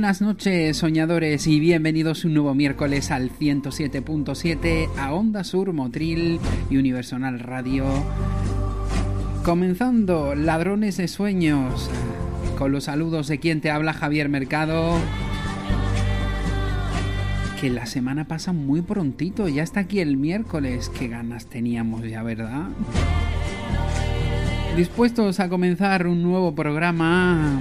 Buenas noches, soñadores, y bienvenidos un nuevo miércoles al 107.7 a Onda Sur, Motril y Universal Radio. Comenzando Ladrones de Sueños, con los saludos de quien te habla Javier Mercado. Que la semana pasa muy prontito, ya está aquí el miércoles. Qué ganas teníamos ya, ¿verdad? Dispuestos a comenzar un nuevo programa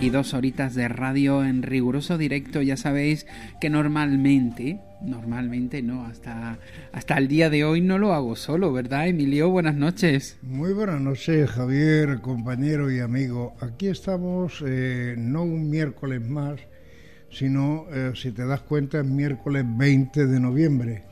y dos horitas de radio en riguroso directo. Ya sabéis que normalmente, normalmente no, hasta, hasta el día de hoy no lo hago solo, ¿verdad, Emilio? Buenas noches. Muy buenas noches, Javier, compañero y amigo. Aquí estamos, eh, no un miércoles más, sino, eh, si te das cuenta, es miércoles 20 de noviembre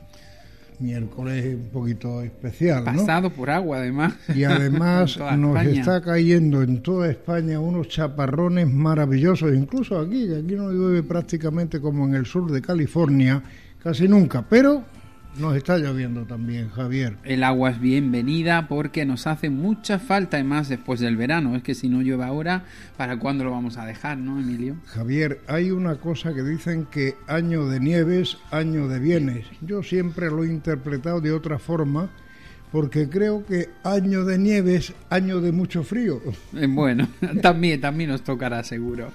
miércoles un poquito especial. ¿no? Pasado por agua, además. Y además nos España. está cayendo en toda España unos chaparrones maravillosos, incluso aquí, que aquí no llueve prácticamente como en el sur de California, casi nunca, pero nos está lloviendo también, Javier. El agua es bienvenida porque nos hace mucha falta, además, después del verano. Es que si no llueve ahora, ¿para cuándo lo vamos a dejar, no, Emilio? Javier, hay una cosa que dicen que año de nieves, año de bienes. Yo siempre lo he interpretado de otra forma porque creo que año de nieves, año de mucho frío. Bueno, también, también nos tocará seguro.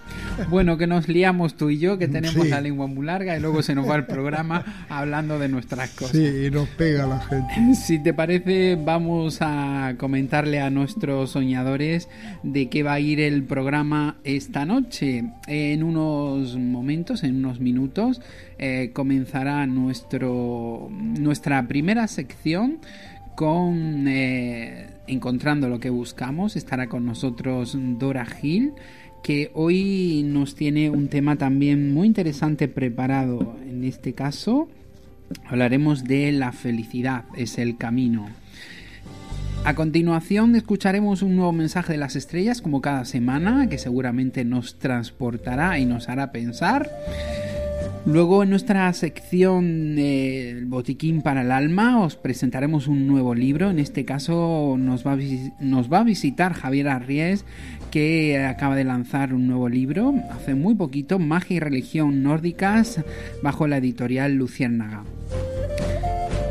Bueno, que nos liamos tú y yo, que tenemos sí. la lengua muy larga y luego se nos va el programa hablando de nuestras cosas. Sí, y nos pega la gente. Si te parece, vamos a comentarle a nuestros soñadores de qué va a ir el programa esta noche. En unos momentos, en unos minutos, eh, comenzará nuestro, nuestra primera sección con eh, Encontrando lo que buscamos. Estará con nosotros Dora Gil, que hoy nos tiene un tema también muy interesante preparado. En este caso, hablaremos de la felicidad, es el camino. A continuación escucharemos un nuevo mensaje de las estrellas como cada semana que seguramente nos transportará y nos hará pensar. Luego en nuestra sección eh, Botiquín para el Alma os presentaremos un nuevo libro. En este caso nos va a, nos va a visitar Javier Arries que acaba de lanzar un nuevo libro hace muy poquito, Magia y Religión Nórdicas, bajo la editorial Luciérnaga.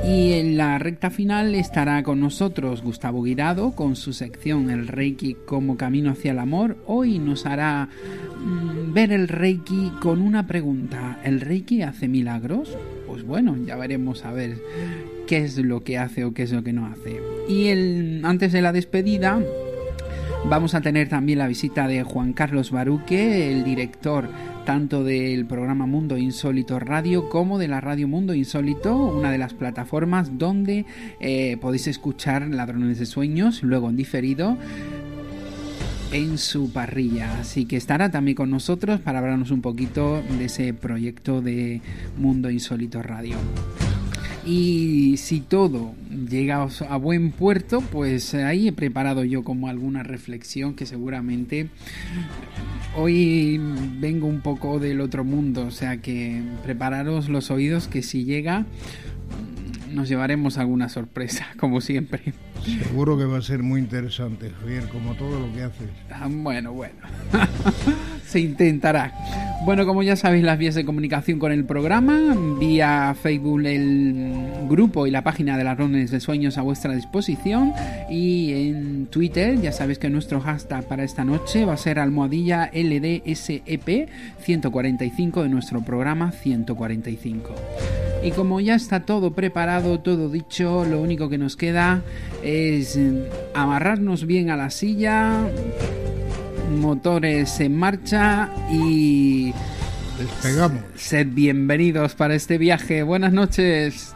Y en la recta final estará con nosotros Gustavo Guirado con su sección El Reiki como camino hacia el amor. Hoy nos hará mmm, ver el Reiki con una pregunta. ¿El Reiki hace milagros? Pues bueno, ya veremos a ver qué es lo que hace o qué es lo que no hace. Y antes de la despedida vamos a tener también la visita de Juan Carlos Baruque, el director tanto del programa Mundo Insólito Radio como de la radio Mundo Insólito, una de las plataformas donde eh, podéis escuchar Ladrones de Sueños, luego en diferido. En su parrilla. Así que estará también con nosotros para hablarnos un poquito de ese proyecto de Mundo Insólito Radio. Y si todo llega a buen puerto, pues ahí he preparado yo como alguna reflexión que seguramente hoy vengo un poco del otro mundo, o sea que prepararos los oídos que si llega nos llevaremos alguna sorpresa, como siempre. Seguro que va a ser muy interesante, Javier, como todo lo que haces. Ah, bueno, bueno. Se intentará. Bueno, como ya sabéis, las vías de comunicación con el programa, vía Facebook el grupo y la página de las Rondes de Sueños a vuestra disposición y en Twitter, ya sabéis que nuestro hashtag para esta noche va a ser almohadilla LDSEP 145 de nuestro programa 145. Y como ya está todo preparado, todo dicho, lo único que nos queda es amarrarnos bien a la silla, motores en marcha y... Despegamos. Sed bienvenidos para este viaje. Buenas noches.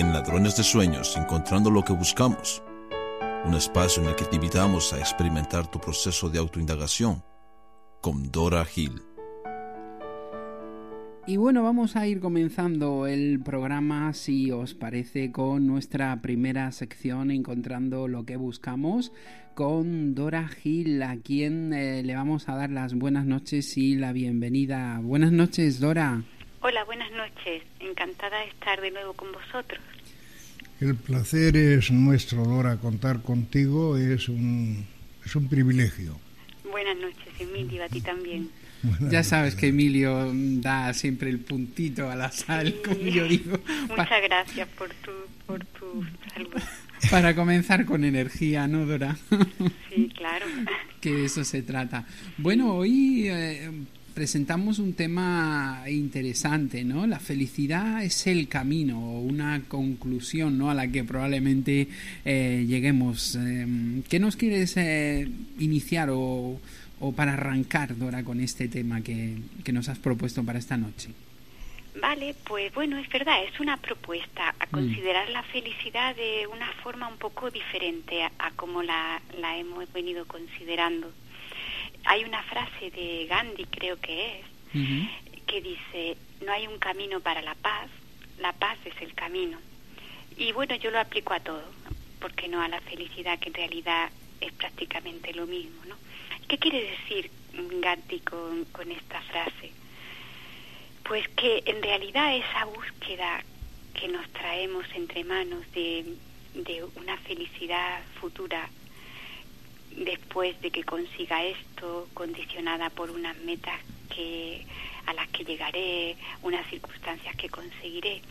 En Ladrones de Sueños, encontrando lo que buscamos. Un espacio en el que te invitamos a experimentar tu proceso de autoindagación con Dora Hill. Y bueno, vamos a ir comenzando el programa, si os parece, con nuestra primera sección, encontrando lo que buscamos, con Dora Gil, a quien eh, le vamos a dar las buenas noches y la bienvenida. Buenas noches, Dora. Hola, buenas noches. Encantada de estar de nuevo con vosotros. El placer es nuestro, Dora. Contar contigo es un, es un privilegio. Buenas noches, Emilio, a ti también. Buenas ya sabes que Emilio da siempre el puntito a la sal, como yo digo. Muchas gracias por tu, por tu salud. Para comenzar con energía, ¿no, Dora? Sí, claro. que de eso se trata. Bueno, hoy eh, presentamos un tema interesante, ¿no? La felicidad es el camino, una conclusión, ¿no? A la que probablemente eh, lleguemos. Em, ¿Qué nos quieres eh, iniciar o, o, para arrancar, Dora, con este tema que, que, nos has propuesto para esta noche? Vale, pues bueno, es verdad, es una propuesta a considerar mm. la felicidad de una forma un poco diferente a, a como la, la hemos venido considerando hay una frase de Gandhi, creo que es, que dice, no hay un camino para la paz, la paz es el camino. Y bueno, yo lo aplico a todo, porque no a la felicidad, que en realidad es prácticamente lo mismo, ¿no? ¿Qué quiere decir Gandhi con, con esta frase? Pues que en realidad esa búsqueda que nos traemos entre manos de, de una felicidad futura después de que consiga esto, condicionada por unas metas que a las que llegaré, unas circunstancias que conseguiré,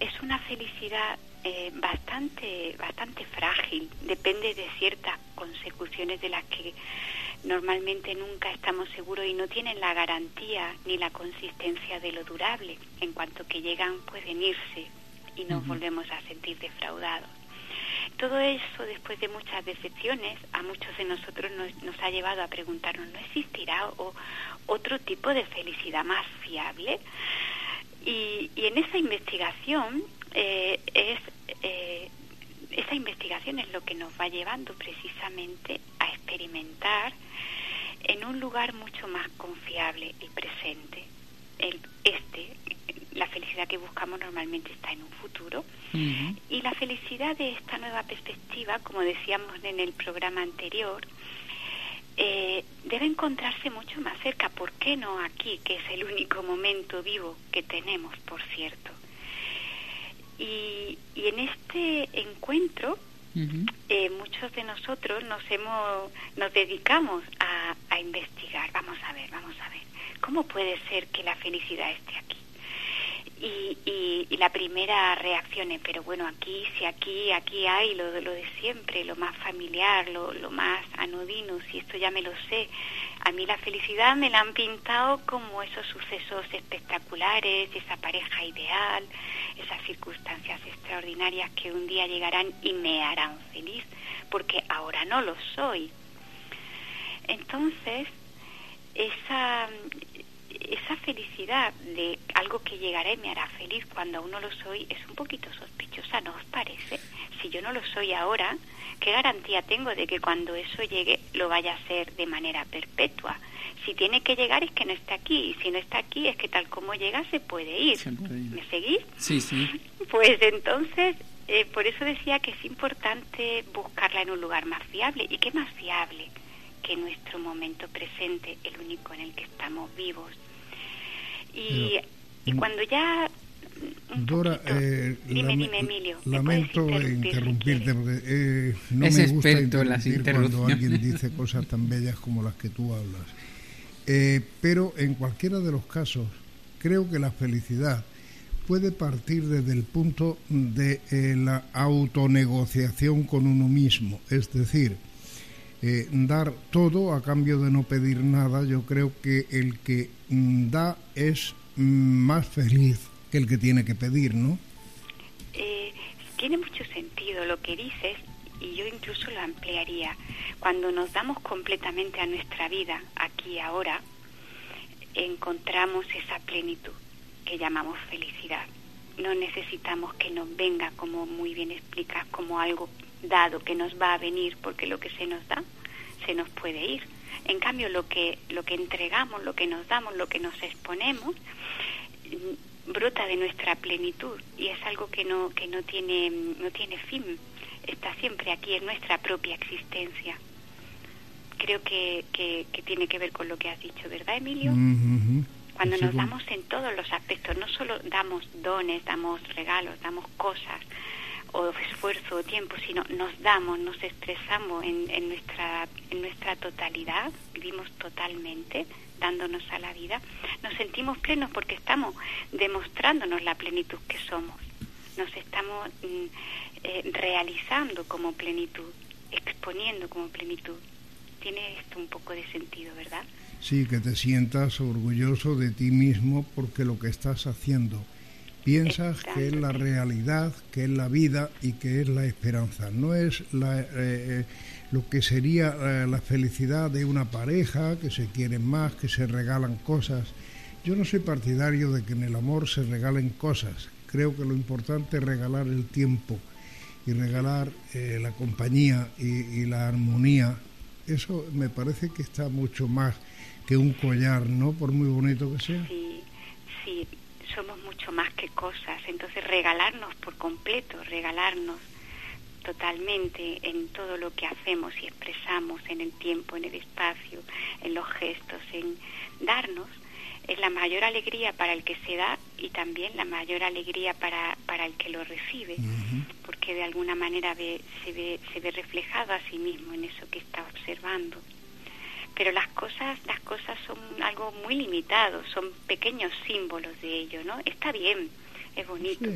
es una felicidad eh, bastante bastante frágil, depende de ciertas consecuciones de las que normalmente nunca estamos seguros y no tienen la garantía ni la consistencia de lo durable. En cuanto que llegan pueden irse y nos volvemos a sentir defraudados. Todo eso, después de muchas decepciones, a muchos de nosotros nos, ha llevado a preguntarnos, ¿no existirá otro tipo de felicidad más fiable? Y, en esa investigación eh, es eh, esa investigación es lo que nos va llevando precisamente a experimentar en un lugar mucho más confiable el presente. El, este, la felicidad que buscamos normalmente está en un futuro y la felicidad de esta nueva perspectiva, como decíamos en el programa anterior, eh, debe encontrarse mucho más cerca. ¿Por qué no aquí, que es el único momento vivo que tenemos, por cierto? Y, y en este encuentro, eh, muchos de nosotros nos hemos, nos dedicamos a, a investigar. Vamos a ver, vamos a ver. ¿Cómo puede ser que la felicidad esté aquí? Y, y, la primera reacción es, pero bueno, aquí, si aquí, aquí hay lo, lo de siempre, lo más familiar, lo, lo más anodino, si esto ya me lo sé. A mí la felicidad me la han pintado como esos sucesos espectaculares, esa pareja ideal, esas circunstancias extraordinarias que un día llegarán y me harán feliz, porque ahora no lo soy. Entonces, esa, esa felicidad de algo que llegará y me hará feliz cuando aún no lo soy es un poquito sospechosa, ¿no os parece? Si yo no lo soy ahora, ¿qué garantía tengo de que cuando eso llegue lo vaya a ser de manera perpetua? Si tiene que llegar es que no está aquí, y si no está aquí es que tal como llega se puede ir. ¿Me seguís? Sí, sí. Pues entonces, eh, por eso decía que es importante buscarla en un lugar más fiable. ¿Y qué más fiable? que nuestro momento presente, el único en el que estamos vivos. Y, y cuando ya... Dora, eh, dime, dime, Emilio. Lamento interrumpirte porque eh, no me gusta interrumpir cuando alguien dice cosas tan bellas como las que tú hablas. Eh, pero en cualquiera de los casos, creo que la felicidad puede partir desde el punto de eh, la autonegociación con uno mismo. Es decir, eh, dar todo a cambio de no pedir nada, yo creo que el que da es más feliz que el que tiene que pedir, ¿no? Eh, tiene mucho sentido lo que dices y yo incluso lo ampliaría. Cuando nos damos completamente a nuestra vida, aquí ahora, encontramos esa plenitud que llamamos felicidad. No necesitamos que nos venga, como muy bien explicas, como algo dado que nos va a venir porque lo que se nos da se nos puede ir. En cambio, lo que, lo que entregamos, lo que nos damos, lo que nos exponemos, mm, brota de nuestra plenitud y es algo que no, que no, tiene, no tiene fin, está siempre aquí en nuestra propia existencia. Creo que, que, tiene que ver con lo que has dicho, ¿verdad, Emilio? Cuando nos damos en todos los aspectos, no solo damos dones, damos regalos, damos cosas, o esfuerzo o tiempo, sino nos damos, nos expresamos en, en, nuestra, en nuestra totalidad, vivimos totalmente dándonos a la vida, nos sentimos plenos porque estamos demostrándonos la plenitud que somos, nos estamos mm, eh, realizando como plenitud, exponiendo como plenitud. Tiene esto un poco de sentido, ¿verdad? Sí, que te sientas orgulloso de ti mismo porque lo que estás haciendo piensas que es la realidad, que es la vida y que es la esperanza. No es la, eh, eh, lo que sería eh, la felicidad de una pareja, que se quieren más, que se regalan cosas. Yo no soy partidario de que en el amor se regalen cosas. Creo que lo importante es regalar el tiempo y regalar la compañía y, y la armonía. Eso me parece que está mucho más que un collar, ¿no? Por muy bonito que sea. Sí, sí somos mucho más que cosas, entonces regalarnos por completo, regalarnos totalmente en todo lo que hacemos y expresamos en el tiempo, en el espacio, en los gestos, en darnos, es la mayor alegría para el que se da y también la mayor alegría para, para el que lo recibe, porque de alguna manera se, ve, se ve reflejado a sí mismo en eso que está observando pero las cosas las cosas son algo muy limitado son pequeños símbolos de ello no está bien es bonito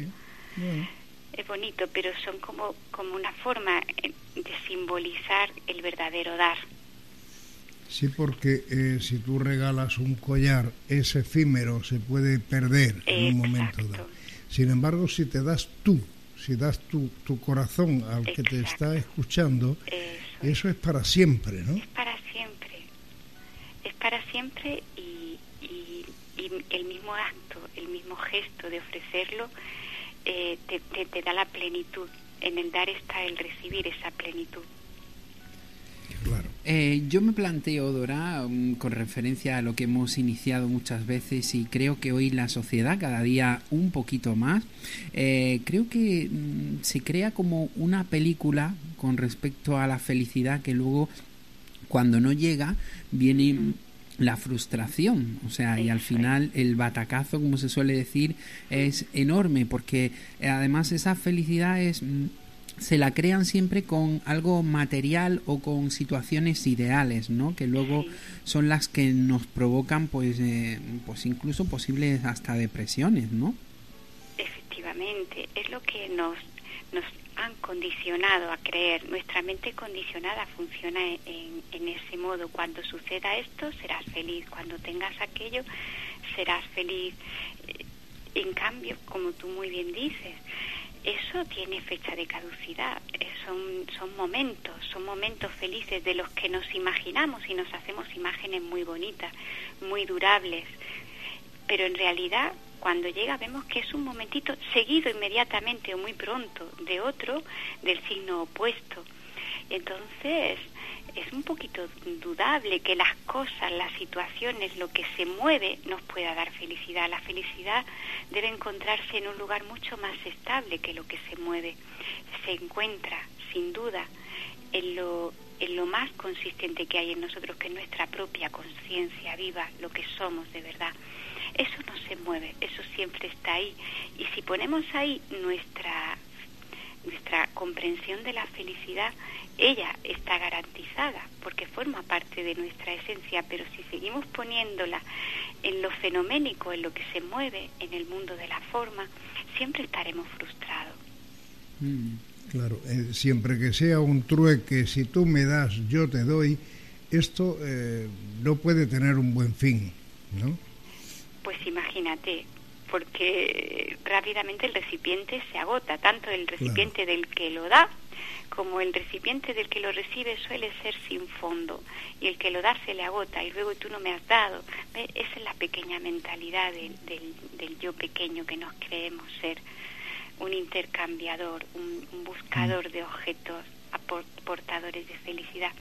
es bonito pero son como como una forma eh, de simbolizar el verdadero dar sí porque eh, si tú regalas un collar es efímero se puede perder en un momento dado sin embargo si te das tú si das tu, tu corazón al que te está escuchando, eso. es para siempre, ¿no? Es para siempre. Es para siempre y, y, el mismo acto, el mismo gesto de ofrecerlo eh, te, te da la plenitud. En el dar está el recibir esa plenitud. Eh, yo me planteo, Dora, mm, con referencia a lo que hemos iniciado muchas veces y creo que hoy la sociedad cada día un poquito más, eh, creo que mm, se crea como una película con respecto a la felicidad que luego cuando no llega viene la frustración, o sea, y al final el batacazo, como se suele decir, es enorme porque además esa felicidad es mm, se la crean siempre con algo material o con situaciones ideales, ¿no? Que luego son las que nos provocan, pues, eh, pues incluso posibles hasta depresiones, ¿no? Efectivamente, es lo que nos nos han condicionado a creer. Nuestra mente condicionada funciona en, en ese modo. Cuando suceda esto, serás feliz. Cuando tengas aquello, serás feliz. Eh, en cambio, como tú muy bien dices, eso tiene fecha de caducidad, eh, son, son momentos, son momentos felices de los que nos imaginamos y nos hacemos imágenes muy bonitas, muy durables, pero en realidad cuando llega vemos que es un momentito seguido inmediatamente o muy pronto de otro del signo opuesto. Entonces, es un poquito dudable que las cosas, las situaciones, lo que se mueve nos pueda dar felicidad. La felicidad debe encontrarse en un lugar mucho más estable que lo que se mueve. Se encuentra, sin duda, en lo, en lo más consistente que hay en nosotros, que es nuestra propia conciencia viva, lo que somos de verdad. Eso no se mueve, eso siempre está ahí. Y si ponemos ahí nuestra, nuestra comprensión de la felicidad, ella está garantizada porque forma parte de nuestra esencia, pero si seguimos poniéndola en lo fenoménico, en lo que se mueve en el mundo de la forma, siempre estaremos frustrados. Mm, claro, eh, siempre que sea un trueque, si tú me das, yo te doy, esto eh, no puede tener un buen fin, ¿no? Pues imagínate, porque rápidamente el recipiente se agota, tanto el recipiente del que lo da como el recipiente del que lo recibe suele ser sin fondo y el que lo da se le agota y luego tú no me has dado. Esa es la pequeña mentalidad del, del, yo pequeño que nos creemos ser, un intercambiador, un, buscador mm. de objetos portadores de felicidad.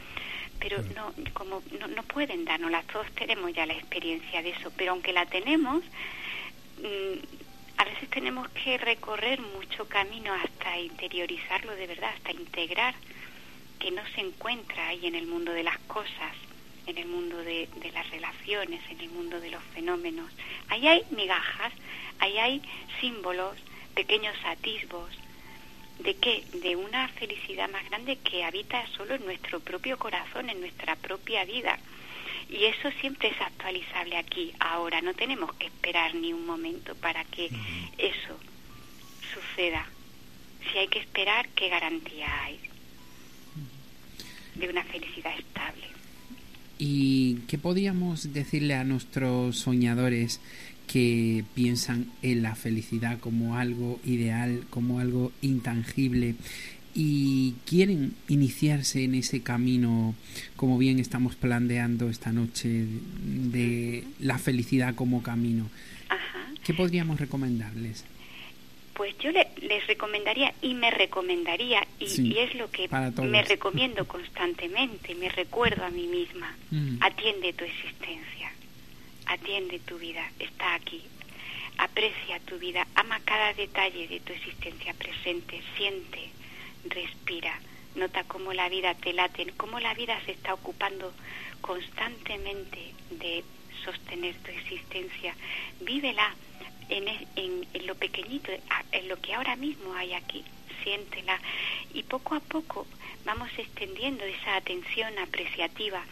Pero no, como no, no pueden darnos, todos tenemos ya la experiencia de eso, pero aunque la tenemos, mm, a veces tenemos que recorrer mucho camino hasta interiorizarlo de verdad, hasta integrar que no se encuentra ahí en el mundo de las cosas, en el mundo de, las relaciones, en el mundo de los fenómenos. Ahí hay migajas, ahí hay símbolos, pequeños atisbos. ¿De qué? De una felicidad más grande que habita solo en nuestro propio corazón, en nuestra propia vida y eso siempre es actualizable aquí, ahora. No tenemos que esperar ni un momento para que eso suceda. Si hay que esperar, ¿qué garantía hay de una felicidad estable? ¿Y qué podríamos decirle a nuestros soñadores que piensan en la felicidad como algo ideal, como algo intangible y quieren iniciarse en ese camino, como bien estamos planteando esta noche, de la felicidad como camino, ¿qué podríamos recomendarles? Pues yo les recomendaría y me recomendaría, y, es lo que me recomiendo constantemente, me recuerdo a mí misma, mm. atiende tu existencia, atiende tu vida, está aquí, aprecia tu vida, ama cada detalle de tu existencia presente, siente, respira, nota cómo la vida te late, cómo la vida se está ocupando constantemente de sostener tu existencia. Vívela en, en, lo pequeñito, en lo que ahora mismo hay aquí, siéntela y poco a poco vamos extendiendo esa atención apreciativa,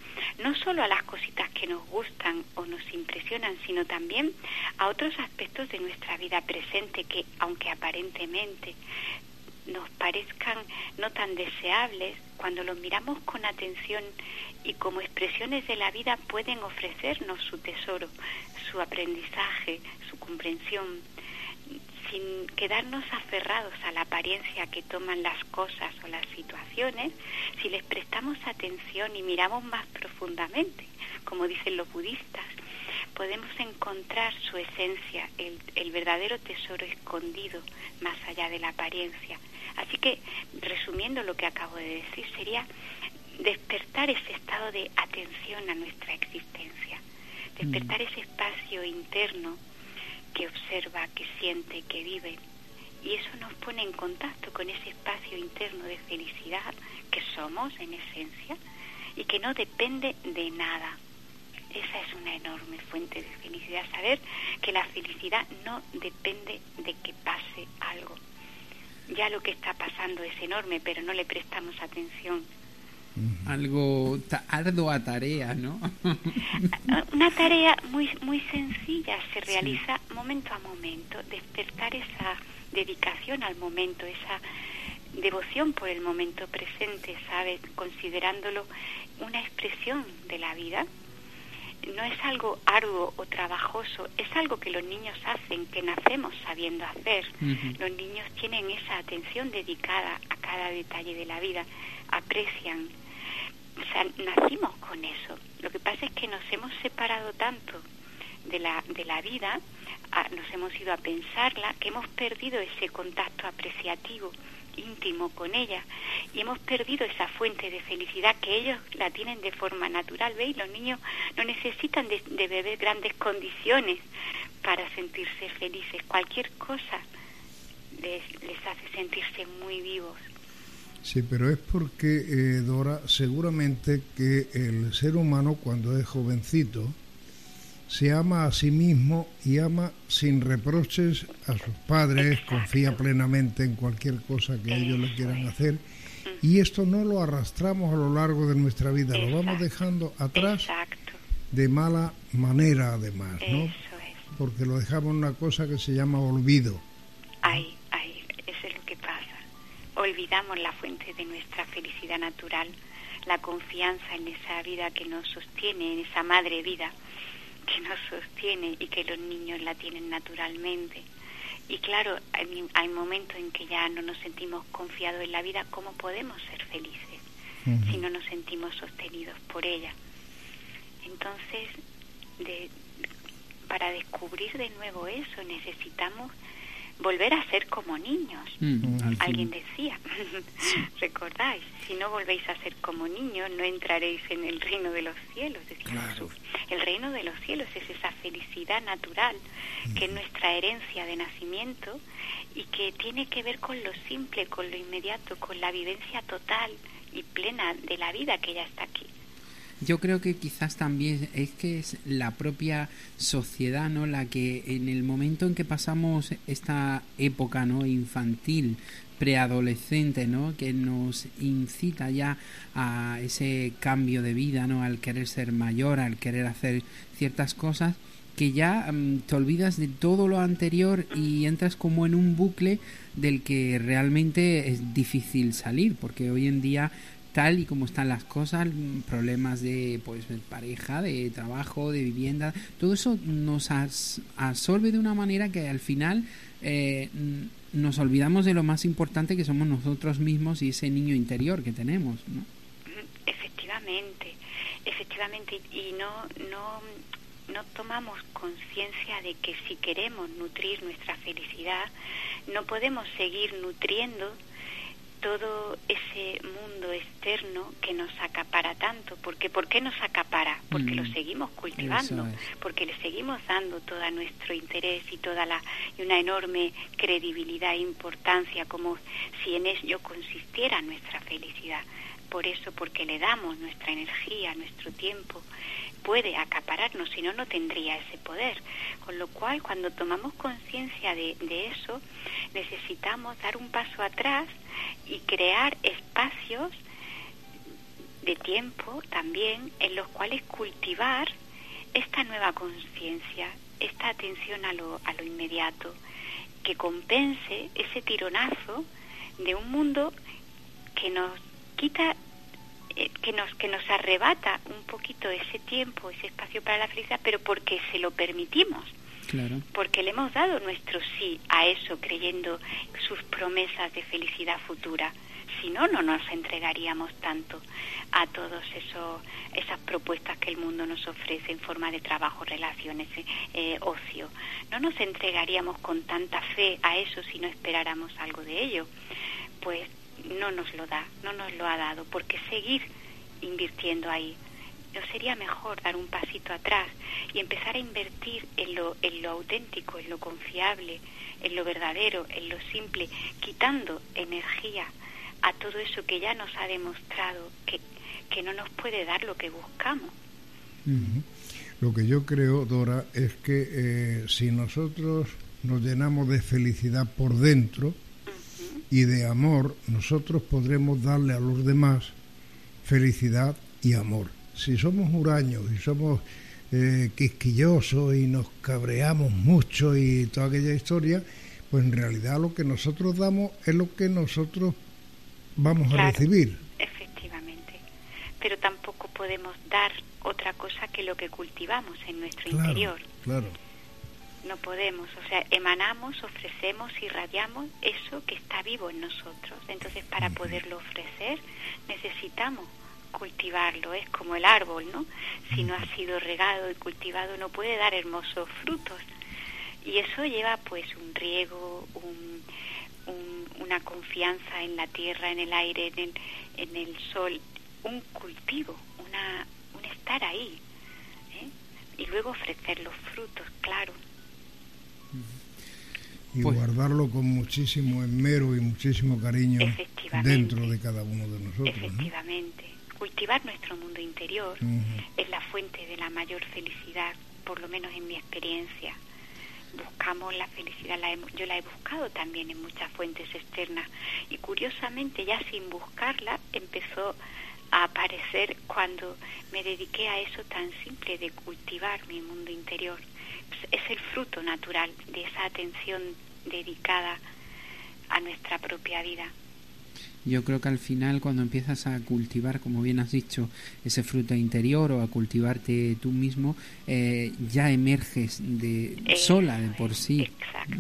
no solo a las cositas que nos gustan o nos impresionan, sino también a otros aspectos de nuestra vida presente que, aunque aparentemente nos parezcan no tan deseables, cuando los miramos con atención y como expresiones de la vida pueden ofrecernos su tesoro, su aprendizaje, su comprensión. Sin quedarnos aferrados a la apariencia que toman las cosas o las situaciones, si les prestamos atención y miramos más profundamente, como dicen los budistas, podemos encontrar su esencia, el, el, verdadero tesoro escondido más allá de la apariencia. Así que, resumiendo lo que acabo de decir, sería despertar ese estado de atención a nuestra existencia, despertar ese espacio interno que observa, que siente, que vive. Y eso nos pone en contacto con ese espacio interno de felicidad que somos en esencia y que no depende de nada. Esa es una enorme fuente de felicidad, saber que la felicidad no depende de que pase algo. Ya lo que está pasando es enorme, pero no le prestamos atención algo ardua tarea, ¿no? Una tarea muy muy sencilla, se realiza momento a momento, despertar esa dedicación al momento, esa devoción por el momento presente, ¿sabes? Considerándolo una expresión de la vida. No es algo arduo o trabajoso, es algo que los niños hacen, que nacemos sabiendo hacer. Los niños tienen esa atención dedicada a cada detalle de la vida, aprecian o sea, nacimos con eso. Lo que pasa es que nos hemos separado tanto de la, de la vida, nos hemos ido a pensarla, que hemos perdido ese contacto apreciativo íntimo con ella y hemos perdido esa fuente de felicidad que ellos la tienen de forma natural, ¿veis? Los niños no necesitan de, de beber grandes condiciones para sentirse felices, cualquier cosa les, les hace sentirse muy vivos. Sí, pero es porque, eh, Dora, seguramente que el ser humano cuando es jovencito se ama a sí mismo y ama sin reproches a sus padres, confía plenamente en cualquier cosa que ellos le quieran hacer y esto no lo arrastramos a lo largo de nuestra vida, lo vamos dejando atrás de mala manera además, ¿no? Porque lo dejamos en una cosa que se llama olvido. Ahí olvidamos la fuente de nuestra felicidad natural, la confianza en esa vida que nos sostiene, en esa madre vida que nos sostiene y que los niños la tienen naturalmente. Y claro, hay, momentos en que ya no nos sentimos confiados en la vida, ¿cómo podemos ser felices si no nos sentimos sostenidos por ella? Entonces, para descubrir de nuevo eso necesitamos volver a ser como niños. Mm, Alguien decía, recordáis, si no volvéis a ser como niños, no entraréis en el reino de los cielos, decía Jesús. El reino de los cielos es esa felicidad natural que es nuestra herencia de nacimiento y que tiene que ver con lo simple, con lo inmediato, con la vivencia total y plena de la vida que ya está aquí. Yo creo que quizás también es que es la propia sociedad, ¿no? La que en el momento en que pasamos esta época, ¿no? Infantil, preadolescente, ¿no? Que nos incita ya a ese cambio de vida, ¿no? Al querer ser mayor, al querer hacer ciertas cosas que ya mm, te olvidas de todo lo anterior y entras como en un bucle del que realmente es difícil salir, porque hoy en día tal y como están las cosas, problemas de pues pareja, de trabajo, de vivienda, todo eso nos absorbe de una manera que al final eh, nos olvidamos de lo más importante que somos nosotros mismos y ese niño interior que tenemos, ¿no? Efectivamente, efectivamente, y no, no, no tomamos conciencia de que si queremos nutrir nuestra felicidad, no podemos seguir nutriendo todo ese mundo externo que nos acapara tanto. Porque ¿Por qué nos acapara? Porque lo mm. seguimos cultivando, porque le seguimos dando todo nuestro interés y toda la y una enorme credibilidad e importancia como si en ello consistiera nuestra felicidad. Por eso, porque le damos nuestra energía, nuestro tiempo, puede acapararnos, si no, no tendría ese poder. Con lo cual, cuando tomamos conciencia de, de eso, necesitamos dar un paso atrás y crear espacios de tiempo también en los cuales cultivar esta nueva conciencia, esta atención a lo, a lo inmediato, que compense ese tironazo de un mundo que nos quita eh, que nos que nos arrebata un poquito ese tiempo ese espacio para la felicidad pero porque se lo permitimos Porque le hemos dado nuestro sí a eso, creyendo sus promesas de felicidad futura. Si no, no nos entregaríamos tanto a todas esas propuestas que el mundo nos ofrece en forma de trabajo, relaciones, eh, ocio. No nos entregaríamos con tanta fe a eso si no esperáramos algo de ello. Pues no nos lo da, no nos lo ha dado, porque seguir invirtiendo ahí. ¿No sería mejor dar un pasito atrás y empezar a invertir en lo, en lo auténtico, en lo confiable, en lo verdadero, en lo simple, quitando energía a todo eso que ya nos ha demostrado que, que no nos puede dar lo que buscamos? Lo que yo creo, Dora, es que eh, si nosotros nos llenamos de felicidad por dentro y de amor, nosotros podremos darle a los demás felicidad y amor. Si somos huraños y somos eh, quisquillosos y nos cabreamos mucho y toda aquella historia, pues en realidad lo que nosotros damos es lo que nosotros vamos a recibir. Efectivamente. Pero tampoco podemos dar otra cosa que lo que cultivamos en nuestro interior. Claro. No podemos, o sea, emanamos, ofrecemos, irradiamos eso que está vivo en nosotros. Entonces, para poderlo ofrecer, necesitamos cultivarlo, es como el árbol, ¿no? Si no ha sido regado y cultivado no puede dar hermosos frutos. Y eso lleva pues un riego, un, una confianza en la tierra, en el aire, en el, en el sol, un cultivo, una, un estar ahí. ¿eh? Y luego ofrecer los frutos, claro. Y pues guardarlo con muchísimo esmero y muchísimo cariño dentro de cada uno de nosotros. Efectivamente cultivar nuestro mundo interior es la fuente de la mayor felicidad, por lo menos en mi experiencia. Buscamos la felicidad, la yo la he buscado también en muchas fuentes externas y curiosamente ya sin buscarla empezó a aparecer cuando me dediqué a eso tan simple de cultivar mi mundo interior. Es el fruto natural de esa atención dedicada a nuestra propia vida. Yo creo que al final cuando empiezas a cultivar, como bien has dicho, ese fruto interior o a cultivarte tú mismo, eh, ya emerges de sola de por sí.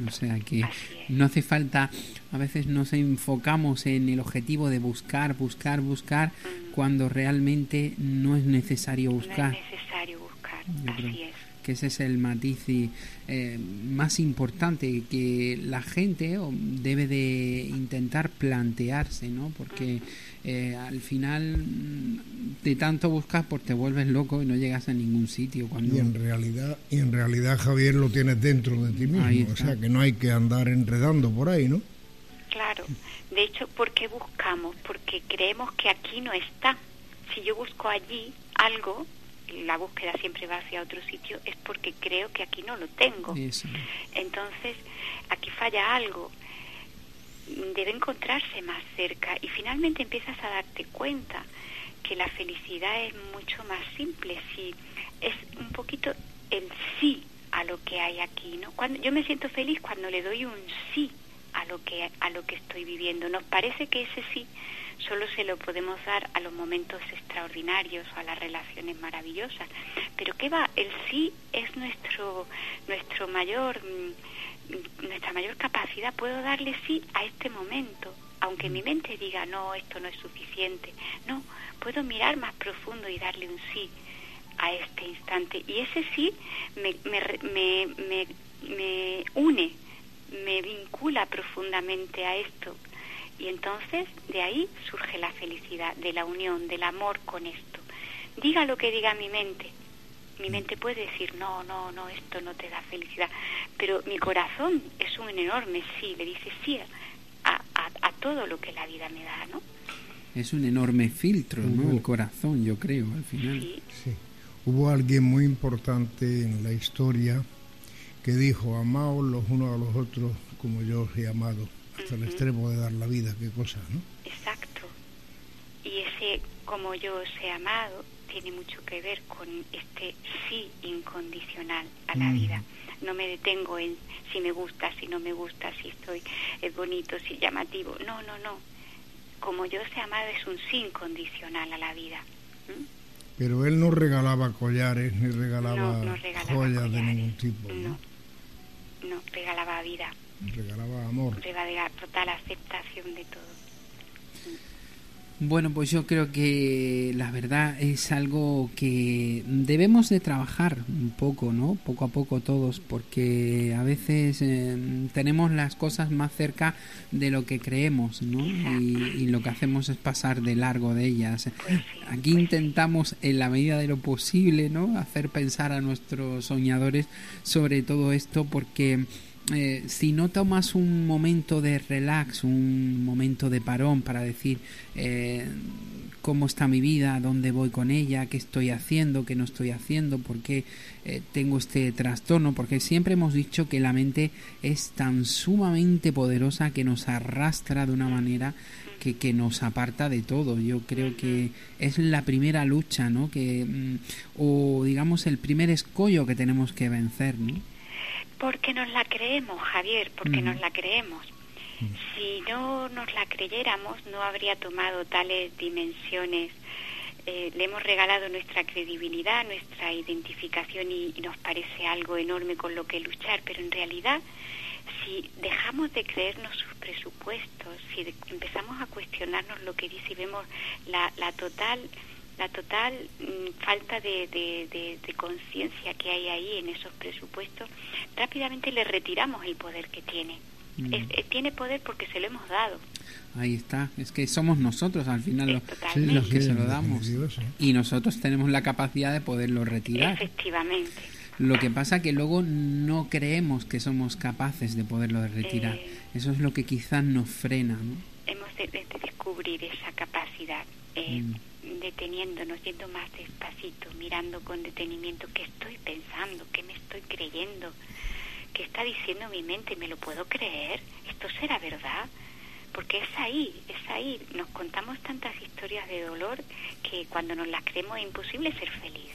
O sea que no hace falta, a veces nos enfocamos en el objetivo de buscar, buscar, buscar, mm. cuando realmente no es necesario buscar. No es necesario buscar, así es que ese es el matiz eh, más importante que la gente debe de intentar plantearse, ¿no? Porque eh, al final de tanto buscas, pues te vuelves loco y no llegas a ningún sitio. Cuando... Y en realidad, y en realidad Javier lo tienes dentro de ti mismo, o sea que no hay que andar enredando por ahí, ¿no? Claro, de hecho, ¿por qué buscamos? Porque creemos que aquí no está. Si yo busco allí algo, la búsqueda siempre va hacia otro sitio, es porque creo que aquí no lo tengo. Entonces, aquí falla algo. Debe encontrarse más cerca y finalmente empiezas a darte cuenta que la felicidad es mucho más simple, si es un poquito el sí a lo que hay aquí, ¿no? Cuando yo me siento feliz cuando le doy un sí a lo que a lo que estoy viviendo. Nos parece que ese sí solo se lo podemos dar a los momentos extraordinarios o a las relaciones maravillosas. Pero ¿qué va? El sí es nuestro, nuestro mayor, mm, nuestra mayor capacidad. Puedo darle sí a este momento, aunque mi mente diga, no, esto no es suficiente. No, puedo mirar más profundo y darle un sí a este instante. Y ese sí me, me, me, me une, me vincula profundamente a esto y entonces de ahí surge la felicidad, de la unión, del amor con esto. Diga lo que diga mi mente. Mi mente puede decir, no, no, no, esto no te da felicidad. Pero mi corazón es un enorme sí, le dice sí a, a, todo lo que la vida me da, ¿no? Es un enorme filtro, ¿no? El corazón, yo creo, al final. Sí. sí. Hubo alguien muy importante en la historia que dijo, amaos los unos a los otros como yo os he amado hasta el extremo de dar la vida, qué cosa, ¿no? Exacto. Y ese como yo os he amado tiene mucho que ver con este sí incondicional a la vida. No me detengo en si me gusta, si no me gusta, si estoy es bonito, si llamativo. No, no, no. Como yo os he amado es un sí incondicional a la vida. Pero él no regalaba collares ni regalaba, joyas de ningún tipo. ¿no? no, regalaba vida. Regalaba amor. Regalaba total aceptación de todo. Bueno, pues yo creo que la verdad es algo que debemos de trabajar un poco, ¿no? Poco a poco todos, porque a veces eh, tenemos las cosas más cerca de lo que creemos, ¿no? Y, lo que hacemos es pasar de largo de ellas. Aquí intentamos, en la medida de lo posible, ¿no? Hacer pensar a nuestros soñadores sobre todo esto, porque eh, si no tomas un momento de relax, un momento de parón para decir eh, cómo está mi vida, dónde voy con ella, qué estoy haciendo, qué no estoy haciendo, por qué eh, tengo este trastorno, porque siempre hemos dicho que la mente es tan sumamente poderosa que nos arrastra de una manera que, que nos aparta de todo. Yo creo que es la primera lucha, ¿no? Que, mm, o digamos el primer escollo que tenemos que vencer, ¿no? Porque nos la creemos, Javier, porque nos la creemos. Si no nos la creyéramos, no habría tomado tales dimensiones. Eh, le hemos regalado nuestra credibilidad, nuestra identificación y, y, nos parece algo enorme con lo que luchar, pero en realidad, si dejamos de creernos sus presupuestos, si de, empezamos a cuestionarnos lo que dice y vemos la, la total la total mm, falta de, de, de, de conciencia que hay ahí en esos presupuestos, rápidamente le retiramos el poder que tiene. Mm. Es, eh, tiene poder porque se lo hemos dado. Ahí está, es que somos nosotros al final los, los que Sí, se lo damos. Y nosotros tenemos la capacidad de poderlo retirar. Efectivamente. Lo que pasa que luego no creemos que somos capaces de poderlo retirar. Eh. Eso es lo que quizás nos frena, ¿no? Hemos de, de descubrir esa capacidad, eh, Mm. Deteniéndonos, yendo más despacito, mirando con detenimiento qué estoy pensando, qué me estoy creyendo, qué está diciendo mi mente, ¿me lo puedo creer? ¿Esto será verdad? Porque es ahí, es ahí. Nos contamos tantas historias de dolor que cuando nos las creemos es imposible ser feliz.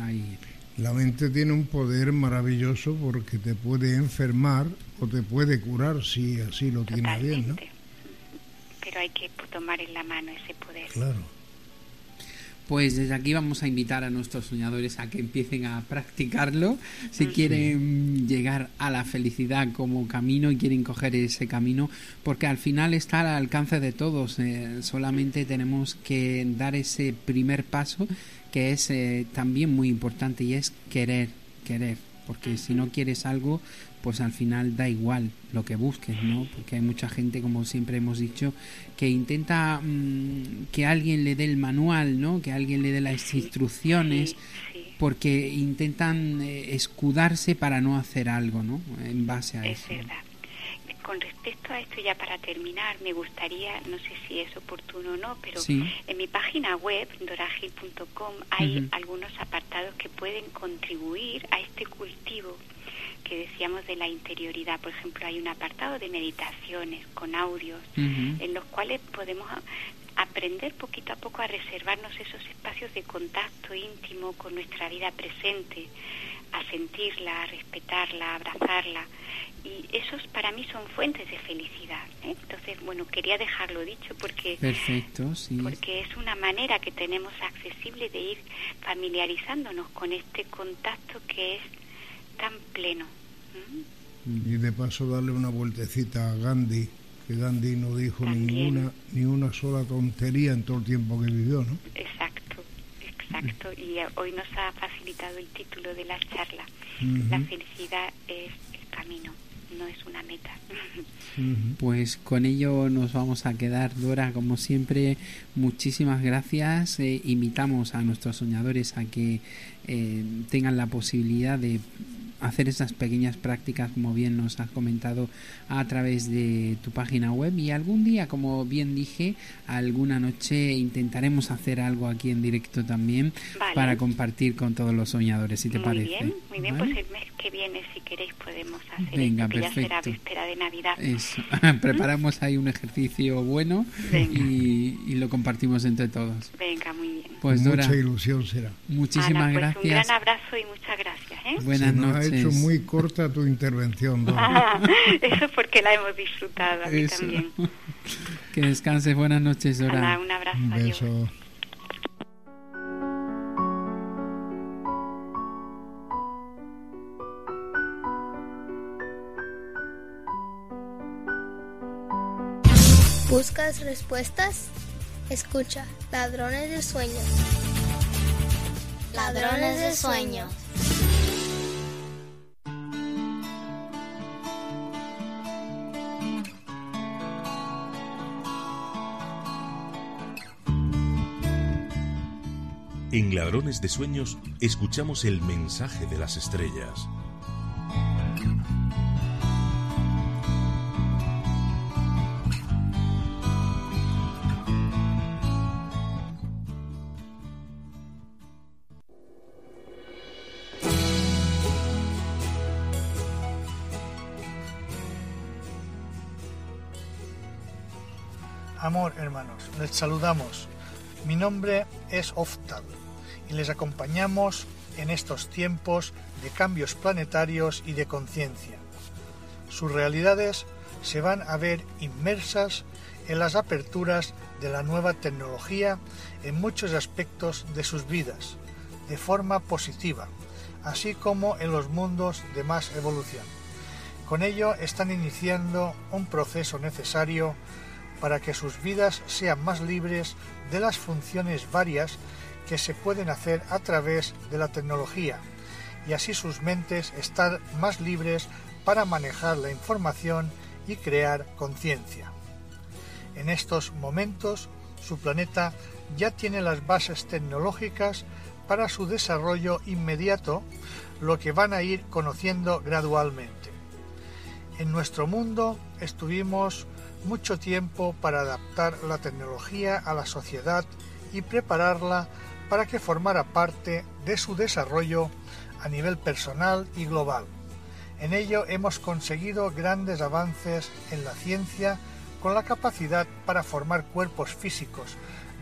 Ahí. La mente tiene un poder maravilloso porque te puede enfermar o te puede curar si así lo tiene bien, ¿no? Totalmente. Pero hay que tomar en la mano ese poder. Claro. Pues desde aquí vamos a invitar a nuestros soñadores a que empiecen a practicarlo. Si quieren llegar a la felicidad como camino y quieren coger ese camino, porque al final está al alcance de todos. eh, solamente tenemos que dar ese primer paso que es eh, también muy importante y es querer, querer. Porque si no quieres algo, pues al final da igual lo que busques, ¿no? Porque hay mucha gente, como siempre hemos dicho, que intenta mm, que alguien le dé el manual, ¿no? Que alguien le dé las instrucciones, Sí, sí. porque intentan eh, escudarse para no hacer algo, ¿no? En base a Es eso. verdad. Con respecto a esto, ya para terminar, me gustaría, no sé si es oportuno o no, pero en mi página web, doragil.com, hay algunos apartados que pueden contribuir a este cultivo que decíamos de la interioridad. Por ejemplo, hay un apartado de meditaciones con audios en los cuales podemos aprender poquito a poco a reservarnos esos espacios de contacto íntimo con nuestra vida presente, a sentirla, a respetarla, a abrazarla. Y esos para mí son fuentes de felicidad. ¿eh? Entonces, bueno, quería dejarlo dicho porque, Perfecto, sí. porque es una manera que tenemos accesible de ir familiarizándonos con este contacto que es tan pleno. Y de paso darle una vueltecita a Gandhi, que Gandhi no dijo También. ninguna ni una sola tontería en todo el tiempo que vivió, ¿no? Exacto, exacto. Y hoy nos ha facilitado el título de la charla. La felicidad es el camino, no es una meta. Pues con ello nos vamos a quedar, Dora, como siempre, muchísimas gracias. Eh, invitamos a nuestros soñadores a que eh, tengan la posibilidad de hacer esas pequeñas prácticas, como bien nos has comentado, a través de tu página web y algún día, como bien dije, alguna noche intentaremos hacer algo aquí en directo también Vale. para compartir con todos los soñadores, si te muy parece. bien, muy bien. ¿Vale? Pues el mes que viene, si queréis, podemos hacer Venga, esto, que ya será víspera de Navidad. Eso. Preparamos ahí un ejercicio bueno y, y lo compartimos entre todos. Venga, muy bien. Pues Dora, Mucha ilusión será. muchísimas Ana, pues gracias. un gran abrazo y muchas gracias. ¿eh? Buenas Se nos noches hecho muy corta tu intervención. ¿no? Ah, eso porque la hemos disfrutado eso. también. Que descanses, buenas noches, Dora. un abrazo. Un beso. Adiós. ¿Buscas respuestas? Escucha, Ladrones de Sueños. Ladrones de Sueños. En Ladrones de Sueños escuchamos el mensaje de las estrellas. Amor, hermanos, les saludamos. Mi nombre es Oftal y les acompañamos en estos tiempos de cambios planetarios y de conciencia. Sus realidades se van a ver inmersas en las aperturas de la nueva tecnología en muchos aspectos de sus vidas, de forma positiva, así como en los mundos de más evolución. Con ello están iniciando un proceso necesario para que sus vidas sean más libres de las funciones varias que se pueden hacer a través de la tecnología y así sus mentes estar más libres para manejar la información y crear conciencia. En estos momentos, su planeta ya tiene las bases tecnológicas para su desarrollo inmediato, lo que van a ir conociendo gradualmente. En nuestro mundo estuvimos mucho tiempo para adaptar la tecnología a la sociedad y prepararla para que formara parte de su desarrollo a nivel personal y global. En ello hemos conseguido grandes avances en la ciencia con la capacidad para formar cuerpos físicos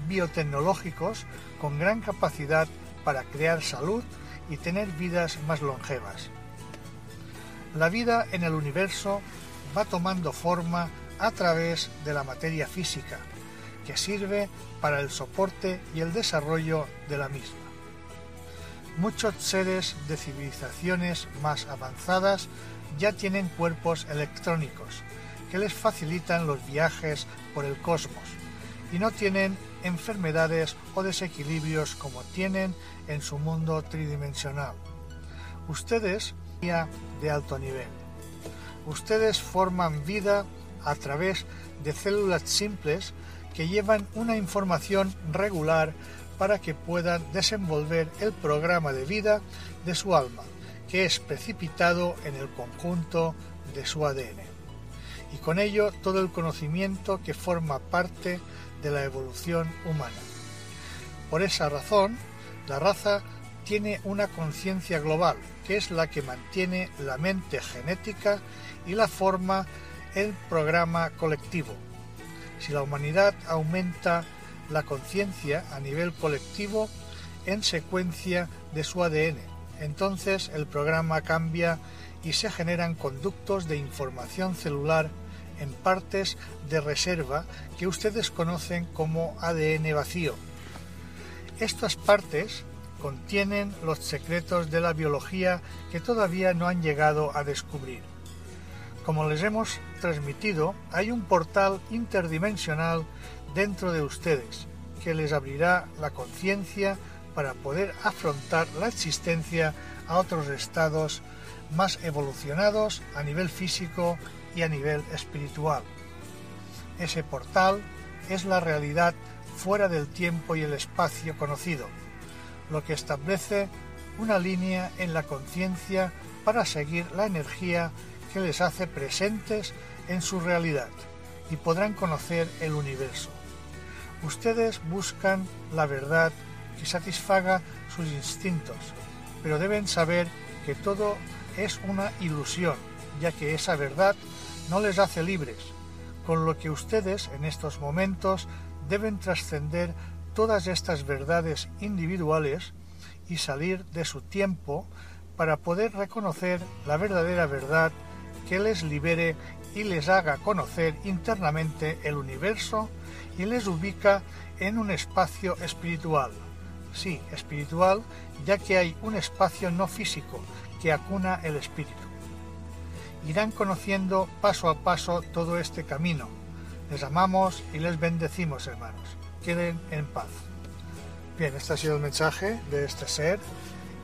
biotecnológicos con gran capacidad para crear salud y tener vidas más longevas. La vida en el universo va tomando forma a través de la materia física, que sirve para el soporte y el desarrollo de la misma. Muchos seres de civilizaciones más avanzadas ya tienen cuerpos electrónicos que les facilitan los viajes por el cosmos y no tienen enfermedades o desequilibrios como tienen en su mundo tridimensional. Ustedes de alto nivel. Ustedes forman vida a través de células simples que llevan una información regular para que puedan desenvolver el programa de vida de su alma, que es precipitado en el conjunto de su ADN. Y con ello todo el conocimiento que forma parte de la evolución humana. Por esa razón, la raza tiene una conciencia global, que es la que mantiene la mente genética y la forma el programa colectivo, si la humanidad aumenta la conciencia a nivel colectivo en secuencia de su ADN. Entonces el programa cambia y se generan conductos de información celular en partes de reserva que ustedes conocen como ADN vacío. Estas partes contienen los secretos de la biología que todavía no han llegado a descubrir. Como les hemos transmitido, hay un portal interdimensional dentro de ustedes que les abrirá la conciencia para poder afrontar la existencia a otros estados más evolucionados a nivel físico y a nivel espiritual. Ese portal es la realidad fuera del tiempo y el espacio conocido, lo que establece una línea en la conciencia para seguir la energía que les hace presentes en su realidad y podrán conocer el universo. Ustedes buscan la verdad que satisfaga sus instintos, pero deben saber que todo es una ilusión, ya que esa verdad no les hace libres, con lo que ustedes en estos momentos deben trascender todas estas verdades individuales y salir de su tiempo para poder reconocer la verdadera verdad que les libere y les haga conocer internamente el universo y les ubica en un espacio espiritual. Sí, espiritual, ya que hay un espacio no físico que acuna el espíritu. Irán conociendo paso a paso todo este camino, Les amamos y les bendecimos, hermanos. Queden en paz. Bien, este ha sido el mensaje de este ser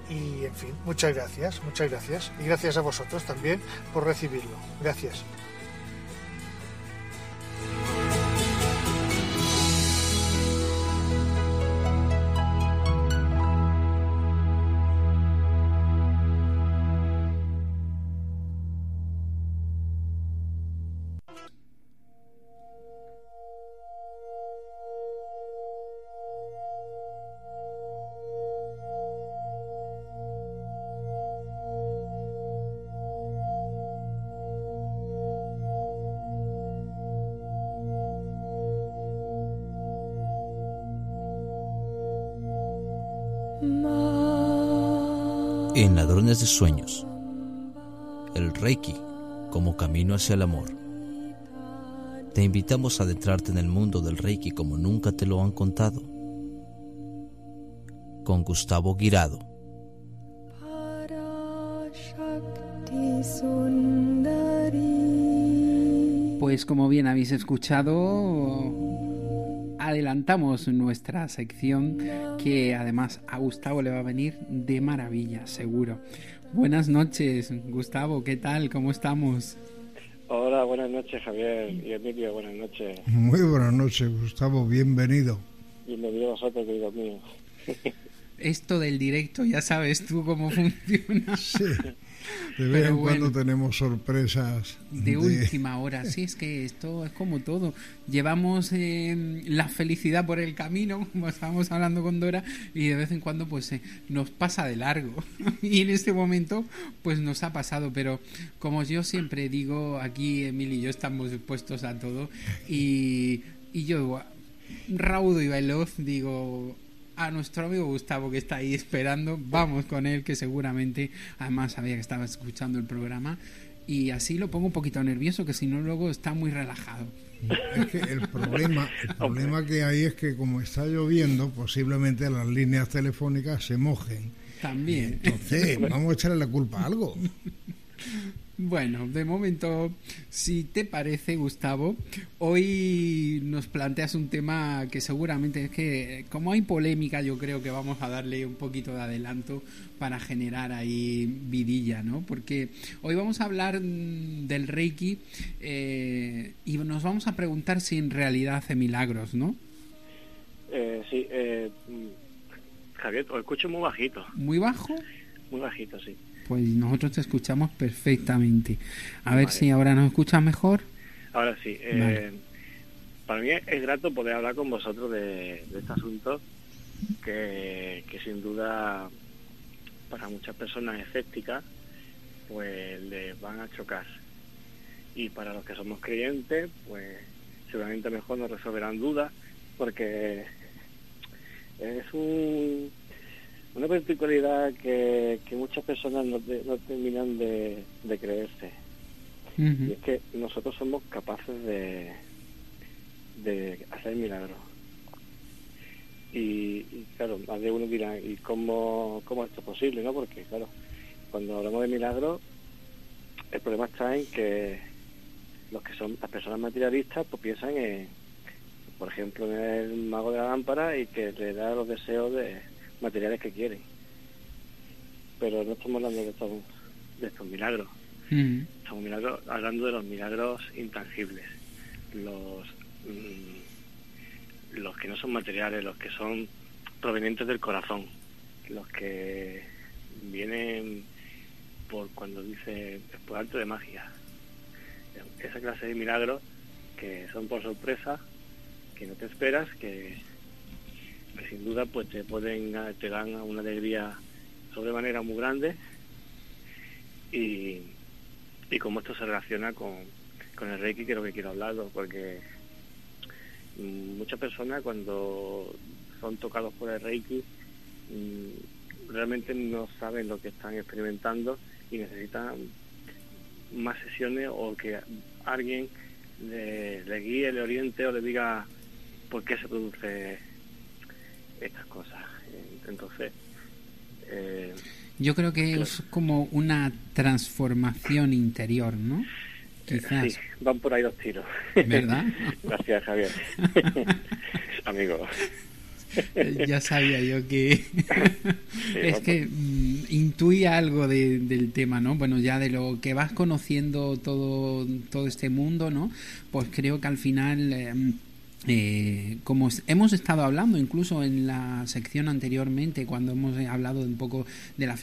y, en fin, muchas gracias, muchas gracias. Y gracias a vosotros también por recibirlo. Gracias. En Ladrones de Sueños, el Reiki como camino hacia el amor. Te invitamos a adentrarte en el mundo del Reiki como nunca te lo han contado. Con Gustavo Guirado. Pues como bien habéis escuchado, adelantamos nuestra sección que además a Gustavo le va a venir de maravilla, seguro. Buenas noches, Gustavo, ¿qué tal? ¿Cómo estamos? Hola, buenas noches, Javier y Emilio, buenas noches. Muy buenas noches, Gustavo, bienvenido. Bienvenido a vosotros, queridos míos. Esto del directo, ya sabes tú cómo funciona. Sí. De vez en cuando tenemos sorpresas. De, última hora, sí, es que esto es como todo. Llevamos eh, la felicidad por el camino, como estábamos hablando con Dora, y de vez en cuando pues eh, nos pasa de largo. y en este momento pues nos ha pasado, pero como yo siempre digo, aquí Emil y yo estamos dispuestos a todo, y, y yo, raudo y veloz, digo, a nuestro amigo Gustavo que está ahí esperando. Vamos con él, que seguramente además sabía que estaba escuchando el programa. Y así lo pongo un poquito nervioso, que si no luego está muy relajado. Es que el problema, el problema que hay es que como está lloviendo, posiblemente las líneas telefónicas se mojen. También. Entonces, vamos a echarle la culpa a algo. Bueno, de momento, si te parece, Gustavo, hoy nos planteas un tema que seguramente es que, como hay polémica, yo creo que vamos a darle un poquito de adelanto para generar ahí vidilla, ¿no? Porque hoy vamos a hablar mm, del Reiki eh, y nos vamos a preguntar si en realidad hace milagros, ¿no? Eh, sí, eh, Javier, os escucho muy bajito. ¿Muy bajo? Muy bajito, sí. Pues nosotros te escuchamos perfectamente. A ver si ahora nos escuchas mejor. Ahora sí. Eh, Para mí es grato poder hablar con vosotros de, este asunto que, que, sin duda para muchas personas escépticas pues les van a chocar. Y para los que somos creyentes pues seguramente mejor nos resolverán dudas porque es un una particularidad que, que muchas personas no, no terminan de, de creerse. Y es que nosotros somos capaces de, de hacer milagros. Y, claro, más de uno dirá, ¿y cómo, cómo esto es posible? no Porque claro, cuando hablamos de milagros, el problema está en que los que son las personas materialistas pues piensan en, por ejemplo, en el mago de la lámpara y que le da los deseos de, materiales que quieren. Pero no estamos hablando de estos, de estos milagros. Estamos milagros, hablando de los milagros intangibles, los, mm, los que no son materiales, los que son provenientes del corazón, los que vienen por cuando dice por arte de magia. Esa clase de milagros que son por sorpresa, que no te esperas, que sin duda pues te pueden te dan una alegría sobremanera muy grande. Y, y cómo esto se relaciona con, con el Reiki que es lo que quiero hablar porque muchas personas cuando son tocados por el Reiki mm, realmente no saben lo que están experimentando y necesitan más sesiones o que alguien le, le guíe, le oriente o le diga por qué se produce estas cosas. Entonces, eh, yo creo que es como una transformación interior, ¿no? Quizás. Sí, van por ahí los tiros. ¿Verdad? Gracias, Javier. Amigo. ya sabía yo que es que mm, intuía algo de, del tema, ¿no? Bueno, ya de lo que vas conociendo todo todo este mundo, ¿no? Pues creo que al final em, eh, como hemos estado hablando incluso en la sección anteriormente cuando hemos hablado un poco de la,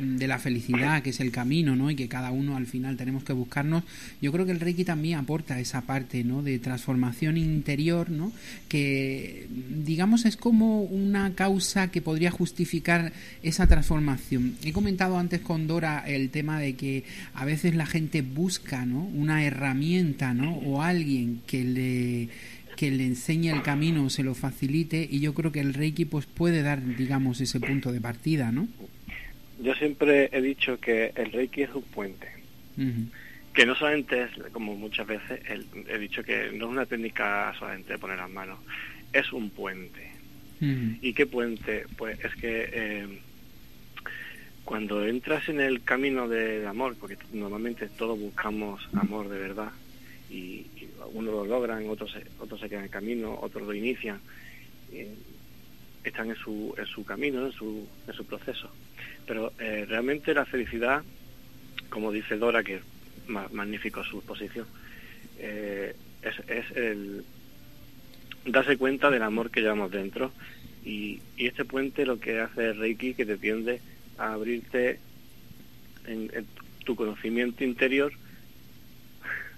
de la felicidad que es el camino ¿no? y que cada uno al final tenemos que buscarnos yo creo que el Reiki también aporta esa parte ¿no? de transformación interior ¿no? que digamos es como una causa que podría justificar esa transformación he comentado antes con Dora el tema de que a veces la gente busca ¿no? una herramienta ¿no? o alguien que le que le enseñe el camino, se lo facilite y yo creo que el Reiki pues puede dar, digamos, ese punto de partida, ¿no? Yo siempre he dicho que el Reiki es un puente. Que no solamente es, como muchas veces he dicho que no es una técnica solamente de poner las manos, es un puente. ¿Y qué puente? Pues es que eh, cuando entras en el camino del amor, porque normalmente todos buscamos amor de verdad, y, unos lo logran, otros se, otros se quedan en el camino, otros lo inician, eh, están en su, en su camino, en su, en su proceso. Pero eh, realmente la felicidad, como dice Dora, que es magnífico su exposición, eh, es, es el darse cuenta del amor que llevamos dentro y, este puente lo que hace el Reiki que te tiende a abrirte en tu conocimiento interior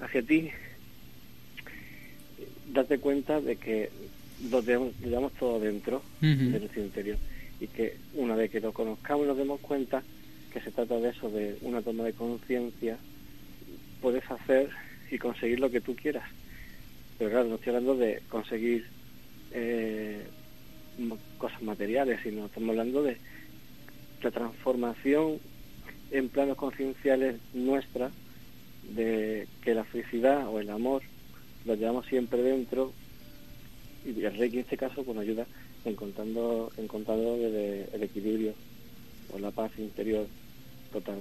hacia ti, date cuenta de que lo llevamos todo dentro de nuestro interior y que una vez que lo conozcamos nos demos cuenta que se trata de eso, de una toma de conciencia, puedes hacer y conseguir lo que tú quieras. Pero claro, no estoy hablando de conseguir eh, cosas materiales, sino estamos hablando de la transformación en planos concienciales nuestra de que la felicidad o el amor lo llevamos siempre dentro y el Reiki en este caso pues nos ayuda encontrando, encontrando el equilibrio o la paz interior total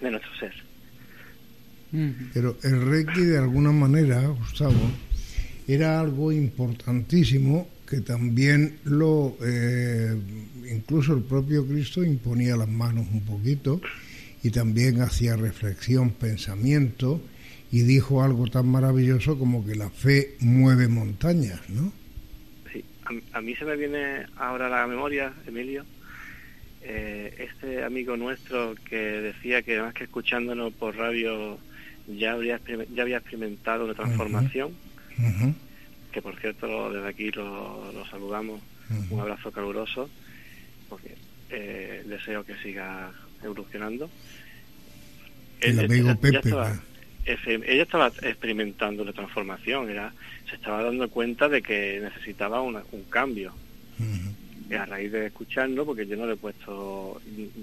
de, nuestro ser. Pero el Reiki de alguna manera, Gustavo, era algo importantísimo que también lo, eh, incluso el propio Cristo imponía las manos un poquito y también hacía reflexión, pensamiento y dijo algo tan maravilloso como que la fe mueve montañas, ¿no? Sí, a, mí se me viene ahora a la memoria, Emilio, eh, este amigo nuestro que decía que más que escuchándonos por radio ya habría ya había experimentado una transformación, que por cierto desde aquí lo, saludamos, un abrazo caluroso, porque eh, deseo que siga evolucionando. El amigo Pepe. Ella estaba experimentando la transformación, era, se estaba dando cuenta de que necesitaba un cambio. Y a raíz de escucharlo, porque yo no le he puesto,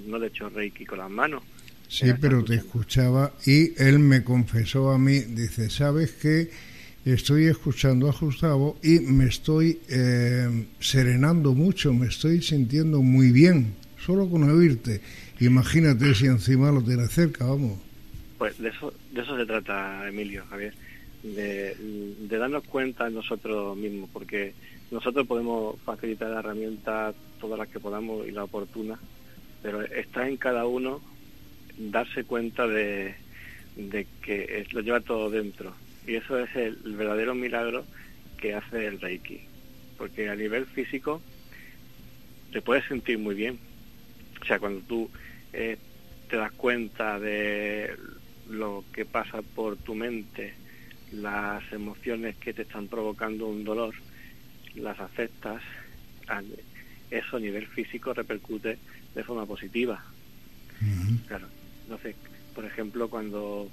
no le he hecho reiki con las manos. Sí, pero te escuchaba y él me confesó a mí, dice, ¿sabes que Estoy escuchando a Gustavo y me estoy eh, serenando mucho, me estoy sintiendo muy bien, solo con oírte. Imagínate si encima lo tienes cerca, vamos. Pues de eso, de eso se trata, Emilio, Javier, de, darnos cuenta nosotros mismos, porque nosotros podemos facilitar la herramienta todas las que podamos y la oportuna, pero está en cada uno darse cuenta de, de que lo lleva todo dentro. Y eso es el, el verdadero milagro que hace el Reiki, porque a nivel físico te puedes sentir muy bien, o sea, cuando tú eh, te das cuenta de lo que pasa por tu mente, las emociones que te están provocando un dolor, las aceptas, eso a nivel físico repercute de forma positiva. Claro, entonces, por ejemplo, cuando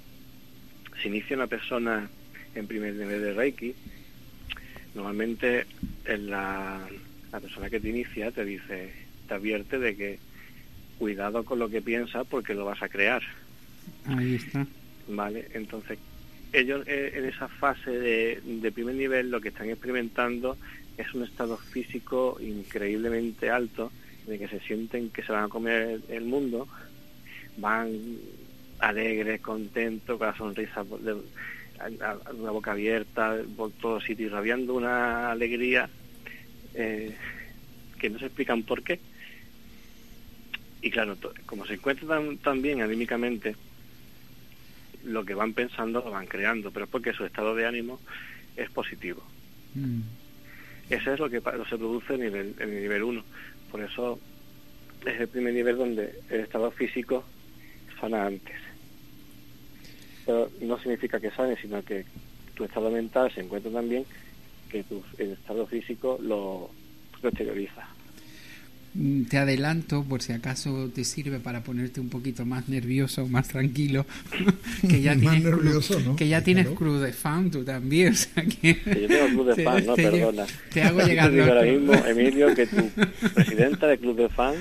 se inicia una persona en primer nivel de Reiki, normalmente la, la persona que te inicia te dice, te advierte de que cuidado con lo que piensas porque lo vas a crear. Ahí está. Vale, entonces ellos eh, en esa fase de, primer nivel lo que están experimentando es un estado físico increíblemente alto de que se sienten que se van a comer el mundo, van alegres, contentos, con la sonrisa una boca abierta, por todo sitio, irradiando una alegría eh, que no se explican por qué. Y claro, como se encuentran tan, bien anímicamente, lo que van pensando lo van creando, pero es porque su estado de ánimo es positivo. Mm. Ese es lo que se produce en, nivel, en el nivel 1. Por eso es el primer nivel donde el estado físico sana antes. Pero no significa que sane, sino que tu estado mental se encuentra también que tu, el estado físico lo, lo exterioriza. Mm, te adelanto, por si acaso te sirve para ponerte un poquito más nervioso, más tranquilo, que ya tienes, club, que ya tienes club de fan tú también. O sea que yo tengo club de fan, no, perdona. Te hago llegar ahora mismo, Emilio, que tu presidenta de club de fan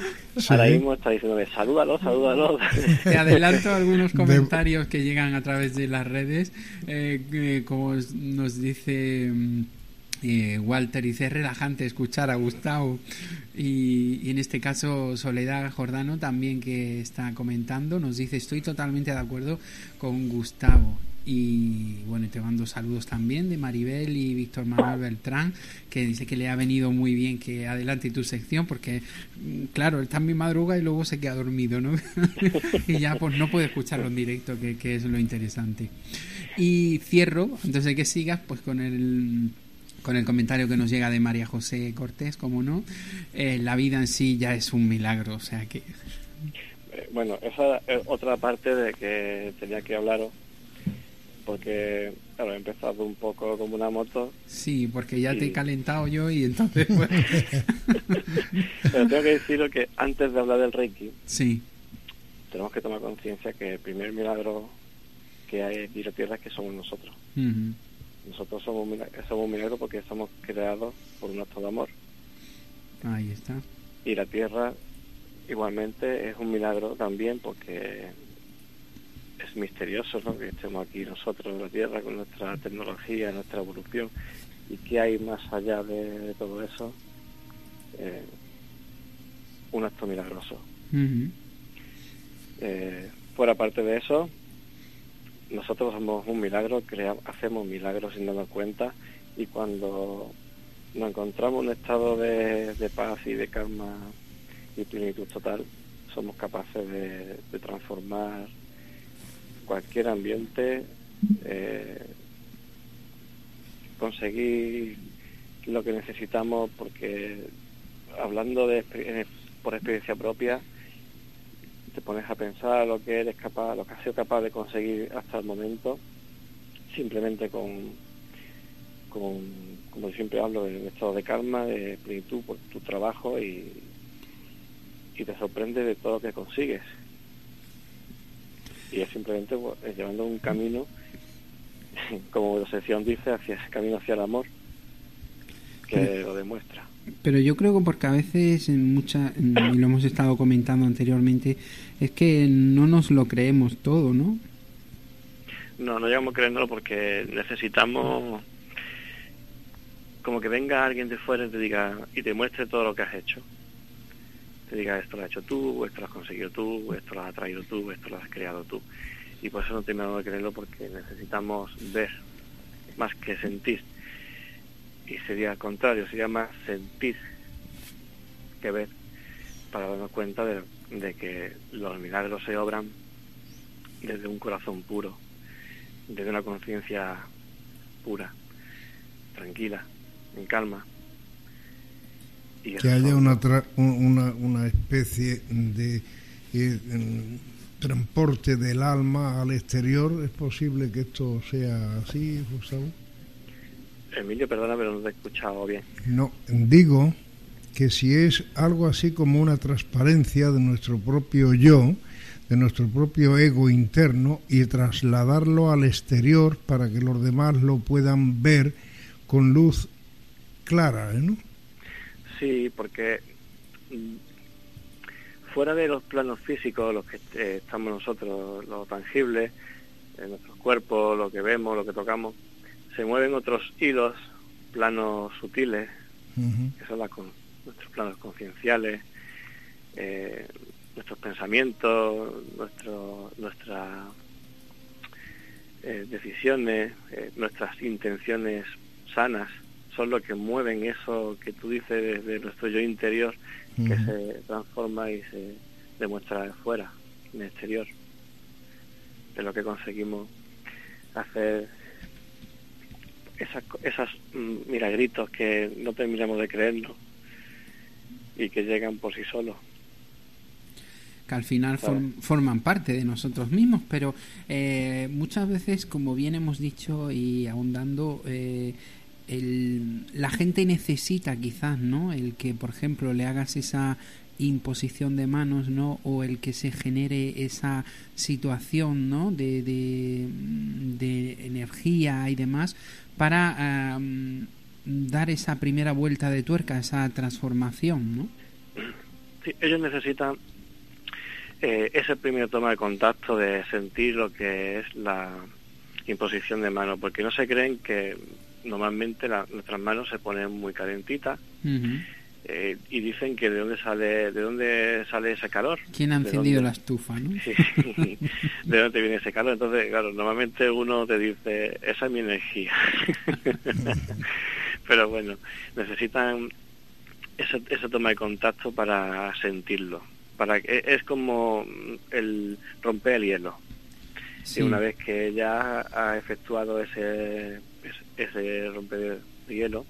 ahora mismo está diciéndome, salúdalo, salúdalo. Te adelanto algunos comentarios que llegan a través de las redes, eh, como nos dice... Eh, Walter dice, es relajante escuchar a Gustavo. Y, en este caso, Soledad Jordano también que está comentando, nos dice, estoy totalmente de acuerdo con Gustavo. Y bueno, te mando saludos también de Maribel y Víctor Manuel Beltrán, que dice que le ha venido muy bien que adelante tu sección, porque mm, claro, él también madruga y luego se queda dormido, ¿no? y ya pues no puede escucharlo en directo, que, que es lo interesante. Y cierro, antes de que sigas, pues con el con el comentario que nos llega de María José Cortés, como no, eh, la vida en sí ya es un milagro, o sea que... Eh, bueno, esa es otra parte de que tenía que hablaros, porque, claro, he empezado un poco como una moto. Sí, porque ya te he calentado yo y entonces... Pero tengo que deciros que antes de hablar del Reiki, sí. tenemos que tomar conciencia que el primer milagro que hay en la Tierra es que somos nosotros. Nosotros somos, somos un milagro porque somos creados por un acto de amor. Ahí está. Y la Tierra igualmente es un milagro también porque es misterioso ¿no? que estemos aquí nosotros en la Tierra con nuestra tecnología, nuestra evolución. ¿Y qué hay más allá de, todo eso? Eh, un acto milagroso. eh, fuera parte de eso, nosotros somos un milagro, creamos, hacemos milagros sin darnos cuenta y cuando nos encontramos en un estado de, paz y de calma y plenitud total, somos capaces de, transformar cualquier ambiente, eh, conseguir lo que necesitamos, porque hablando de, por experiencia propia, te pones a pensar lo que eres capaz, lo que has sido capaz de conseguir hasta el momento, simplemente con, con como siempre hablo, de un estado de calma, de plenitud por tu trabajo y, y te sorprende de todo lo que consigues. Y es simplemente pues, llevando un camino, como la sección dice, hacia ese camino hacia el amor, que lo demuestra. Pero yo creo que porque a veces, en mucha, y lo hemos estado comentando anteriormente, es que no nos lo creemos todo, ¿no? No, no llegamos creyéndolo porque necesitamos como que venga alguien de fuera y te diga y te muestre todo lo que has hecho. Te diga esto lo has hecho tú, esto lo has conseguido tú, esto lo has traído tú, esto lo has creado tú. Y por eso no tenemos que creerlo porque necesitamos ver más que sentir y sería al contrario, sería más sentir que ver para darnos cuenta de, que los milagros se obran desde un corazón puro, desde una conciencia pura, tranquila, en calma. Y que haya una, una, una especie de eh, transporte del alma al exterior, ¿es posible que esto sea así, Gustavo? Emilio, perdona, pero no te he escuchado bien. No, digo que si es algo así como una transparencia de nuestro propio yo, de nuestro propio ego interno y trasladarlo al exterior para que los demás lo puedan ver con luz clara, ¿eh, ¿no? Sí, porque mm, fuera de los planos físicos, los que eh, estamos nosotros, lo tangible, en nuestros cuerpos, lo que vemos, lo que tocamos, se mueven otros hilos, planos sutiles, que son nuestros planos concienciales, eh, nuestros pensamientos, nuestro, nuestra eh, decisiones, eh, nuestras intenciones sanas, son lo que mueven eso que tú dices desde nuestro yo interior, que se transforma y se demuestra afuera, en el exterior. Es lo que conseguimos hacer esas, esas mm, milagritos que no terminamos de creernos y que llegan por sí solos que al final forman parte de nosotros mismos, pero eh, muchas veces, como bien hemos dicho y ahondando, eh, la gente necesita quizás, ¿no? El que, por ejemplo, le hagas esa imposición de manos, ¿no? O el que se genere esa situación, ¿no? De, de, energía y demás para dar esa primera vuelta de tuerca, esa transformación, ¿no? Sí, ellos necesitan eh, ese primer toma de contacto de sentir lo que es la imposición de mano, porque no se creen que normalmente nuestras manos se ponen muy calentitas eh, y dicen que de dónde sale de dónde sale ese calor. ¿Quién ha encendido la estufa, no? de dónde viene ese calor. Entonces, claro, normalmente uno te dice, esa es mi energía. Pero bueno, necesitan ese, ese toma de contacto para sentirlo para que es como el romper el hielo. Y una vez que ya ha efectuado ese ese romper el hielo,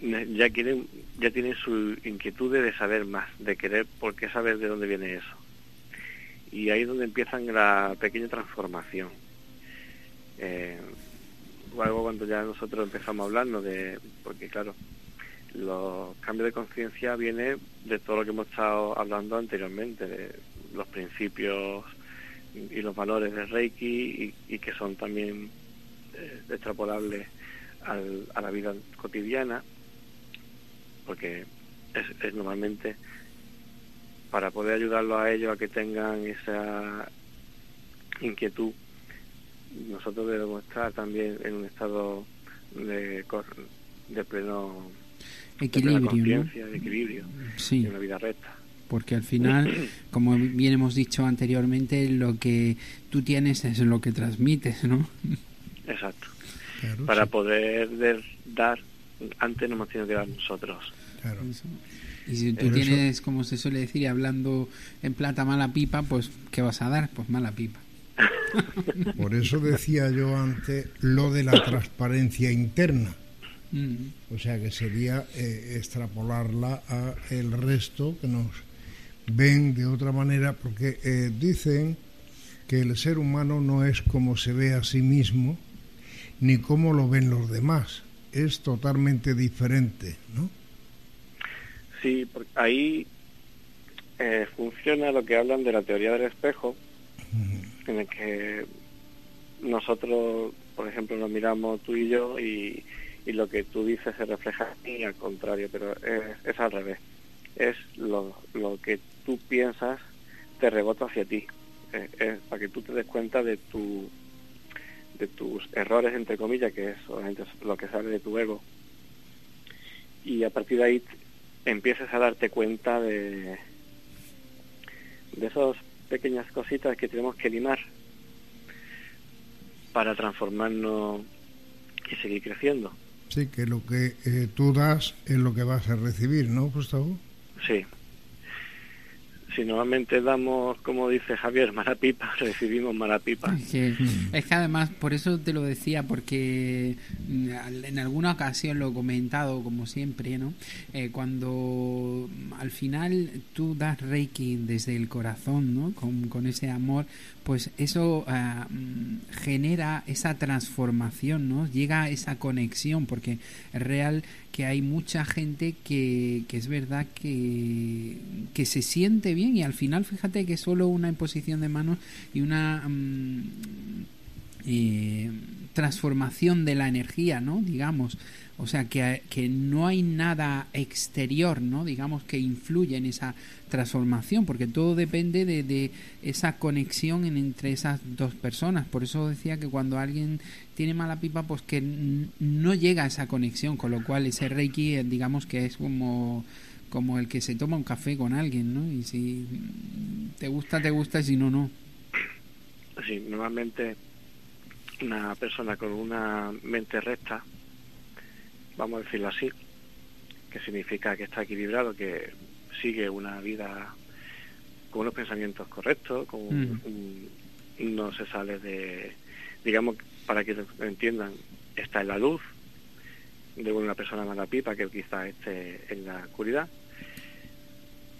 ya quieren ya tienen su inquietud de saber más, de querer por qué saber de dónde viene eso. Y ahí es donde empiezan la pequeña transformación. Eh, algo cuando ya nosotros empezamos hablando de, porque claro, los cambios de conciencia vienen de todo lo que hemos estado hablando anteriormente, de los principios y los valores del Reiki y, que son también eh, extrapolables a la vida cotidiana, porque es, normalmente para poder ayudarlos a ellos a que tengan esa inquietud, nosotros debemos estar también en un estado de, de pleno equilibrio, de equilibrio, sí. una vida recta. Porque al final, como bien hemos dicho anteriormente, lo que tú tienes es lo que transmites, ¿no? Exacto. Para poder dar, antes nos hemos tenido que dar nosotros. Claro. Y si tú tienes, como se suele decir, hablando en plata mala pipa, pues ¿qué vas a dar? Pues mala pipa. Por eso decía yo antes lo de la transparencia interna. O sea que sería eh, extrapolarla a el resto que nos ven de otra manera, porque eh, dicen que el ser humano no es como se ve a sí mismo, ni como lo ven los demás. Es totalmente diferente, ¿no? Sí, porque ahí eh, funciona lo que hablan de la teoría del espejo, en el que nosotros, por ejemplo, nos miramos tú y yo y lo que tú dices se refleja y al contrario, pero es, al revés. Es lo, que tú piensas te rebota hacia ti, es para que tú te des cuenta de tu de tus errores entre comillas, que es solamente lo que sale de tu ego. Y a partir de ahí empiezas a darte cuenta de de esas pequeñas cositas que tenemos que limar para transformarnos y seguir creciendo. Sí, que lo que eh, tú das es lo que vas a recibir, ¿no, Gustavo? Sí. Si normalmente damos, como dice Javier, mala pipa, recibimos mala pipa. es que además, por eso te lo decía, porque mm, en alguna ocasión lo he comentado, como siempre, ¿no? Eh, cuando al final tú das Reiki desde el corazón, ¿no? Con, con ese amor, pues eso ah, mm, genera esa transformación, ¿no? Llega esa conexión, porque es real que hay mucha gente que, que es verdad que, que se siente bien y al final fíjate que solo una imposición de manos y una mm, eh, transformación de la energía, ¿no? Digamos, o sea, que, que, no hay nada exterior, ¿no? Digamos, que influye en esa transformación, porque todo depende de, de esa conexión entre esas dos personas. Por eso decía que cuando alguien tiene mala pipa, pues que no llega a esa conexión, con lo cual ese Reiki, eh, digamos que es como como el que se toma un café con alguien, ¿no? Y si te gusta, te gusta, y si no, no. Sí, normalmente una persona con una mente recta, vamos a decirlo así, que significa que está equilibrado, que sigue una vida con unos pensamientos correctos, con un- no se sale de, digamos, para que lo entiendan, está en la luz de una persona mala pipa que quizás esté en la oscuridad,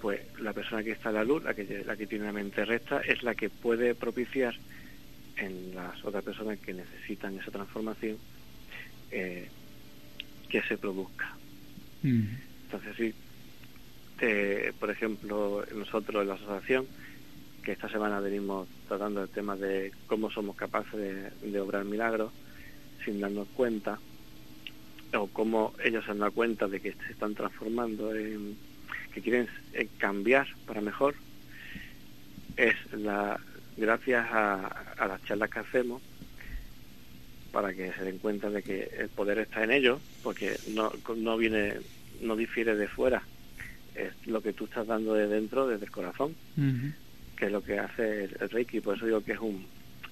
pues la persona que está en la luz, la que, la que tiene una mente recta, es la que puede propiciar en las otras personas que necesitan esa transformación eh, que se produzca. Mm. Entonces, sí, por ejemplo, nosotros en la asociación, que esta semana venimos tratando el tema de cómo somos capaces de, de obrar milagros sin darnos cuenta, o cómo ellos se han dado cuenta de que se están transformando, en, que quieren eh, cambiar para mejor, es la gracias a, a las charlas que hacemos para que se den cuenta de que el poder está en ellos, porque no, no viene, no difiere de fuera, es lo que tú estás dando de dentro, desde el corazón, que es lo que hace el, el Reiki, por eso digo que es un,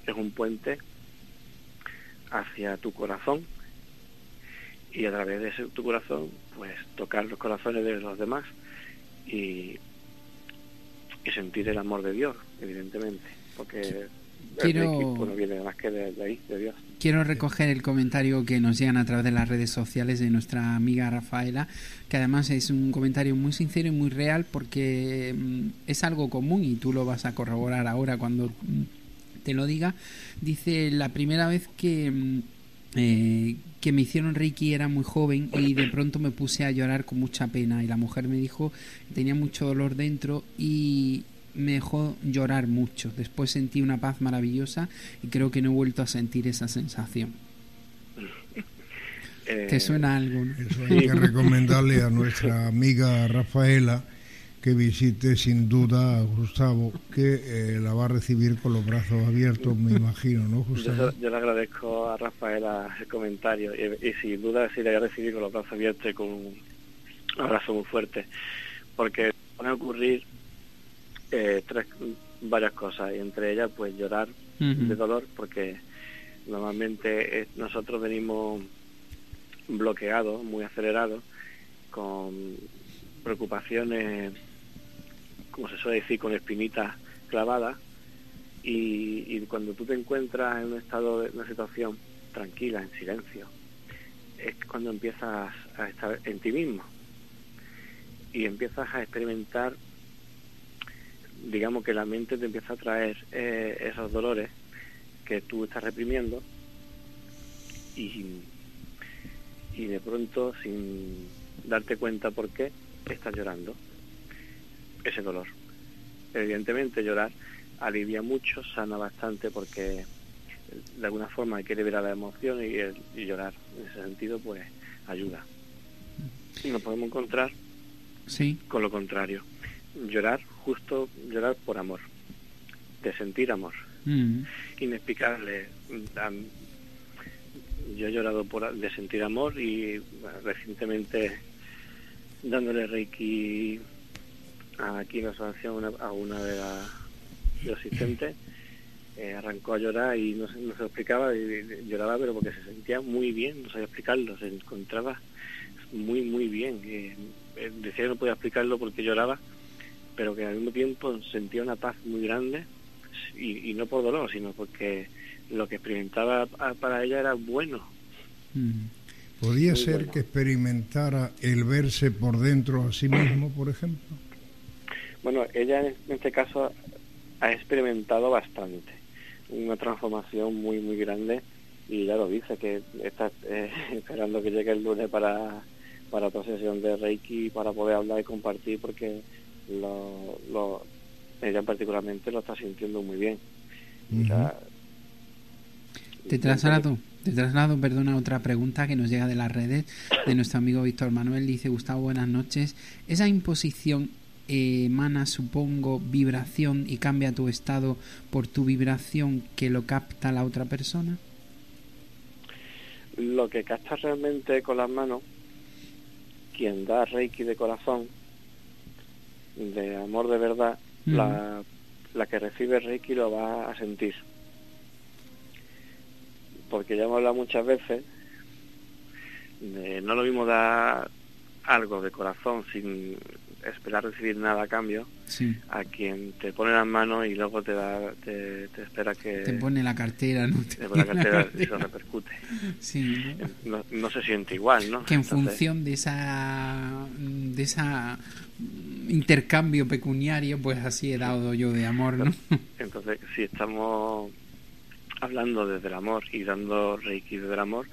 es un puente hacia tu corazón. Y a través de ese, tu corazón, pues tocar los corazones de los demás y, y sentir el amor de Dios, evidentemente, porque el Reiki pues, no viene más que de, de ahí, de Dios. Quiero recoger el comentario que nos llegan a través de las redes sociales de nuestra amiga Rafaela, que además es un comentario muy sincero y muy real porque mm, es algo común y tú lo vas a corroborar ahora cuando mm, te lo diga. Dice, la primera vez que, mm, eh, que me hicieron Reiki era muy joven y de pronto me puse a llorar con mucha pena y la mujer me dijo tenía mucho dolor dentro y me dejó llorar mucho. Después sentí una paz maravillosa y creo que no he vuelto a sentir esa sensación. Eh, ¿Te suena algo? no? Eso hay que recomendarle a nuestra amiga Rafaela que visite sin duda a Gustavo, que eh, la va a recibir con los brazos abiertos, me imagino, ¿no, Yo, Gustavo? yo le agradezco a Rafaela el comentario y, y sin duda sí le voy a recibir con los brazos abiertos y con un abrazo muy fuerte, porque van a ocurrir eh, tres, varias cosas y entre ellas pues llorar de dolor porque normalmente eh, nosotros venimos bloqueados, muy acelerados, con preocupaciones, como se suele decir, con espinitas clavadas y, y cuando tú te encuentras en un estado de una situación tranquila, en silencio, es cuando empiezas a estar en ti mismo y empiezas a experimentar, digamos que la mente te empieza a traer eh, esos dolores que tú estás reprimiendo y, y de pronto sin darte cuenta por qué estás llorando ese dolor. Evidentemente llorar alivia mucho, sana bastante porque de alguna forma hay que liberar la emoción y, el- y llorar en ese sentido pues ayuda. Y nos podemos encontrar Sí. con lo contrario. Llorar, justo llorar por amor, de sentir amor, Mm. inexplicable. Yo he llorado por, de sentir amor y bueno, recientemente dándole Reiki aquí en la asociación a una de las de asistentes, eh, arrancó a llorar y no se, no se lo explicaba, y, y lloraba pero porque se sentía muy bien, no sabía explicarlo, se encontraba muy, muy bien. eh, eh, decía que no podía explicarlo porque lloraba, pero que al mismo tiempo sentía una paz muy grande y, y no por dolor, sino porque lo que experimentaba pa- para ella era bueno. Mm. ¿Podía Muy ser bueno. que experimentara el verse por dentro a sí mismo, por ejemplo? Bueno, ella en este caso ha experimentado bastante, una transformación muy, muy grande y ya lo dice, que está eh, esperando que llegue el lunes para, para otra sesión de Reiki para poder hablar y compartir porque lo, lo- ella particularmente lo está sintiendo muy bien. Sea, Te traslado, te traslado, perdona, otra pregunta que nos llega de las redes de nuestro amigo Víctor Manuel. Dice, Gustavo, buenas noches. ¿Esa imposición eh, emana, supongo, vibración y cambia tu estado por tu vibración que lo capta la otra persona? lo que capta realmente con las manos, quien da Reiki de corazón, de amor de verdad, la, la, que recibe Reiki lo va a sentir. Porque ya hemos hablado muchas veces de no lo mismo dar algo de corazón sin esperar recibir nada a cambio, a quien te pone las manos y luego te da te, espera que te pone la cartera no te, pone la cartera y eso repercute. Sí ¿no? No, se siente igual no que en función de esa de esa intercambio pecuniario pues así he dado yo de amor no entonces si estamos hablando desde el amor y dando reiki desde el amor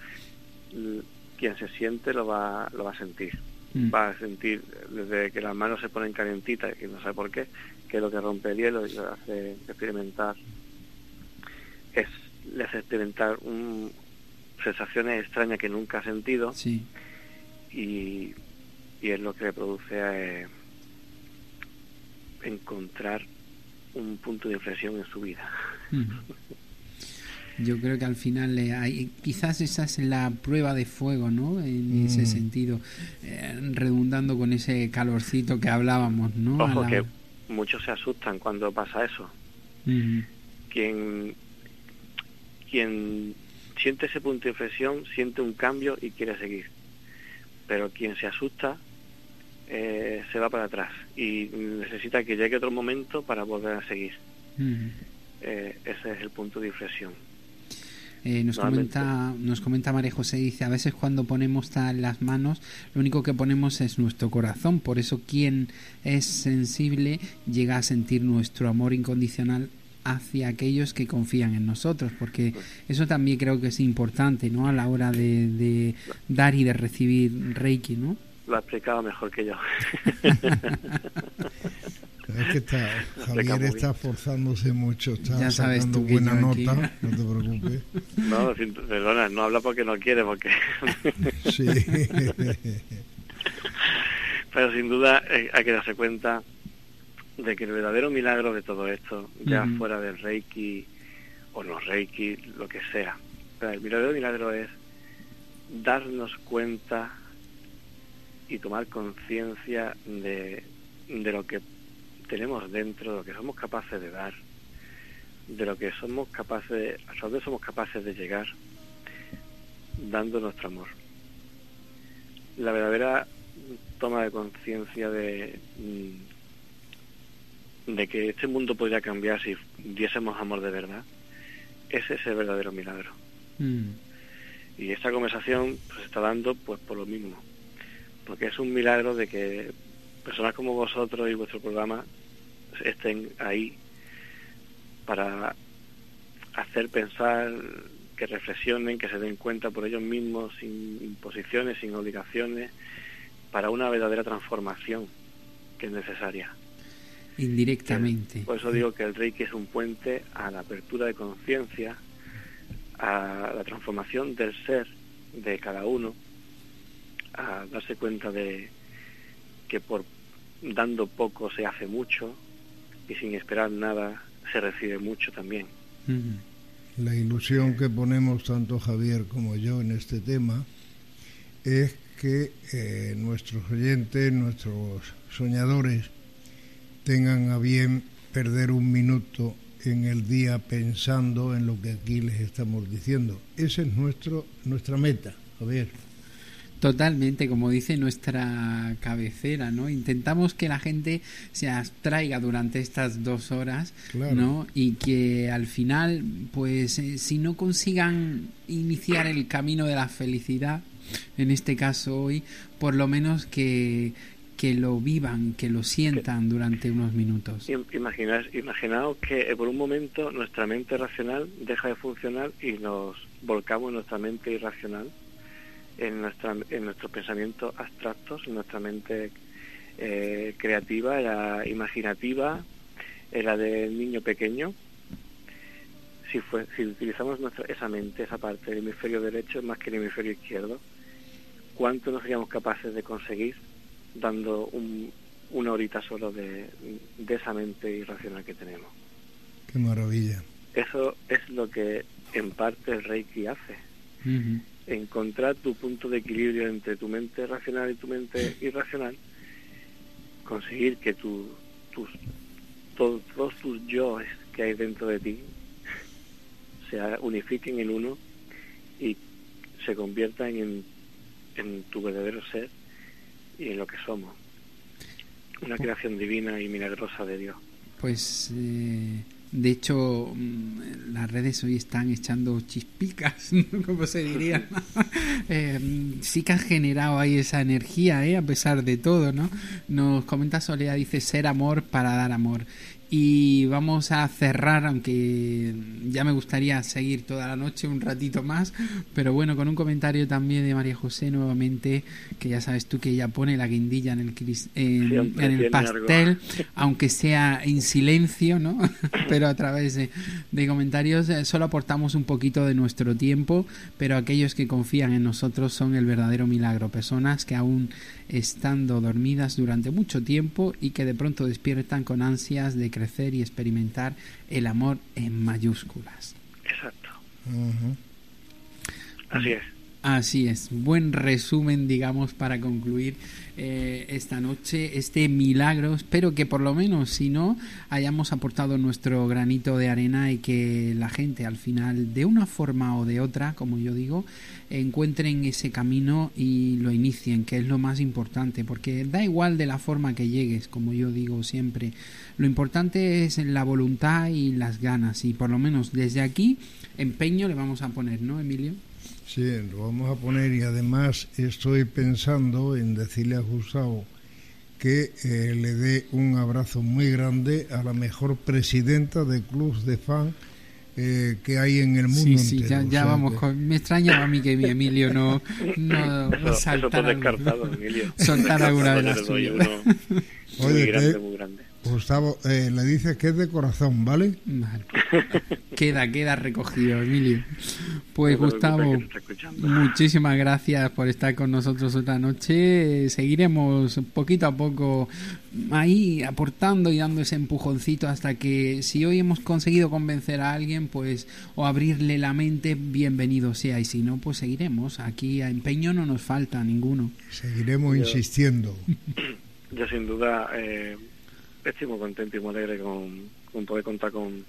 quien se siente lo va lo va a sentir Mm. va a sentir desde que las manos se ponen calientitas y no sabe por qué, que es lo que rompe el hielo y le hace experimentar, es, le hace experimentar un, sensaciones extrañas que nunca ha sentido y, y es lo que le produce eh, encontrar un punto de inflexión en su vida. Mm. Yo creo que al final hay, quizás esa es la prueba de fuego, ¿no? En ese mm. sentido, eh, redundando con ese calorcito que hablábamos, ¿no? Ojo que muchos se asustan cuando pasa eso. Quien quien siente ese punto de inflexión siente un cambio y quiere seguir, pero quien se asusta eh, se va para atrás y necesita que llegue otro momento para volver a seguir. Eh, ese es el punto de inflexión. Eh, nos, comenta, nos comenta María José, dice, a veces cuando ponemos las manos, lo único que ponemos es nuestro corazón, por eso quien es sensible llega a sentir nuestro amor incondicional hacia aquellos que confían en nosotros, porque eso también creo que es importante, ¿no? A la hora de, dar y de recibir Reiki, ¿no? Lo ha explicado mejor que yo. Es que está, Javier está forzándose mucho, está sacando buena nota, no te preocupes. No, perdona, no habla porque no quiere, porque... sí. Pero sin duda eh, hay que darse cuenta de que el verdadero milagro de todo esto, ya fuera del Reiki o no Reiki, lo que sea, el verdadero milagro es darnos cuenta y tomar conciencia de, de lo que tenemos dentro, de lo que somos capaces de dar, de lo que somos capaces, hasta dónde somos capaces de llegar, dando nuestro amor. La verdadera toma de conciencia de, mm, de que este mundo podría cambiar si diésemos amor de verdad, ese es el verdadero milagro. Mm. Y esta conversación pues, se está dando pues por lo mismo, porque es un milagro de que personas como vosotros y vuestro programa estén ahí para hacer pensar, que reflexionen, que se den cuenta por ellos mismos, sin imposiciones, sin obligaciones, para una verdadera transformación que es necesaria. Indirectamente. Por eso digo que el Reiki es un puente a la apertura de conciencia, a la transformación del ser de cada uno, a darse cuenta de que por dando poco se hace mucho y sin esperar nada se recibe mucho también. La ilusión que ponemos tanto Javier como yo en este tema es que eh, nuestros oyentes, nuestros soñadores, tengan a bien perder un minuto en el día pensando en lo que aquí les estamos diciendo. Esa es nuestro, nuestra meta, Javier. Totalmente, como dice nuestra cabecera, ¿no? Intentamos que la gente se abstraiga durante estas dos horas, ¿no? Y que al final, pues, eh, si no consigan iniciar el camino de la felicidad, en este caso hoy, por lo menos que, que lo vivan, que lo sientan durante unos minutos. Imaginaos, imaginaos que eh, por un momento nuestra mente racional deja de funcionar y nos volcamos en nuestra mente irracional en, nuestra, en nuestros pensamientos abstractos, en nuestra mente eh, creativa, la imaginativa, la del niño pequeño. Si, fue, si utilizamos nuestra, esa mente, esa parte del hemisferio derecho más que el hemisferio izquierdo, ¿cuánto nos seríamos capaces de conseguir dando un, una horita solo de, de esa mente irracional que tenemos? Qué maravilla. Eso es lo que en parte el Reiki hace encontrar tu punto de equilibrio entre tu mente racional y tu mente irracional, conseguir que tu, tus, todos tus yoes que hay dentro de ti se unifiquen en uno y se conviertan en, en tu verdadero ser y en lo que somos. Una creación divina y milagrosa de Dios. Pues eh, de hecho, mm, las redes hoy están echando chispicas, como se diría. eh, sí que han generado ahí esa energía, ¿eh? a pesar de todo, ¿no? Nos comenta Soledad, dice ser amor para dar amor. Y vamos a cerrar, aunque ya me gustaría seguir toda la noche un ratito más, pero bueno, con un comentario también de María José nuevamente, que ya sabes tú que ella pone la guindilla en el, en, en el pastel, aunque sea en silencio, ¿no? pero a través de, de comentarios eh, solo aportamos un poquito de nuestro tiempo, pero aquellos que confían en nosotros son el verdadero milagro, personas que aún estando dormidas durante mucho tiempo y que de pronto despiertan con ansias de crecer y experimentar el amor en mayúsculas. Exacto. Así es. Así es, buen resumen, digamos, para concluir eh, esta noche este milagro. Espero que por lo menos, si no, hayamos aportado nuestro granito de arena y que la gente al final, de una forma o de otra, como yo digo, encuentren ese camino y lo inicien, que es lo más importante, porque da igual de la forma que llegues, como yo digo siempre. Lo importante es la voluntad y las ganas, y por lo menos desde aquí, empeño le vamos a poner, ¿no, Emilio? Sí, lo vamos a poner y además estoy pensando en decirle a Gustavo que eh, le dé un abrazo muy grande a la mejor presidenta de clubs de fan eh, que hay en el mundo sí, sí, entero. ya, ya O sea vamos que- con- me extrañaba a mí que mi Emilio no, no Eso- eso saltara por descartado, Emilio. soltar alguna de las suyas. muy grande, muy grande. Gustavo, eh, le dices que es de corazón, ¿vale? Vale. Queda, queda recogido, Emilio. Pues No Gustavo, muchísimas gracias por estar con nosotros otra noche. Seguiremos poquito a poco ahí aportando y dando ese empujoncito hasta que si hoy hemos conseguido convencer a alguien, pues o abrirle la mente, bienvenido sea. Y si no, pues seguiremos. Aquí a empeño no nos falta ninguno. Seguiremos Yo- insistiendo. Yo sin duda eh, estoy muy contento y muy alegre con, con poder contar con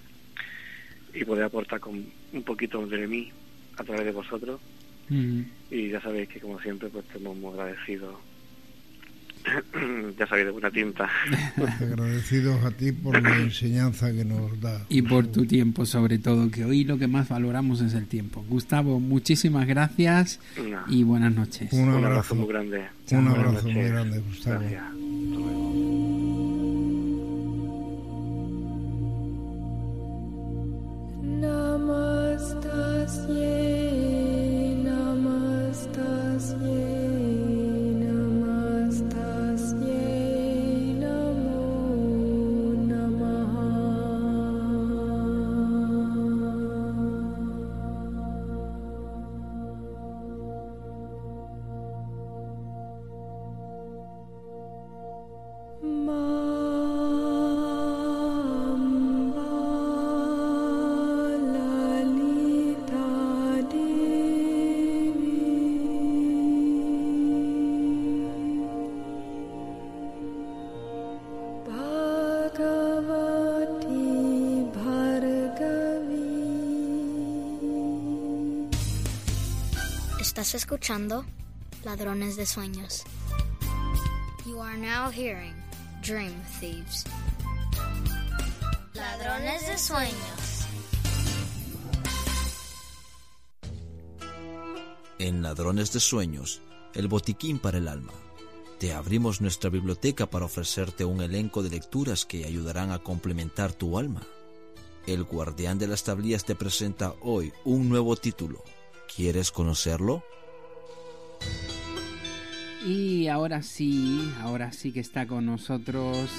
y poder aportar con un poquito de mí a través de vosotros Mm. y ya sabéis que como siempre pues estamos muy agradecidos ya sabéis de buena tinta Agradecidos a ti por la enseñanza que nos da. Y por tu tiempo, sobre todo, que hoy lo que más valoramos es el tiempo. Gustavo, muchísimas gracias No. y buenas noches. Un un abrazo. muy grande Un Buenas abrazo muy noches. grande, Gustavo. gracias Estás escuchando Ladrones de Sueños. You are now hearing Dream Thieves. Ladrones de Sueños. En Ladrones de Sueños, el botiquín para el alma. Te abrimos nuestra biblioteca para ofrecerte un elenco de lecturas que ayudarán a complementar tu alma. El guardián de las tablillas te presenta hoy un nuevo título. ¿Quieres conocerlo? Y ahora sí, ahora sí que está con nosotros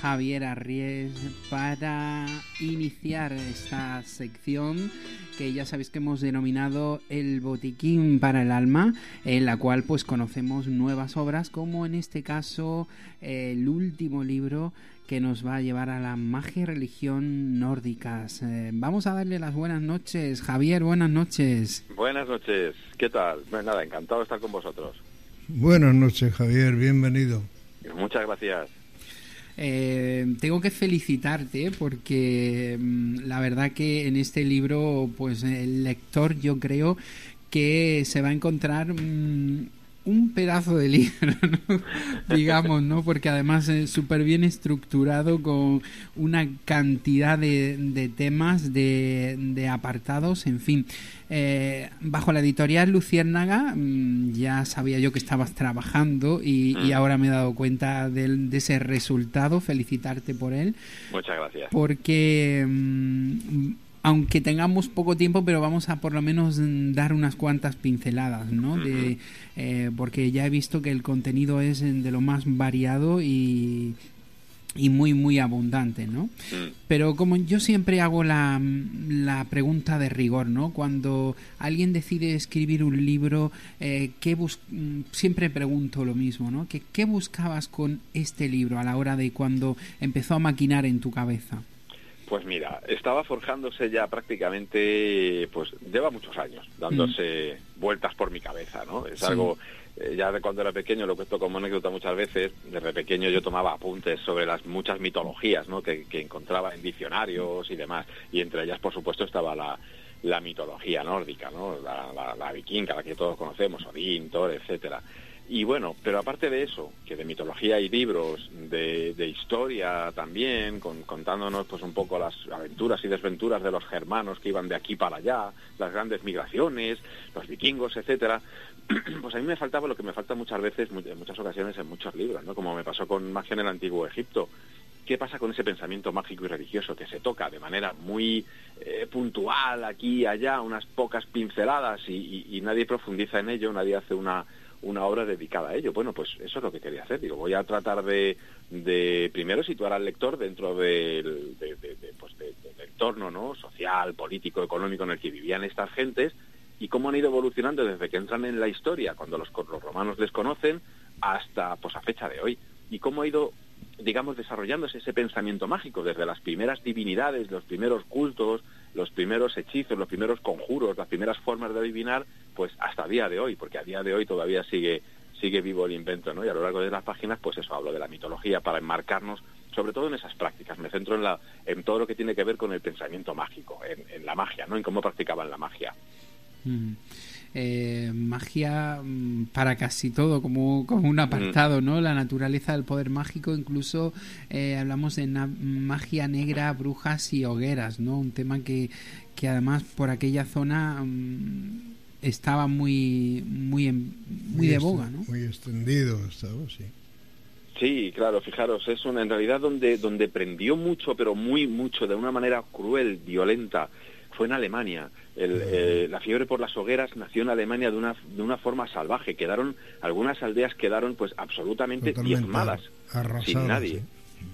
Javier Arries para iniciar esta sección que ya sabéis que hemos denominado el botiquín para el alma, en la cual pues conocemos nuevas obras, como en este caso el último libro que nos va a llevar a la magia y religión nórdicas. Eh, vamos a darle las buenas noches. Javier, buenas noches. Buenas noches, ¿qué tal? Pues nada, encantado de estar con vosotros. Buenas noches, Javier, bienvenido. Muchas gracias. Eh, tengo que felicitarte porque mm, la verdad que en este libro, pues el lector yo creo que se va a encontrar mm, un pedazo de libro, digamos, ¿no? Porque además es súper bien estructurado con una cantidad de, temas, de, apartados, en fin. Eh, bajo la editorial Luciérnaga mm, ya sabía yo que estabas trabajando y, y ahora me he dado cuenta de, de, ese resultado. Felicitarte por él. Muchas gracias. Porque mm, aunque tengamos poco tiempo, pero vamos a por lo menos dar unas cuantas pinceladas, ¿no? De, eh, porque ya he visto que el contenido es de lo más variado y, y muy, muy abundante, ¿no? Pero como yo siempre hago la, la, pregunta de rigor, ¿no? Cuando alguien decide escribir un libro, eh, ¿qué bus siempre pregunto lo mismo, ¿no? ¿Qué, ¿Qué buscabas con este libro a la hora de cuando empezó a maquinar en tu cabeza? Pues mira, estaba forjándose ya prácticamente, pues lleva muchos años dándose mm. vueltas por mi cabeza, ¿no? Es sí. algo, eh, ya de cuando era pequeño, lo cuento como anécdota muchas veces, desde pequeño yo tomaba apuntes sobre las muchas mitologías, ¿no? Que, que encontraba en diccionarios y demás, y entre ellas, por supuesto, estaba la, la mitología nórdica, ¿no? La, vikinga, la que todos conocemos, Odín, Thor, etcétera. Y bueno, pero aparte de eso, que de mitología hay libros, de, de historia también, con, contándonos pues un poco las aventuras y desventuras de los germanos que iban de aquí para allá, las grandes migraciones, los vikingos, etcétera, pues a mí me faltaba lo que me falta muchas veces, en muchas ocasiones en muchos libros, ¿no? Como me pasó con Magia en el Antiguo Egipto. ¿Qué pasa con ese pensamiento mágico y religioso que se toca de manera muy eh, puntual aquí y allá, unas pocas pinceladas y, nadie profundiza en ello, nadie hace una una obra dedicada a ello. Bueno, pues eso es lo que quería hacer. Digo, voy a tratar de, primero situar al lector dentro del, de, de, de, pues del entorno ¿no? social, político, económico en el que vivían estas gentes y cómo han ido evolucionando desde que entran en la historia, cuando los, los romanos les conocen, hasta pues a fecha de hoy. Y cómo ha ido digamos, desarrollándose ese pensamiento mágico desde las primeras divinidades, los primeros cultos, los primeros hechizos, los primeros conjuros, las primeras formas de adivinar, pues hasta día de hoy, porque a día de hoy todavía sigue sigue vivo el invento, ¿no? Y a lo largo de las páginas, pues eso, hablo de la mitología para enmarcarnos, sobre todo en esas prácticas. Me centro en, la, en todo lo que tiene que ver con el pensamiento mágico, en, en la magia, ¿no? En cómo practicaban la magia. Mm. Eh, magia mm, para casi todo, como, como un apartado, ¿no? La naturaleza del poder mágico, incluso eh, hablamos de magia negra, brujas y hogueras, ¿no? Un tema que, que además por aquella zona um, estaba muy muy en, muy, muy de boga, ¿no? Muy extendido estaba, sí. Sí, claro, fijaros, es una, en realidad donde, donde prendió mucho, pero muy mucho, de una manera cruel, violenta, fue en Alemania. El, eh, la fiebre por las hogueras nació en Alemania de una, de una forma salvaje. Quedaron, algunas aldeas quedaron pues absolutamente diezmadas, sin nadie, sí.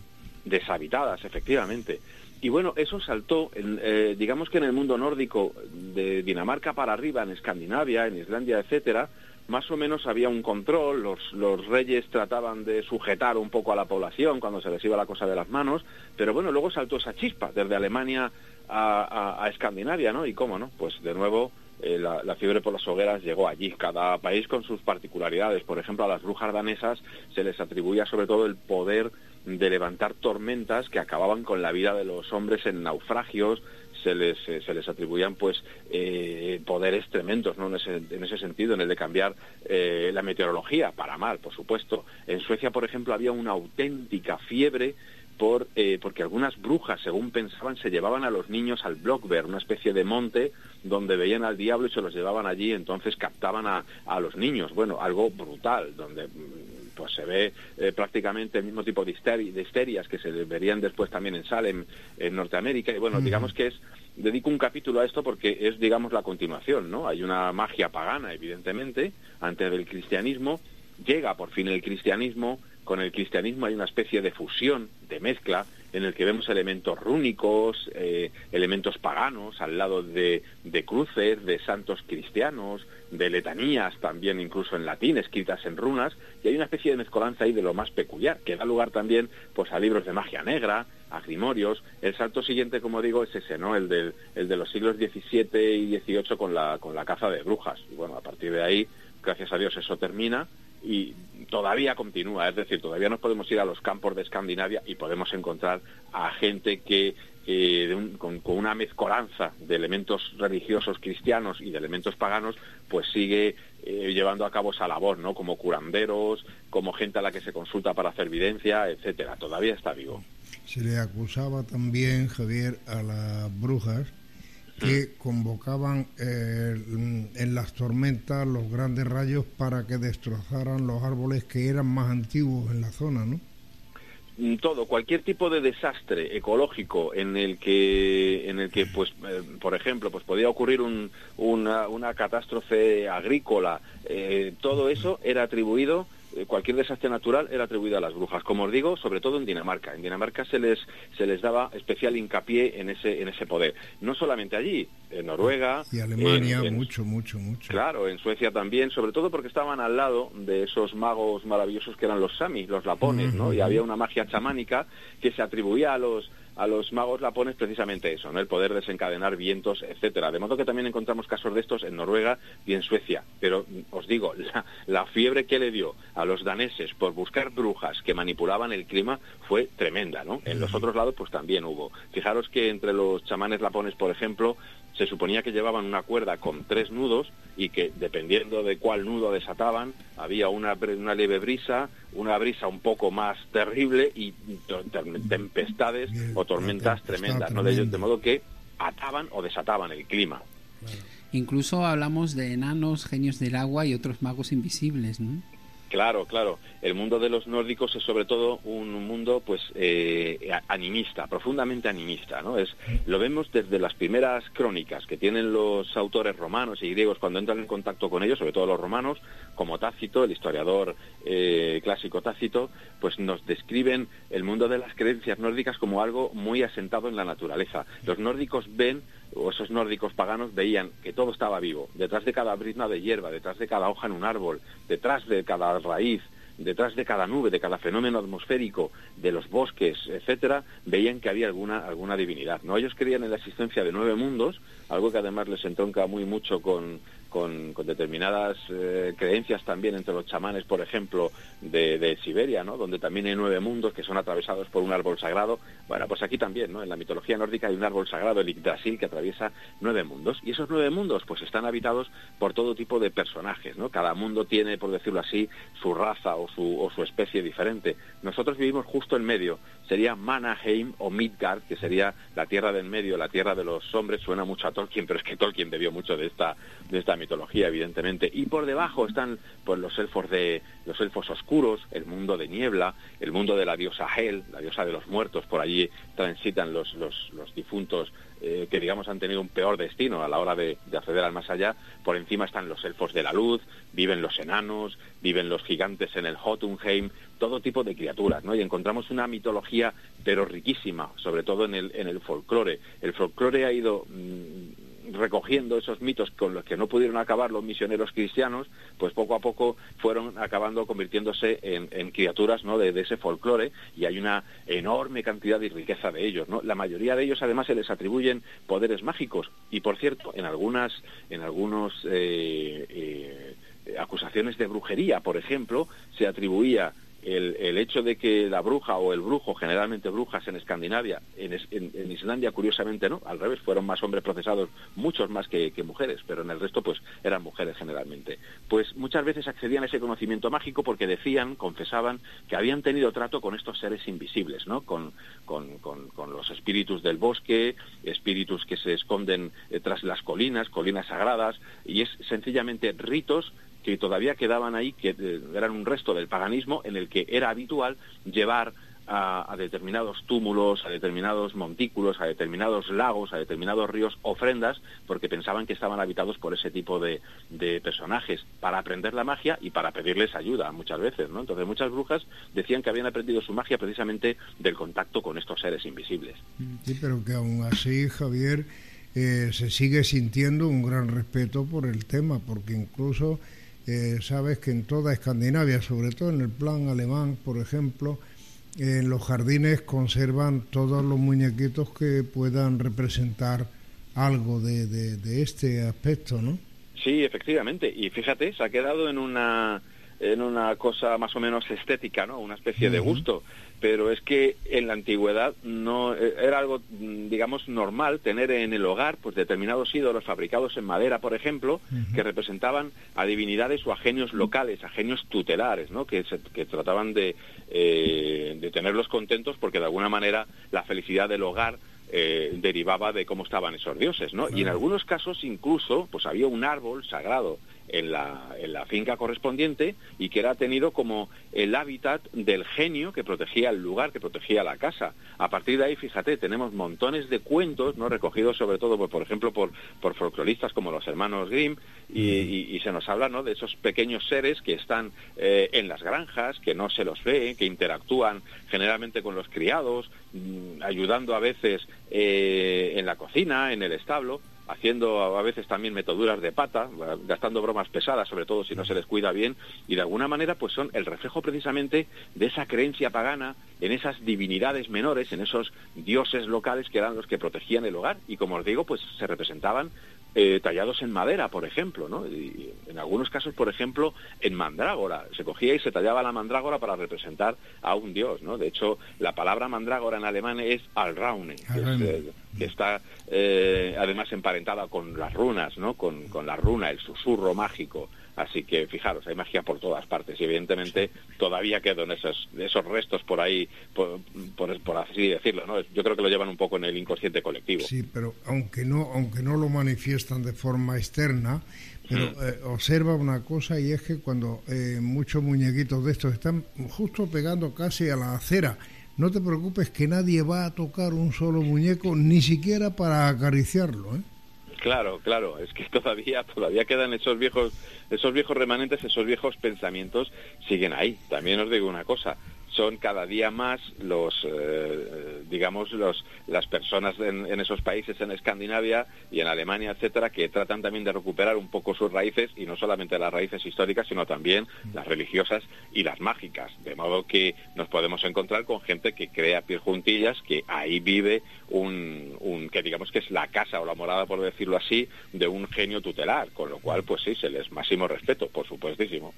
deshabitadas, efectivamente. Y bueno, eso saltó, en, eh, digamos que en el mundo nórdico, de Dinamarca para arriba, en Escandinavia, en Islandia, etcétera, más o menos había un control, los, los reyes trataban de sujetar un poco a la población cuando se les iba la cosa de las manos, pero bueno, luego saltó esa chispa desde Alemania a, Escandinavia, ¿no? Y cómo, ¿no? Pues de nuevo eh, la, la, fiebre por las hogueras llegó allí. Cada país con sus particularidades. Por ejemplo, a las brujas danesas se les atribuía sobre todo el poder de levantar tormentas que acababan con la vida de los hombres en naufragios, se les, eh, se les atribuían pues eh, poderes tremendos ¿no? en, ese, en ese sentido, en el de cambiar eh, la meteorología, para mal, por supuesto. En Suecia, por ejemplo, había una auténtica fiebre por, eh, porque algunas brujas, según pensaban, se llevaban a los niños al Blockberg, una especie de monte donde veían al diablo y se los llevaban allí, entonces captaban a, a los niños. Bueno, algo brutal, donde pues se ve eh, prácticamente el mismo tipo de, histeri de, histerias que se verían después también en Salem, en Norteamérica. Y bueno, mm. digamos que es, dedico un capítulo a esto porque es, digamos, la continuación, ¿no? Hay una magia pagana, evidentemente, antes del cristianismo. Llega por fin el cristianismo, con el cristianismo hay una especie de fusión, de mezcla, en el que vemos elementos rúnicos, eh, elementos paganos, al lado de, de, cruces, de santos cristianos, de letanías también incluso en latín, escritas en runas, y hay una especie de mezcolanza ahí de lo más peculiar, que da lugar también pues a libros de magia negra, a grimorios. El salto siguiente, como digo, es ese, ¿no? El, del, el de los siglos XVII y XVIII con la, con la caza de brujas. Y bueno, a partir de ahí, gracias a Dios, eso termina y todavía continúa, es decir, todavía nos podemos ir a los campos de Escandinavia y podemos encontrar a gente que eh, de un- con, con una mezcolanza de elementos religiosos cristianos y de elementos paganos, pues sigue eh, llevando a cabo esa labor, ¿no? Como curanderos, como gente a la que se consulta para hacer videncia, etcétera. Todavía está vivo. Se le acusaba también, Javier, a las brujas que convocaban eh, en las tormentas los grandes rayos para que destrozaran los árboles que eran más antiguos en la zona, ¿no? Mm, todo cualquier tipo de desastre ecológico en el que en el que pues eh, por ejemplo pues podía ocurrir un- una, una catástrofe agrícola eh, todo eso era atribuido cualquier desastre natural era atribuido a las brujas como os digo sobre todo en Dinamarca en Dinamarca se les se les daba especial hincapié en ese en ese poder no solamente allí en Noruega Y Alemania, en- en- mucho, mucho, mucho. Claro, en Suecia también, sobre todo porque estaban al lado de esos magos maravillosos que eran los sami, los lapones, ¿no? Y había una magia chamánica que se atribuía a los a los magos lapones precisamente eso, ¿no? El poder desencadenar vientos, etcétera. De modo que también encontramos casos de estos en Noruega y en Suecia. Pero mm, os digo, la, la fiebre que le dio a los daneses por buscar brujas que manipulaban el clima fue tremenda, ¿no? En los otros lados pues también hubo. Fijaros que entre los chamanes lapones, por ejemplo, se suponía que llevaban una cuerda con tres nudos y que dependiendo de cuál nudo desataban había una, una leve brisa, una brisa un poco más terrible y tempestades o tormentas tremendas, ¿no? De, ellos- de modo que ataban o desataban el clima. Incluso hablamos de enanos, genios del agua y otros magos invisibles, ¿no? Claro, claro. El mundo de los nórdicos es sobre todo un mundo, pues, eh, animista, profundamente animista, ¿no? Es lo vemos desde las primeras crónicas que tienen los autores romanos y griegos cuando entran en contacto con ellos, sobre todo los romanos, como Tácito, el historiador eh, clásico Tácito, pues nos describen el mundo de las creencias nórdicas como algo muy asentado en la naturaleza. Los nórdicos ven o esos nórdicos paganos veían que todo estaba vivo, detrás de cada brizna de hierba, detrás de cada hoja en un árbol, detrás de cada raíz, detrás de cada nube, de cada fenómeno atmosférico, de los bosques, etcétera, veían que había alguna alguna divinidad. No, ellos creían en la existencia de nueve mundos, algo que además les entronca muy mucho con con, con determinadas eh, creencias también entre los chamanes, por ejemplo, de, de Siberia, ¿no? donde también hay nueve mundos que son atravesados por un árbol sagrado. Bueno, pues aquí también, ¿no? en la mitología nórdica hay un árbol sagrado, el Yggdrasil, que atraviesa nueve mundos. Y esos nueve mundos pues están habitados por todo tipo de personajes. ¿no? Cada mundo tiene, por decirlo así, su raza o su, o su especie diferente. Nosotros vivimos justo en medio. Sería Manaheim o Midgard, que sería la tierra del medio, la tierra de los hombres. Suena mucho a Tolkien, pero es que Tolkien bebió mucho de esta, de esta mitología, evidentemente. Y por debajo están pues los elfos de los elfos oscuros, el mundo de niebla, el mundo de la diosa Hel, la diosa de los muertos. Por allí transitan los, los, los difuntos eh, que digamos han tenido un peor destino a la hora de, de acceder al más allá. Por encima están los elfos de la luz, viven los enanos, viven los gigantes en el Jotunheim, todo tipo de criaturas, ¿no? Y encontramos una mitología pero riquísima, sobre todo en el, en el folclore. El folclore ha ido mm, recogiendo esos mitos con los que no pudieron acabar los misioneros cristianos, pues poco a poco fueron acabando convirtiéndose en, criaturas ¿no? de, ese folclore y hay una enorme cantidad y riqueza de ellos. La mayoría de ellos además se les atribuyen poderes mágicos y por cierto en algunas en algunos eh, eh, acusaciones de brujería, por ejemplo, se atribuía el, el, hecho de que la bruja o el brujo, generalmente brujas en Escandinavia, en, en, Islandia curiosamente no, al revés, fueron más hombres procesados, muchos más que, que, mujeres, pero en el resto pues eran mujeres generalmente. Pues muchas veces accedían a ese conocimiento mágico porque decían, confesaban, que habían tenido trato con estos seres invisibles, ¿no? Con, con, con, con los espíritus del bosque, espíritus que se esconden eh, tras las colinas, colinas sagradas, y es sencillamente ritos que todavía quedaban ahí, que eh, eran un resto del paganismo en el que era habitual llevar a, determinados túmulos, a determinados montículos, a determinados lagos, a determinados ríos ofrendas, porque pensaban que estaban habitados por ese tipo de, de, personajes, para aprender la magia y para pedirles ayuda muchas veces, ¿no? Entonces muchas brujas decían que habían aprendido su magia precisamente del contacto con estos seres invisibles. Sí, pero que aún así, Javier, eh, se sigue sintiendo un gran respeto por el tema, porque incluso eh, sabes que en toda Escandinavia, sobre todo en el plan alemán, por ejemplo, en los jardines conservan todos los muñequitos que puedan representar algo de, de, de, este aspecto, ¿no? Sí, efectivamente. Y fíjate, se ha quedado en una en una cosa más o menos estética, ¿no? Una especie de gusto. Pero es que en la antigüedad no eh, era algo, mm, digamos, normal tener en el hogar pues determinados ídolos fabricados en madera, por ejemplo, que representaban a divinidades o a genios locales, a genios tutelares, ¿no? Que, se- que trataban de, eh, de tenerlos contentos porque de alguna manera la felicidad del hogar eh, derivaba de cómo estaban esos dioses, ¿no? Y en algunos casos incluso, pues había un árbol sagrado en la, en la finca correspondiente y que era tenido como el hábitat del genio que protegía el lugar, que protegía la casa. A partir de ahí, fíjate, tenemos montones de cuentos, ¿no? Recogidos sobre todo, pues, por ejemplo, por, por folcloristas como los hermanos Grimm y, y- y se nos habla, ¿no? De esos pequeños seres que están eh, en las granjas, que no se los ve, que interactúan generalmente con los criados, mm, ayudando a veces eh, en la cocina, en el establo, haciendo a veces también metoduras de pata, gastando bromas pesadas, sobre todo si no se les cuida bien, y de alguna manera pues son el reflejo precisamente de esa creencia pagana en esas divinidades menores, en esos dioses locales que eran los que protegían el hogar, y como os digo, pues se representaban eh, tallados en madera, por ejemplo, ¿no? Y en algunos casos, por ejemplo, en mandrágora. Se cogía y se tallaba la mandrágora para representar a un dios, ¿no? De hecho, la palabra mandrágora en alemán es Alraune, que, es, eh, que está eh, además emparentada con las runas, ¿no? Con, con la runa, el susurro mágico. Así que fijaros, hay magia por todas partes y evidentemente todavía quedan esos, esos restos por ahí, por, por, por así decirlo, ¿no? Yo creo que lo llevan un poco en el inconsciente colectivo. Sí, pero aunque no, aunque no lo manifiestan de forma externa, pero eh, observa una cosa y es que cuando eh, muchos muñequitos de estos están justo pegando casi a la acera, no te preocupes que nadie va a tocar un solo muñeco, ni siquiera para acariciarlo, ¿eh? Claro, claro, es que todavía todavía quedan esos viejos esos viejos remanentes, esos viejos pensamientos siguen ahí. También os digo una cosa, son cada día más los, eh, digamos, los, las personas en, en, esos países, en Escandinavia y en Alemania, etcétera, que tratan también de recuperar un poco sus raíces y no solamente las raíces históricas, sino también las religiosas y las mágicas. De modo que nos podemos encontrar con gente que crea pirjuntillas, que ahí vive un, un que digamos que es la casa o la morada, por decirlo así, de un genio tutelar, con lo cual, pues sí, se les máximo respeto, por supuestísimo.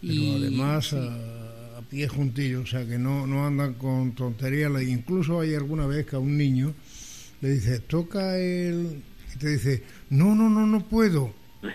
Pero además. Eh, 10 juntillos, o sea que no, no andan con tonterías. Incluso hay alguna vez que a un niño le dice, toca el... y te dice, no, no, no, no puedo.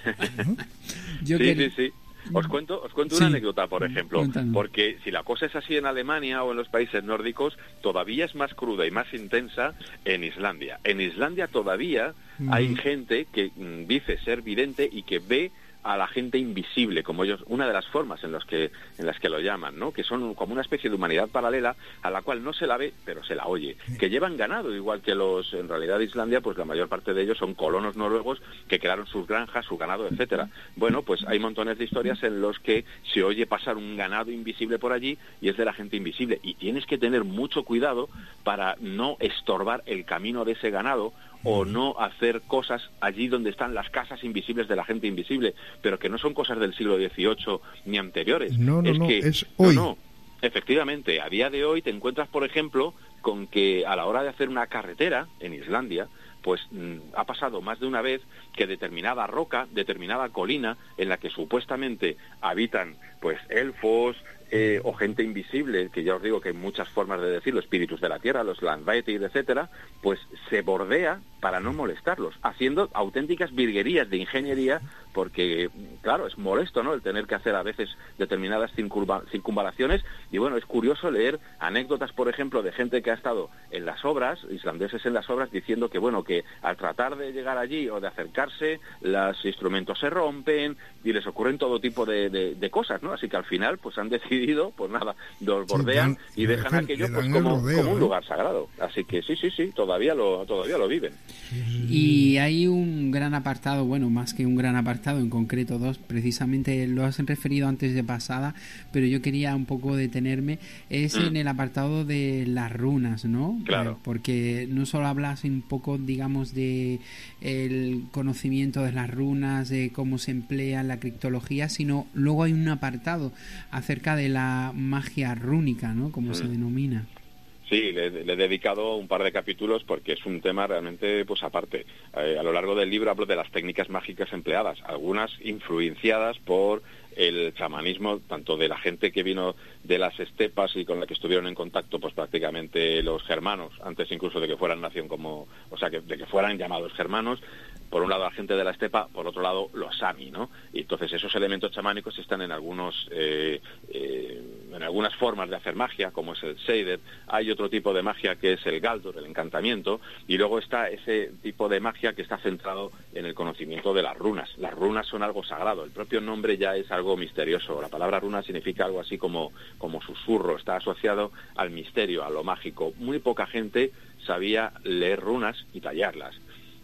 Sí, sí, sí. Os cuento, os cuento una anécdota, por ejemplo, porque si la cosa es así en Alemania o en los países nórdicos, todavía es más cruda y más intensa en Islandia. En Islandia todavía hay gente que mm, dice ser vidente y que ve a la gente invisible, como ellos, una de las formas en, los que, en las que lo llaman, ¿no? que son como una especie de humanidad paralela a la cual no se la ve, pero se la oye, que llevan ganado, igual que los, en realidad Islandia, pues la mayor parte de ellos son colonos noruegos que crearon sus granjas, su ganado, etcétera. Bueno, pues hay montones de historias en los que se oye pasar un ganado invisible por allí y es de la gente invisible, y tienes que tener mucho cuidado para no estorbar el camino de ese ganado o no hacer cosas allí donde están las casas invisibles de la gente invisible, pero que no son cosas del siglo XVIII ni anteriores. No, no, es no, que, es no, hoy. no, efectivamente, a día de hoy te encuentras, por ejemplo, con que a la hora de hacer una carretera en Islandia, pues mm, ha pasado más de una vez que determinada roca, determinada colina en la que supuestamente habitan pues elfos eh, o gente invisible, que ya os digo que hay muchas formas de decirlo, espíritus de la tierra, los Landvættir, etcétera, pues se bordea para no molestarlos, haciendo auténticas virguerías de ingeniería, porque claro, es molesto, ¿no? El tener que hacer a veces determinadas circunva- circunvalaciones y bueno, es curioso leer anécdotas, por ejemplo, de gente que ha estado en las obras, islandeses en las obras, diciendo que bueno, que al tratar de llegar allí o de acercarse, los instrumentos se rompen y les ocurren todo tipo de, de- de cosas, ¿no? Así que al final, pues han decidido, pues nada, los bordean y dejan aquello pues como, rodeo, como un ¿eh? lugar sagrado. Así que sí, sí, sí, todavía lo, todavía lo viven. Y hay un gran apartado, bueno, más que un gran apartado, en concreto dos, precisamente lo has referido antes de pasada, pero yo quería un poco detenerme, es Mm. en el apartado de las runas, ¿no? Claro. Eh, Porque no solo hablas un poco, digamos, de el conocimiento de las runas, de cómo se emplea la criptología, sino luego hay un apartado acerca de la magia rúnica, ¿no? Como se Mm. denomina. Sí, le, le he dedicado un par de capítulos porque es un tema realmente pues aparte. Eh, a lo largo del libro hablo de las técnicas mágicas empleadas, algunas influenciadas por el chamanismo, tanto de la gente que vino de las estepas y con la que estuvieron en contacto, pues prácticamente los germanos, antes incluso de que fueran nación como, o sea, que, de que fueran llamados germanos, por un lado la gente de la estepa, por otro lado los sami, ¿no? Y entonces esos elementos chamánicos están en algunos, eh, eh, en algunas formas de hacer magia, como es el Seider, hay otro tipo de magia que es el Galdur, el encantamiento, y luego está ese tipo de magia que está centrado en el conocimiento de las runas. Las runas son algo sagrado, el propio nombre ya es algo misterioso. La palabra runa significa algo así como, como susurro, está asociado al misterio, a lo mágico. Muy poca gente sabía leer runas y tallarlas.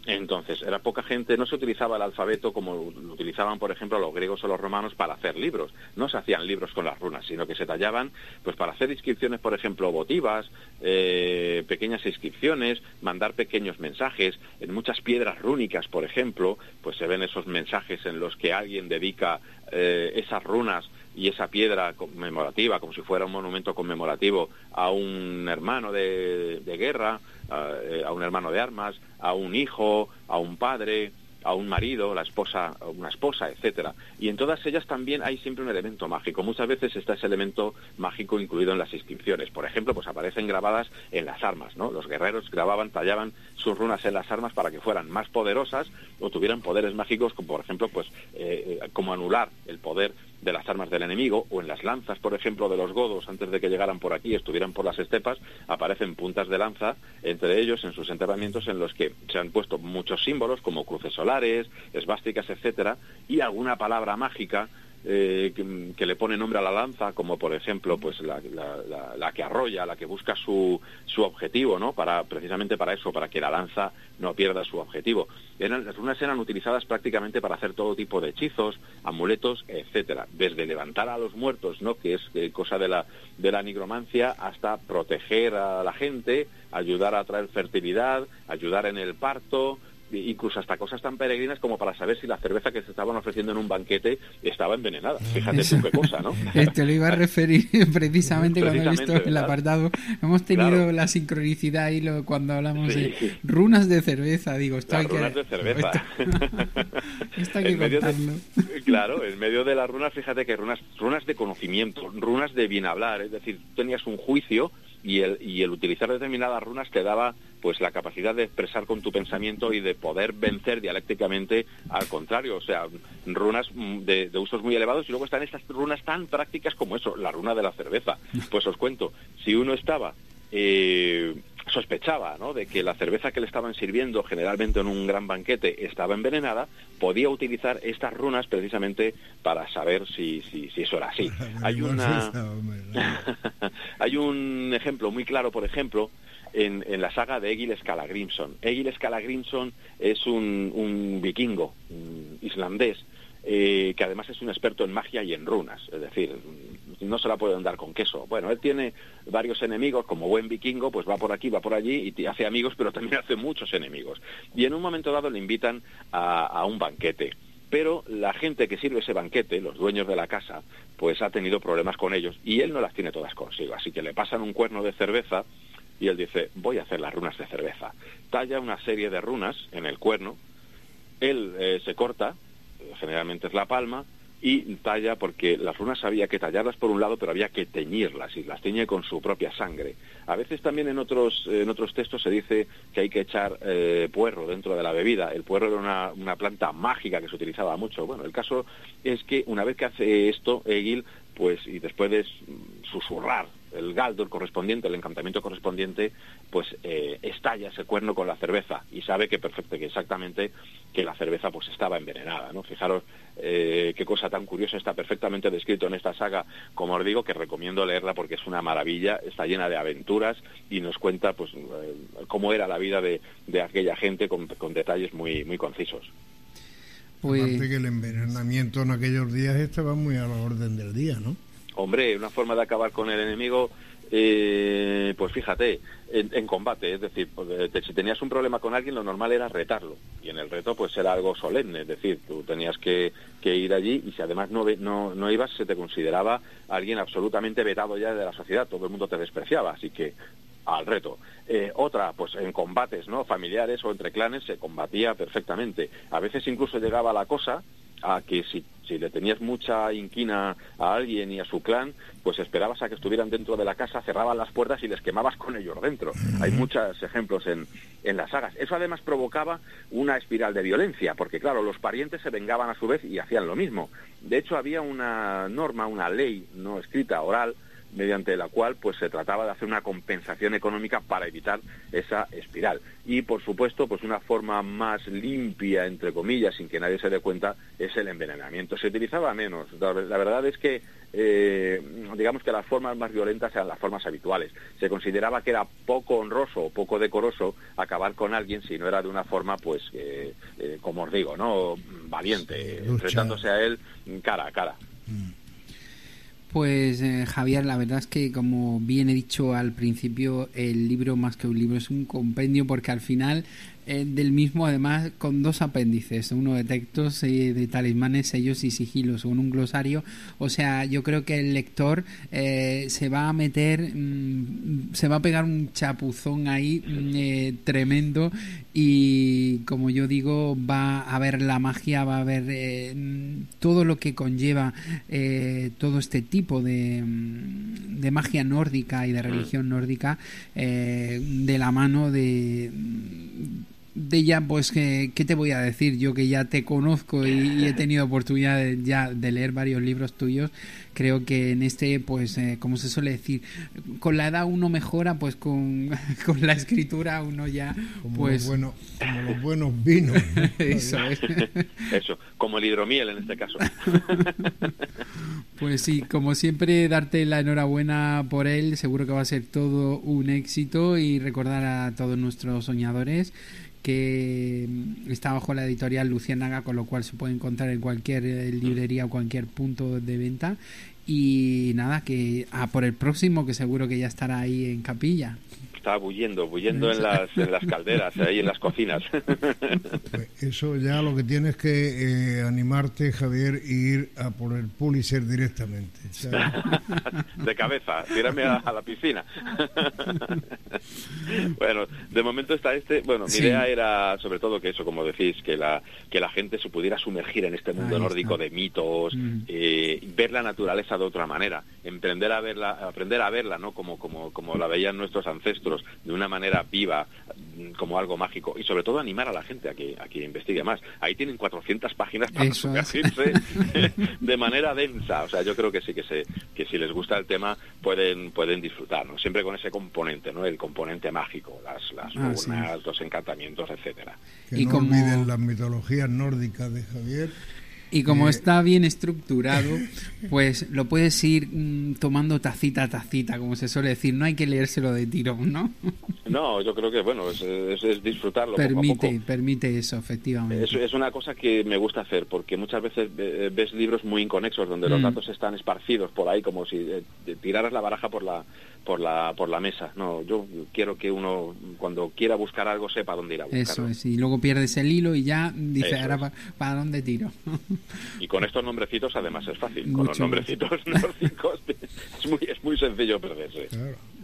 Entonces, era poca gente, no se utilizaba el alfabeto como lo utilizaban, por ejemplo, los griegos o los romanos para hacer libros. No se hacían libros con las runas, sino que se tallaban pues para hacer inscripciones, por ejemplo, votivas, eh, pequeñas inscripciones, mandar pequeños mensajes. En muchas piedras rúnicas, por ejemplo, pues se ven esos mensajes en los que alguien dedica eh, esas runas y esa piedra conmemorativa, como si fuera un monumento conmemorativo, a un hermano de, guerra, a, eh, a un hermano de armas, a un hijo, a un padre, a un marido, la esposa, una esposa, etcétera. Y en todas ellas también hay siempre un elemento mágico. Muchas veces está ese elemento mágico incluido en las inscripciones. Por ejemplo, pues aparecen grabadas en las armas, ¿no? Los guerreros grababan, tallaban sus runas en las armas para que fueran más poderosas o tuvieran poderes mágicos, como por ejemplo, pues eh, como anular el poder de las armas del enemigo o en las lanzas, por ejemplo, de los godos antes de que llegaran por aquí, estuvieran por las estepas, aparecen puntas de lanza entre ellos en sus enterramientos en los que se han puesto muchos símbolos como cruces solares, esvásticas, etcétera, y alguna palabra mágica eh, que, le pone nombre a la lanza, como por ejemplo, pues la, la, la, la, que arrolla, la que busca su, su objetivo, ¿no? Para, precisamente para eso, para que la lanza no pierda su objetivo. Las runas eran utilizadas prácticamente para hacer todo tipo de hechizos, amuletos, etcétera. Desde levantar a los muertos, ¿no? Que es eh, cosa de la, de la nigromancia, hasta proteger a la gente, ayudar a traer fertilidad, ayudar en el parto, incluso hasta cosas tan peregrinas como para saber si la cerveza que se estaban ofreciendo en un banquete estaba envenenada. Fíjate tú qué cosa, ¿no? Te lo iba a referir precisamente, cuando he visto el apartado. Hemos tenido claro. la sincronicidad ahí lo, cuando hablamos sí. de runas de cerveza. Digo, hay runas de cerveza. contarlo. De, claro, en medio de las runas, fíjate que runas, runas de conocimiento, runas de bien hablar. Es decir, tenías un juicio y el, y el utilizar determinadas runas te daba pues la capacidad de expresar con tu pensamiento y de poder vencer dialécticamente al contrario, o sea, runas de, de, usos muy elevados y luego están estas runas tan prácticas como eso, la runa de la cerveza. Pues os cuento, si uno estaba eh, sospechaba ¿no? de que la cerveza que le estaban sirviendo generalmente en un gran banquete estaba envenenada, podía utilizar estas runas precisamente para saber si, si, si eso era así. Hay, una... Hay un ejemplo muy claro, por ejemplo, en, en, la saga de Egil Skallagrimson. Egil Skallagrimson es un, un vikingo un islandés eh, que además es un experto en magia y en runas, es decir, no se la pueden dar con queso. Bueno, él tiene varios enemigos, como buen vikingo, pues va por aquí, va por allí y hace amigos, pero también hace muchos enemigos. Y en un momento dado le invitan a, a un banquete pero la gente que sirve ese banquete, los dueños de la casa, pues ha tenido problemas con ellos y él no las tiene todas consigo. Así que le pasan un cuerno de cerveza y él dice, voy a hacer las runas de cerveza. Talla una serie de runas en el cuerno, él eh, se corta, generalmente es la palma, y talla porque las runas había que tallarlas por un lado, pero había que teñirlas y las teñe con su propia sangre. A veces también en otros, en otros textos se dice que hay que echar eh, puerro dentro de la bebida. El puerro era una, una, planta mágica que se utilizaba mucho. Bueno, el caso es que una vez que hace esto, Egil, pues, y después de susurrar el galdur correspondiente, el encantamiento correspondiente, pues eh, estalla ese cuerno con la cerveza y sabe que perfecto, que exactamente que la cerveza pues estaba envenenada, ¿no? Fijaros eh, qué cosa tan curiosa está perfectamente descrito en esta saga, como os digo, que recomiendo leerla porque es una maravilla, está llena de aventuras y nos cuenta pues eh, cómo era la vida de, de aquella gente con, con, detalles muy, muy concisos. Pues... Aparte que el envenenamiento en aquellos días estaba muy a la orden del día, ¿no? Hombre, una forma de acabar con el enemigo, eh, pues fíjate, en, combate, es decir, pues, si tenías un problema con alguien, lo normal era retarlo. Y en el reto, pues era algo solemne, es decir, tú tenías que, ir allí y si además no, no, no, ibas, se te consideraba alguien absolutamente vetado ya de la sociedad, todo el mundo te despreciaba. Así que al reto. Eh, otra, pues en combates no familiares o entre clanes se combatía perfectamente. A veces incluso llegaba la cosa a que si, si le tenías mucha inquina a alguien y a su clan, pues esperabas a que estuvieran dentro de la casa, cerrabas las puertas y les quemabas con ellos dentro. Hay muchos ejemplos en, en las sagas. Eso además provocaba una espiral de violencia, porque claro, los parientes se vengaban a su vez y hacían lo mismo. De hecho, había una norma, una ley no escrita, oral, mediante la cual pues se trataba de hacer una compensación económica para evitar esa espiral. Y por supuesto pues una forma más limpia entre comillas sin que nadie se dé cuenta es el envenenamiento. Se utilizaba menos. La, verdad es que eh, digamos que las formas más violentas eran las formas habituales. Se consideraba que era poco honroso o poco decoroso acabar con alguien si no era de una forma pues eh, eh, como os digo no valiente enfrentándose a él cara a cara Pues eh, Javier, la verdad es que como bien he dicho al principio, el libro más que un libro es un compendio porque al final eh, del mismo además con dos apéndices, uno de textos eh, de talismanes, sellos y sigilos, con un glosario, o sea, yo creo que el lector eh, se va a meter, mm, se va a pegar un chapuzón ahí mm, eh, tremendo y como yo digo, va a ver la magia, va a ver mm, todo lo que conlleva todo este tipo de, de magia nórdica y de religión nórdica de la mano de de ya pues que qué te voy a decir yo que ya te conozco y, y he tenido oportunidad de, ya de leer varios libros tuyos creo que en este pues eh, como se suele decir con la edad uno mejora pues con, con la escritura uno ya Como, pues los, buenos, como los buenos vinos. ¿no? eso es Eso, como el hidromiel en este caso. Pues sí, como siempre, darte la enhorabuena por él. Seguro que va a ser todo un éxito y recordar a todos nuestros soñadores que mm, está bajo la editorial Lucianaga, con lo cual se puede encontrar en cualquier eh, librería o cualquier punto de venta. Y nada, que a por el próximo, que seguro que ya estará ahí en capilla. Está bulliendo, bulliendo en las, en las calderas, ahí en las cocinas. Pues eso ya lo que tienes que eh, animarte, Javier, ir a por el Pulitzer directamente. ¿sabes? de cabeza, tírame a, a la piscina. bueno, de momento está este. Bueno, mi Sí. idea era sobre todo que eso, como decís, que la que la gente se pudiera sumergir en este mundo nórdico de mitos, Mm. eh, ver la naturaleza de otra manera, emprender a verla, aprender a verla, ¿no? Como como como la veían nuestros ancestros, de una manera viva, mm, como algo mágico y sobre todo animar a la gente a que a que investigue más. Ahí tienen 400 páginas para sumergirse de manera densa. O sea, yo creo que sí que se que si les gusta el tema pueden pueden disfrutar, ¿no? Siempre con ese componente, ¿no? El componente mágico, las las Ah, sí. los encantamientos, etcétera. Que Y no como- olviden las mitologías nórdicas de Javier. Y como Eh, está bien estructurado, pues lo puedes ir mm, tomando tacita a tacita, como se suele decir. No hay que leérselo de tirón, ¿no? No, yo creo que bueno, es, es- es disfrutarlo poco a permite, poco. permite eso, efectivamente. Es, es una cosa que me gusta hacer porque muchas veces eh, ves libros muy inconexos donde los Mm. datos están esparcidos por ahí como si eh, tiraras la baraja por la por la por la mesa. No, yo quiero que uno cuando quiera buscar algo sepa dónde ir a buscarlo. Eso es, y luego pierdes el hilo y ya dices, Eso ahora para dónde tiro. Y con estos nombrecitos además es fácil. Con los nombrecitos nórdicos es muy es muy sencillo perderse.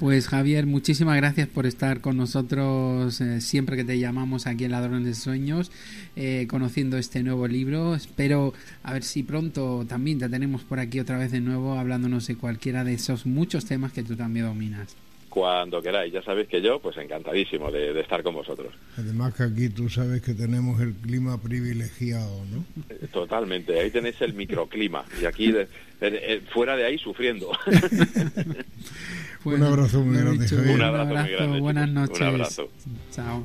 Pues Javier, muchísimas gracias por estar con nosotros eh, siempre que te llamamos aquí en Ladrones de Sueños, eh, conociendo este nuevo libro. Espero a ver si pronto también te tenemos por aquí otra vez de nuevo hablándonos de cualquiera de esos muchos temas que tú también dominas. Cuando queráis, ya sabéis que yo pues encantadísimo de, de estar con vosotros. Además que aquí tú sabes que tenemos el clima privilegiado, ¿no? Totalmente, ahí tenéis el microclima y aquí de- de- fuera de ahí sufriendo. Pues, Un abrazo muy grande, dicho, Javier. Un abrazo muy grande, buenas chicos. Un noches. abrazo. Chao.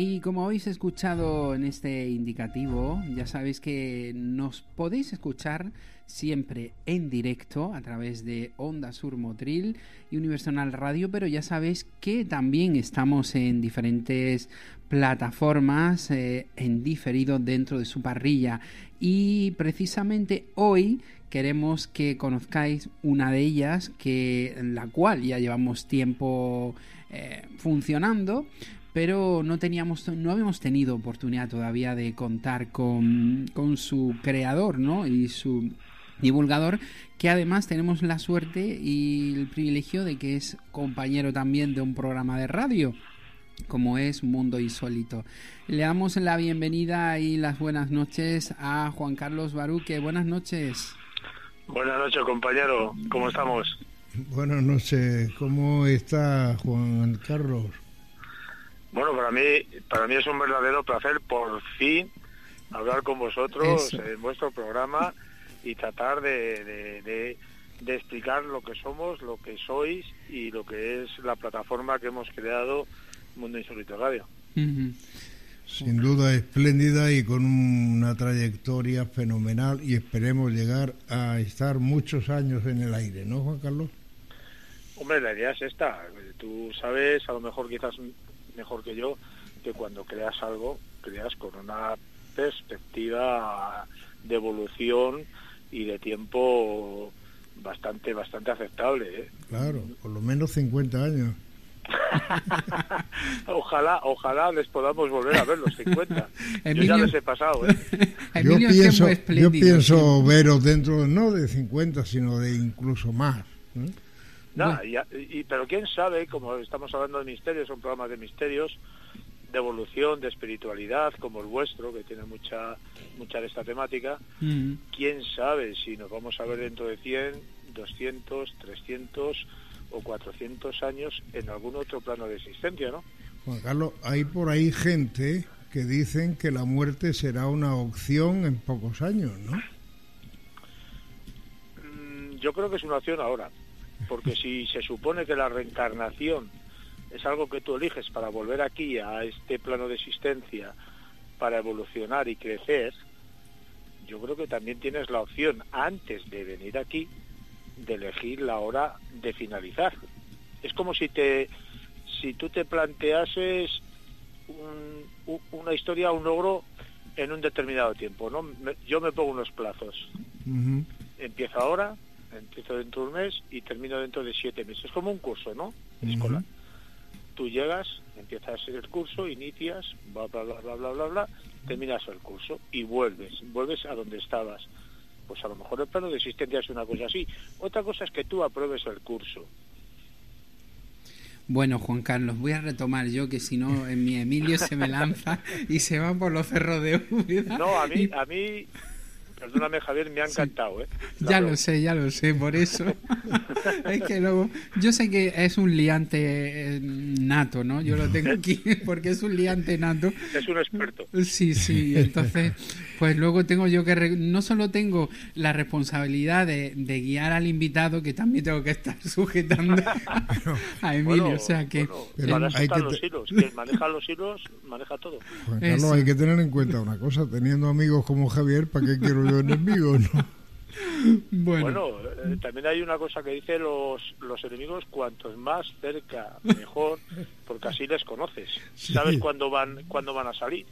Y como habéis escuchado en este indicativo, ya sabéis que nos podéis escuchar siempre en directo a través de Onda Sur Motril y Universal Radio, pero ya sabéis que también estamos en diferentes plataformas eh, en diferido dentro de su parrilla. Y precisamente hoy queremos que conozcáis una de ellas, que la cual ya llevamos tiempo eh, funcionando pero no teníamos no habíamos tenido oportunidad todavía de contar con, con su creador ¿no? y su divulgador que además tenemos la suerte y el privilegio de que es compañero también de un programa de radio como es Mundo Insólito. Le damos la bienvenida y las buenas noches a Juan Carlos Baruque. Buenas noches. Buenas noches, compañero. ¿Cómo estamos? Buenas noches. ¿Cómo está Juan Carlos? Bueno, para mí, para mí es un verdadero placer por fin hablar con vosotros Eso. en vuestro programa y tratar de, de- de- de explicar lo que somos, lo que sois y lo que es la plataforma que hemos creado Mundo Insólito Radio. Sin duda espléndida y con una trayectoria fenomenal y esperemos llegar a estar muchos años en el aire, ¿no, Juan Carlos? Hombre, la idea es esta. Tú sabes, a lo mejor quizás mejor que yo, que cuando creas algo, creas con una perspectiva de evolución y de tiempo bastante bastante aceptable. ¿eh? Claro, por lo menos 50 años. Ojalá, ojalá les podamos volver a ver los 50. Yo ya Emilio- les he pasado. ¿eh? Yo Emilio pienso, yo pienso veros dentro, no de 50, sino de incluso más. ¿eh? Nada, y, y- pero quién sabe, como estamos hablando de misterios, son programas de misterios, de evolución, de espiritualidad, como el vuestro, que tiene mucha mucha de esta temática, Mm. quién sabe si nos vamos a ver dentro de 100, 200, 300 o 400 años en algún otro plano de existencia, ¿no? Juan Carlos, hay por ahí gente que dicen que la muerte será una opción en pocos años, ¿no? Mm, Yo creo que es una opción ahora, porque si se supone que la reencarnación es algo que tú eliges para volver aquí a este plano de existencia, para evolucionar y crecer, yo creo que también tienes la opción antes de venir aquí de elegir la hora de finalizar. Es como si te si tú te planteases un- una historia, un logro en un determinado tiempo, ¿no? Yo me pongo unos plazos Ujú. empiezo ahora, empiezo dentro de un mes y termino dentro de siete meses. Es como un curso, ¿no? Escolar. Tú llegas, empiezas el curso, inicias, bla, bla, bla, bla, bla, bla, bla, terminas el curso y vuelves, vuelves a donde estabas. Pues a lo mejor el plano de existencia es una cosa así. Otra cosa es que tú apruebes el curso. Bueno, Juan Carlos, voy a retomar yo que si no, en mi Emilio se me lanza y se va por los cerros de Úbeda. No, a mí, a mí, perdóname Javier, me ha encantado, ¿eh? La Ya broma. lo sé, ya lo sé, por eso. es que luego, yo sé que es un liante eh, nato, ¿no? Yo lo tengo aquí porque es un liante nato. Es un experto. Sí, sí, entonces, pues luego tengo yo que, re- no solo tengo la responsabilidad de, de guiar al invitado, que también tengo que estar sujetando a Emilio, Bueno, o sea que... bueno, para eso hay están que los hilos. Quien maneja los hilos, maneja todo. Juan Carlos, hay que tener en cuenta una cosa, teniendo amigos como Javier, ¿para qué quiero enemigos? No? Bueno, Bueno, eh, también hay una cosa que dice los, los enemigos, cuantos más cerca, mejor, porque así les conoces. Sí. Sabes cuándo van, cuándo van a salir.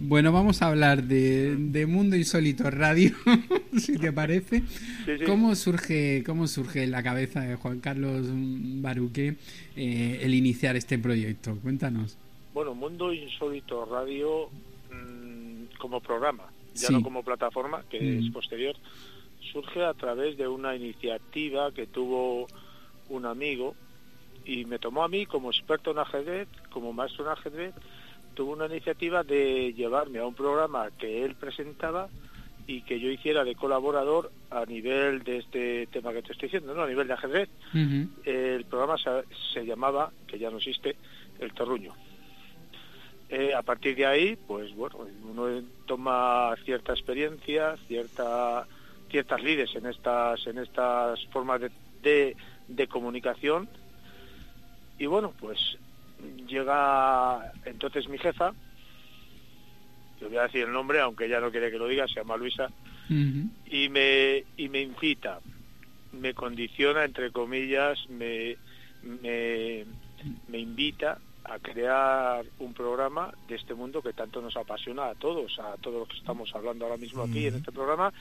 Bueno, vamos a hablar de, de Mundo Insólito Radio, si te parece. Sí, sí. ¿Cómo surge, cómo surge en la cabeza de Juan Carlos Baruque eh, el iniciar este proyecto? Cuéntanos. Bueno, Mundo Insólito Radio mm, como programa, ya Sí. no como plataforma, que Mm. es posterior, surge a través de una iniciativa que tuvo un amigo y me tomó a mí como experto en ajedrez, como maestro en ajedrez, tuvo una iniciativa de llevarme a un programa que él presentaba y que yo hiciera de colaborador a nivel de este tema que te estoy diciendo, ¿no? a nivel de ajedrez. El programa se, se llamaba, que ya no existe, El Terruño. A partir de ahí, pues bueno, uno toma cierta experiencia, cierta, ciertas lides en estas, en estas formas de, de, de comunicación. Y bueno, pues llega entonces mi jefa, le voy a decir el nombre, aunque ella no quiere que lo diga, se llama Luisa, y me y me incita me condiciona entre comillas me me, me invita a crear un programa de este mundo que tanto nos apasiona a todos a todos los que estamos hablando ahora mismo aquí en este programa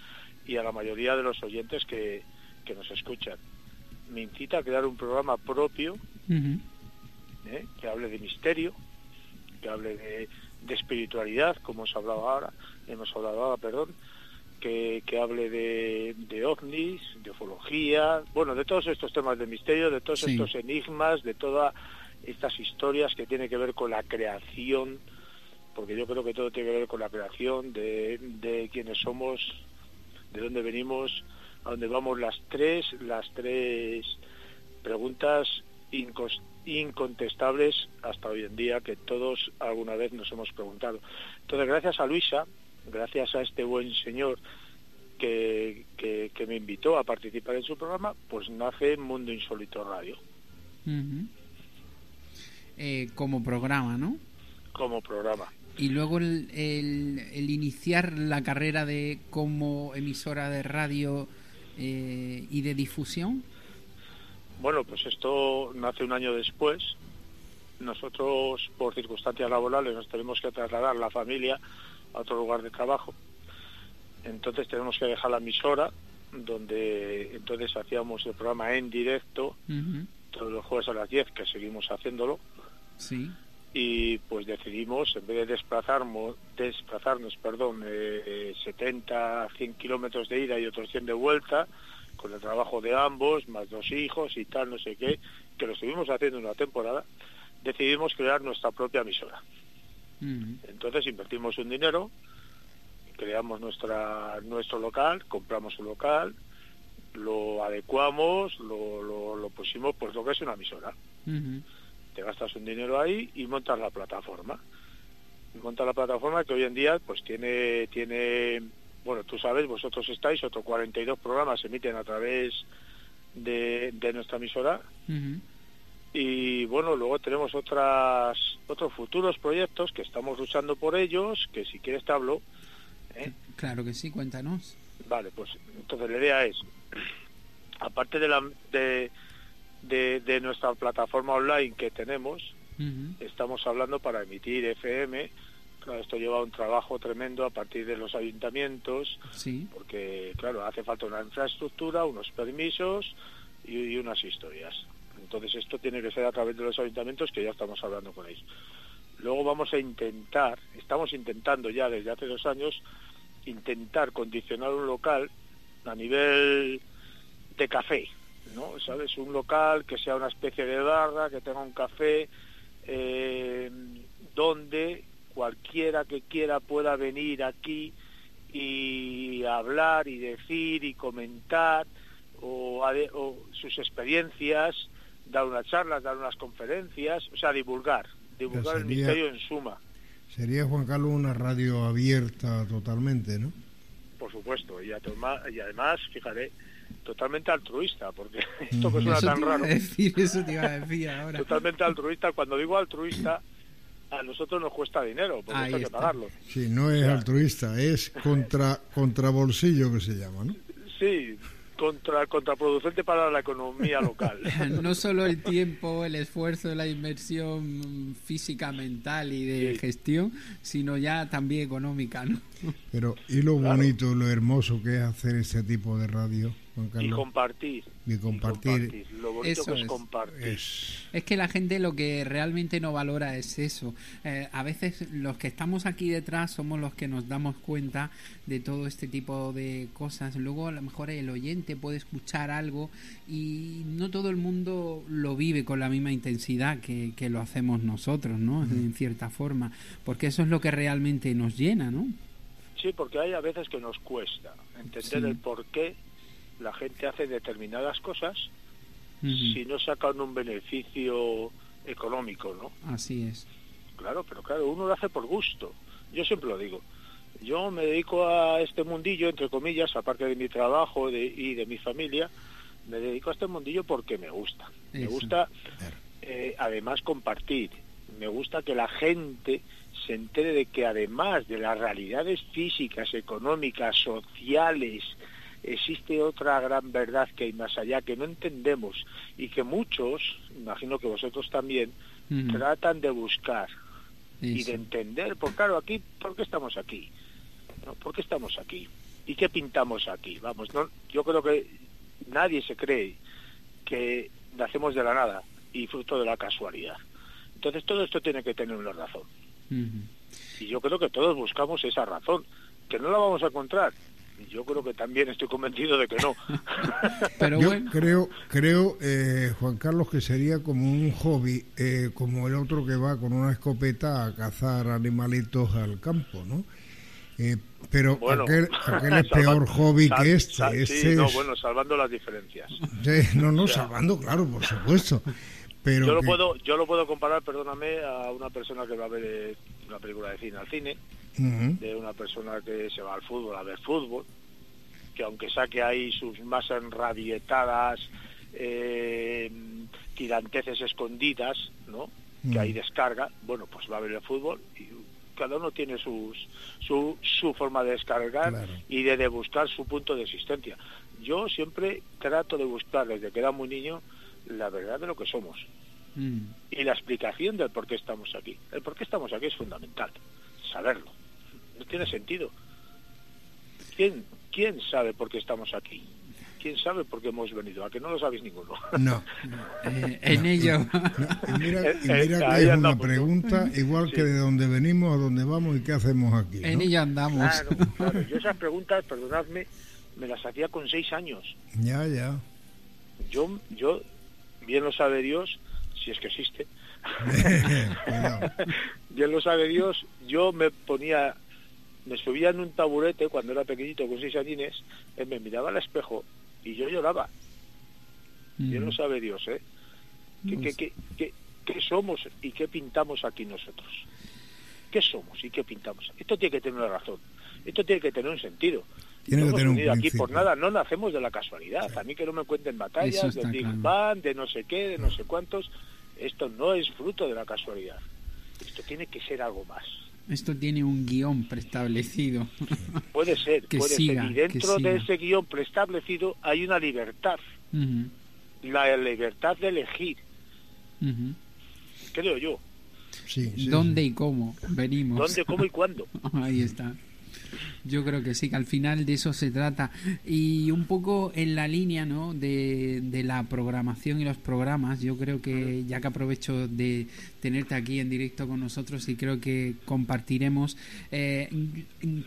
y a la mayoría de los oyentes que, que nos escuchan me incita a crear un programa propio. ¿eh? que hable de misterio, que hable de, de espiritualidad, como hemos hablado ahora, hemos hablado ahora, perdón, que, que hable de, de ovnis, de ufología, bueno, de todos estos temas de misterio, de todos Sí. estos enigmas, de todas estas historias que tienen que ver con la creación, porque yo creo que todo tiene que ver con la creación, de, de quiénes somos, de dónde venimos, a dónde vamos, las tres, las tres preguntas incontestables hasta hoy en día que todos alguna vez nos hemos preguntado. Entonces, gracias a Luisa, gracias a este buen señor que, que, que me invitó a participar en su programa, pues nace Mundo Insólito Radio. Eh, como programa, ¿no? como programa. Y luego el, el- el iniciar la carrera de como emisora de radio eh, y de difusión. Bueno, pues esto nace un año después. Nosotros, por circunstancias laborales, nos tenemos que trasladar la familia a otro lugar de trabajo. Entonces tenemos que dejar la emisora, donde entonces hacíamos el programa en directo todos los jueves a las 10, que seguimos haciéndolo. Sí. y pues decidimos en vez de desplazarnos desplazarnos perdón eh, 70 100 kilómetros de ida y otros 100 de vuelta con el trabajo de ambos más dos hijos y tal no sé qué que lo estuvimos haciendo una temporada decidimos crear nuestra propia emisora Ujú. entonces invertimos un dinero creamos nuestra nuestro local compramos un local lo adecuamos lo, lo, lo pusimos pues lo que es una emisora. Te gastas un dinero ahí y montas la plataforma. Y montas la plataforma que hoy en día pues tiene, tiene bueno, tú sabes, vosotros estáis, otros 42 programas se emiten a través de, de nuestra emisora y bueno, luego tenemos otras otros futuros proyectos que estamos luchando por ellos, que si quieres te hablo. ¿eh? Claro que sí, cuéntanos. Vale, pues entonces la idea es, aparte de, la, de, de, de nuestra plataforma online que tenemos, estamos hablando para emitir FM. Claro, esto lleva un trabajo tremendo a partir de los ayuntamientos, Sí. porque, claro, hace falta una infraestructura, unos permisos y, y unas historias. Entonces, esto tiene que ser a través de los ayuntamientos, que ya estamos hablando con ellos. Luego vamos a intentar, estamos intentando ya desde hace dos años, intentar condicionar un local a nivel de café, ¿no? ¿Sabes? Un local que sea una especie de barra, que tenga un café, eh, donde cualquiera que quiera pueda venir aquí y hablar y decir y comentar o, sus experiencias, dar unas charlas, dar unas conferencias, o sea, divulgar, divulgar el sería- misterio en suma, Sería, Juan Carlos, una radio abierta totalmente, ¿no? por supuesto, y, y además, fíjate, totalmente altruista, porque esto que suena Eso tan te iba a raro, decir, eso te iba a decir ahora. totalmente altruista, cuando digo altruista, a nosotros nos cuesta dinero, porque Ahí hay que pagarlo. Sí, no es altruista, es contra, contra bolsillo que se llama, ¿no? Sí, contra contraproducente para la economía local. no solo el tiempo, el esfuerzo, la inversión física, mental y de Sí. gestión, sino ya también económica, ¿no? Pero, ¿y lo bonito, lo hermoso que es hacer ese tipo de radio, y compartir. Y compartir. compartir. Lo bonito Eso que es, es. compartir. Es que la gente lo que realmente no valora es eso. Eh, a veces los que estamos aquí detrás somos los que nos damos cuenta de todo este tipo de cosas. Luego a lo mejor el oyente puede escuchar algo y no todo el mundo lo vive con la misma intensidad que, que lo hacemos nosotros, ¿no? En cierta forma. Porque eso es lo que realmente nos llena, ¿no? Sí, porque hay a veces que nos cuesta entender Sí. el por qué la gente hace determinadas cosas si no sacan un beneficio económico, ¿no? Así es. Claro, pero claro, uno lo hace por gusto. Yo siempre lo digo. Yo me dedico a este mundillo, entre comillas, aparte de mi trabajo de- y de mi familia, me dedico a este mundillo porque me gusta. Me gusta, eh, además, compartir. Me gusta que la gente se entere de que además de las realidades físicas, económicas, sociales, existe otra gran verdad que hay más allá que no entendemos y que muchos, imagino que vosotros también, tratan de buscar y de entender, por claro, aquí, ¿por qué estamos aquí? ¿No? ¿Por qué estamos aquí? ¿Y qué pintamos aquí? Vamos, no, yo creo que nadie se cree que nacemos de la nada y fruto de la casualidad. Entonces todo esto tiene que tener una razón. Y yo creo que todos buscamos esa razón, que no la vamos a encontrar. Y yo creo que también estoy convencido de que no. Pero Yo bueno, creo, creo eh, Juan Carlos, que sería como un hobby, eh, como el otro que va con una escopeta a cazar animalitos al campo, ¿no? Eh, pero Bueno, aquel, aquel es peor hobby sal- que este. sal- sí, este no, es- bueno, salvando las diferencias. Sí, no, no, O sea, salvando, claro, por supuesto. Pero yo lo puedo yo lo puedo comparar perdóname a una persona que va a ver eh, una película de cine al cine De una persona que se va al fútbol a ver fútbol que aunque saque ahí sus más enrabietadas eh, tiranteces escondidas no que ahí descarga bueno pues va a ver el fútbol y cada uno tiene sus su, su forma de descargar Claro. y de, de buscar su punto de existencia yo siempre trato de buscar desde que era muy niño la verdad de lo que somos mm, y la explicación del por qué estamos aquí. El por qué estamos aquí es fundamental, saberlo. No tiene sentido. ¿Quién, quién sabe por qué estamos aquí? ¿Quién sabe por qué hemos venido? A que no lo sabéis ninguno. No. eh, en ello. Y mira, y Eh, mira que es una ¿no? pregunta igual que de dónde venimos, a dónde vamos y qué hacemos aquí. en ¿no? ello andamos. Claro, claro. Yo esas preguntas, perdonadme, me las hacía con seis años. Ya, ya. Yo, yo, bien lo sabe Dios, si es que existe, bien lo sabe Dios, yo me ponía, me subía en un taburete cuando era pequeñito con seis añines, él me miraba al espejo y yo lloraba. Bien lo sabe Dios, ¿eh? ¿Qué, qué, qué, qué- qué somos y qué pintamos aquí nosotros? ¿Qué somos y qué pintamos? Esto tiene que tener una razón. Esto tiene que tener un sentido. Tiene No que hemos tener un aquí por nada, no nacemos de la casualidad. A mí que no me cuenten batallas, de Big claro. Bang, de no sé qué, de no sé cuántos. Esto no es fruto de la casualidad. Esto tiene que ser algo más. Esto tiene un guion preestablecido. Puede ser, Que puede siga, ser. Y dentro de ese guion preestablecido hay una libertad. La libertad de elegir, ujú. creo yo. Sí, sí, ¿Dónde y cómo venimos? ¿Dónde, cómo y cuándo? Ahí está. Yo creo que sí, que al final de eso se trata. Y un poco en la línea ¿no? de, de la programación y los programas, yo creo que ya que aprovecho de tenerte aquí en directo con nosotros y creo que compartiremos, eh,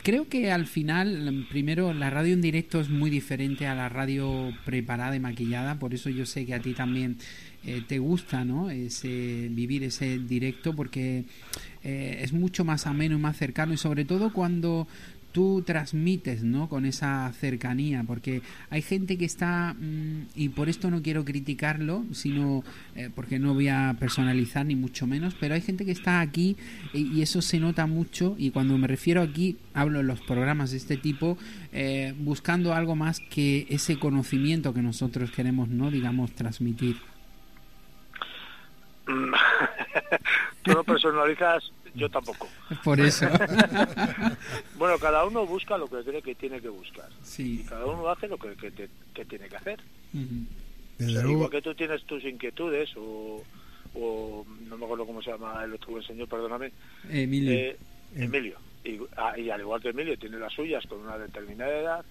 creo que al final, primero, la radio en directo es muy diferente a la radio preparada y maquillada, por eso yo sé que a ti también eh, te gusta ¿no? ese, vivir ese directo porque eh, es mucho más ameno y más cercano y sobre todo cuando tú transmites ¿no? con esa cercanía porque hay gente que está mm, y por esto no quiero criticarlo sino eh, porque no voy a personalizar ni mucho menos pero hay gente que está aquí y, y eso se nota mucho y cuando me refiero aquí hablo en los programas de este tipo eh, buscando algo más que ese conocimiento que nosotros queremos no digamos transmitir. Tú no personalizas, yo tampoco. Por eso. bueno, cada uno busca lo que cree que tiene que buscar. Sí. Y cada uno hace lo que, que, te- que tiene que hacer. O Desde sea, luego, igual que tú tienes tus inquietudes o, o no me acuerdo cómo se llama el otro buen señor, perdóname. Emilio. Eh, Emilio. Y, ah, y al igual que Emilio tiene las suyas con una determinada edad,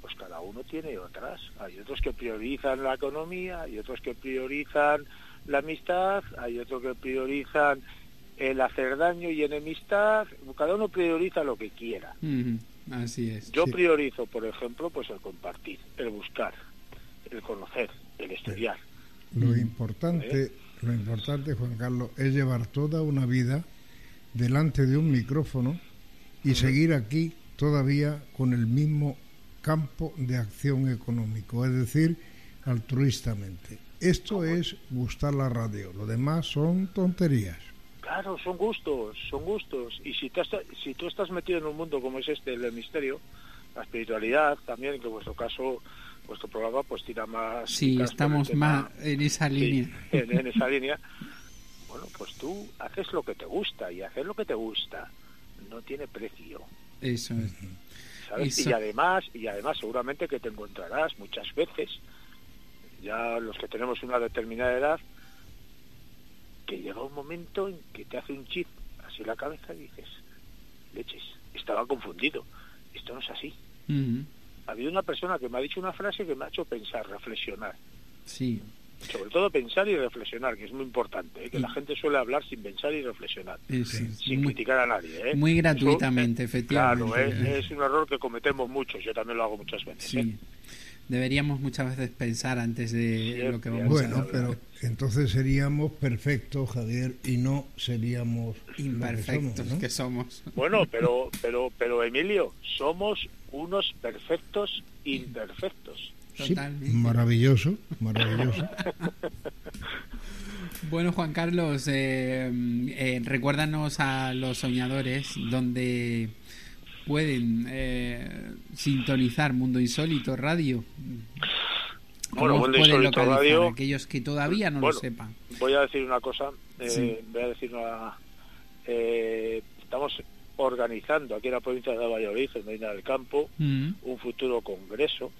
pues cada uno tiene otras. Hay otros que priorizan la economía, hay otros que priorizan la amistad, hay otros que priorizan el hacer daño y enemistad. Cada uno prioriza lo que quiera. Así es. Yo priorizo, por ejemplo, pues el compartir, el buscar, el conocer, el estudiar. lo importante, lo importante, Juan Carlos, es llevar toda una vida delante de un micrófono y seguir aquí todavía con el mismo campo de acción económico, es decir, altruistamente. Esto es gustar la radio, lo demás son tonterías. Claro, son gustos, son gustos. Y si, te has- si tú estás metido en un mundo como es este, el del misterio, la espiritualidad también, que en vuestro caso, vuestro programa pues tira más... Sí, estamos tema- más en esa Sí, línea. en, en esa línea. Bueno, pues tú haces lo que te gusta y hacer lo que te gusta no tiene precio. Eso es. ¿sabes? Eso- Y además, y además seguramente que te encontrarás muchas veces, ya los que tenemos una determinada edad, que llega un momento en que te hace un chip así la cabeza y dices, leches, estaba confundido, esto no es así. Ha habido una persona que me ha dicho una frase que me ha hecho pensar, reflexionar. Sí. Sobre todo pensar y reflexionar, que es muy importante, ¿eh? que la gente suele hablar sin pensar y reflexionar, sin muy- criticar a nadie. ¿eh? muy gratuitamente, eh, efectivamente. Claro, es, es un error que cometemos muchos, yo también lo hago muchas veces. ¿eh? Deberíamos muchas veces pensar antes de lo que vamos a Bueno, hablar. pero entonces seríamos perfectos, Javier, y no seríamos lo que Imperfectos somos, ¿no? que somos. Bueno, pero, pero, pero Emilio, somos unos perfectos imperfectos. Sí, maravilloso, maravilloso. Bueno, Juan Carlos, eh, eh, recuérdanos a los soñadores donde pueden eh, sintonizar Mundo Insólito Radio. ¿Cómo Bueno, Mundo pueden Insólito Radio- aquellos que todavía no Bueno, lo sepan? Voy a decir una cosa, eh, Sí. voy a decir una... eh, estamos organizando aquí en la provincia de Valladolid, en Medina del Campo, Mm, un futuro congreso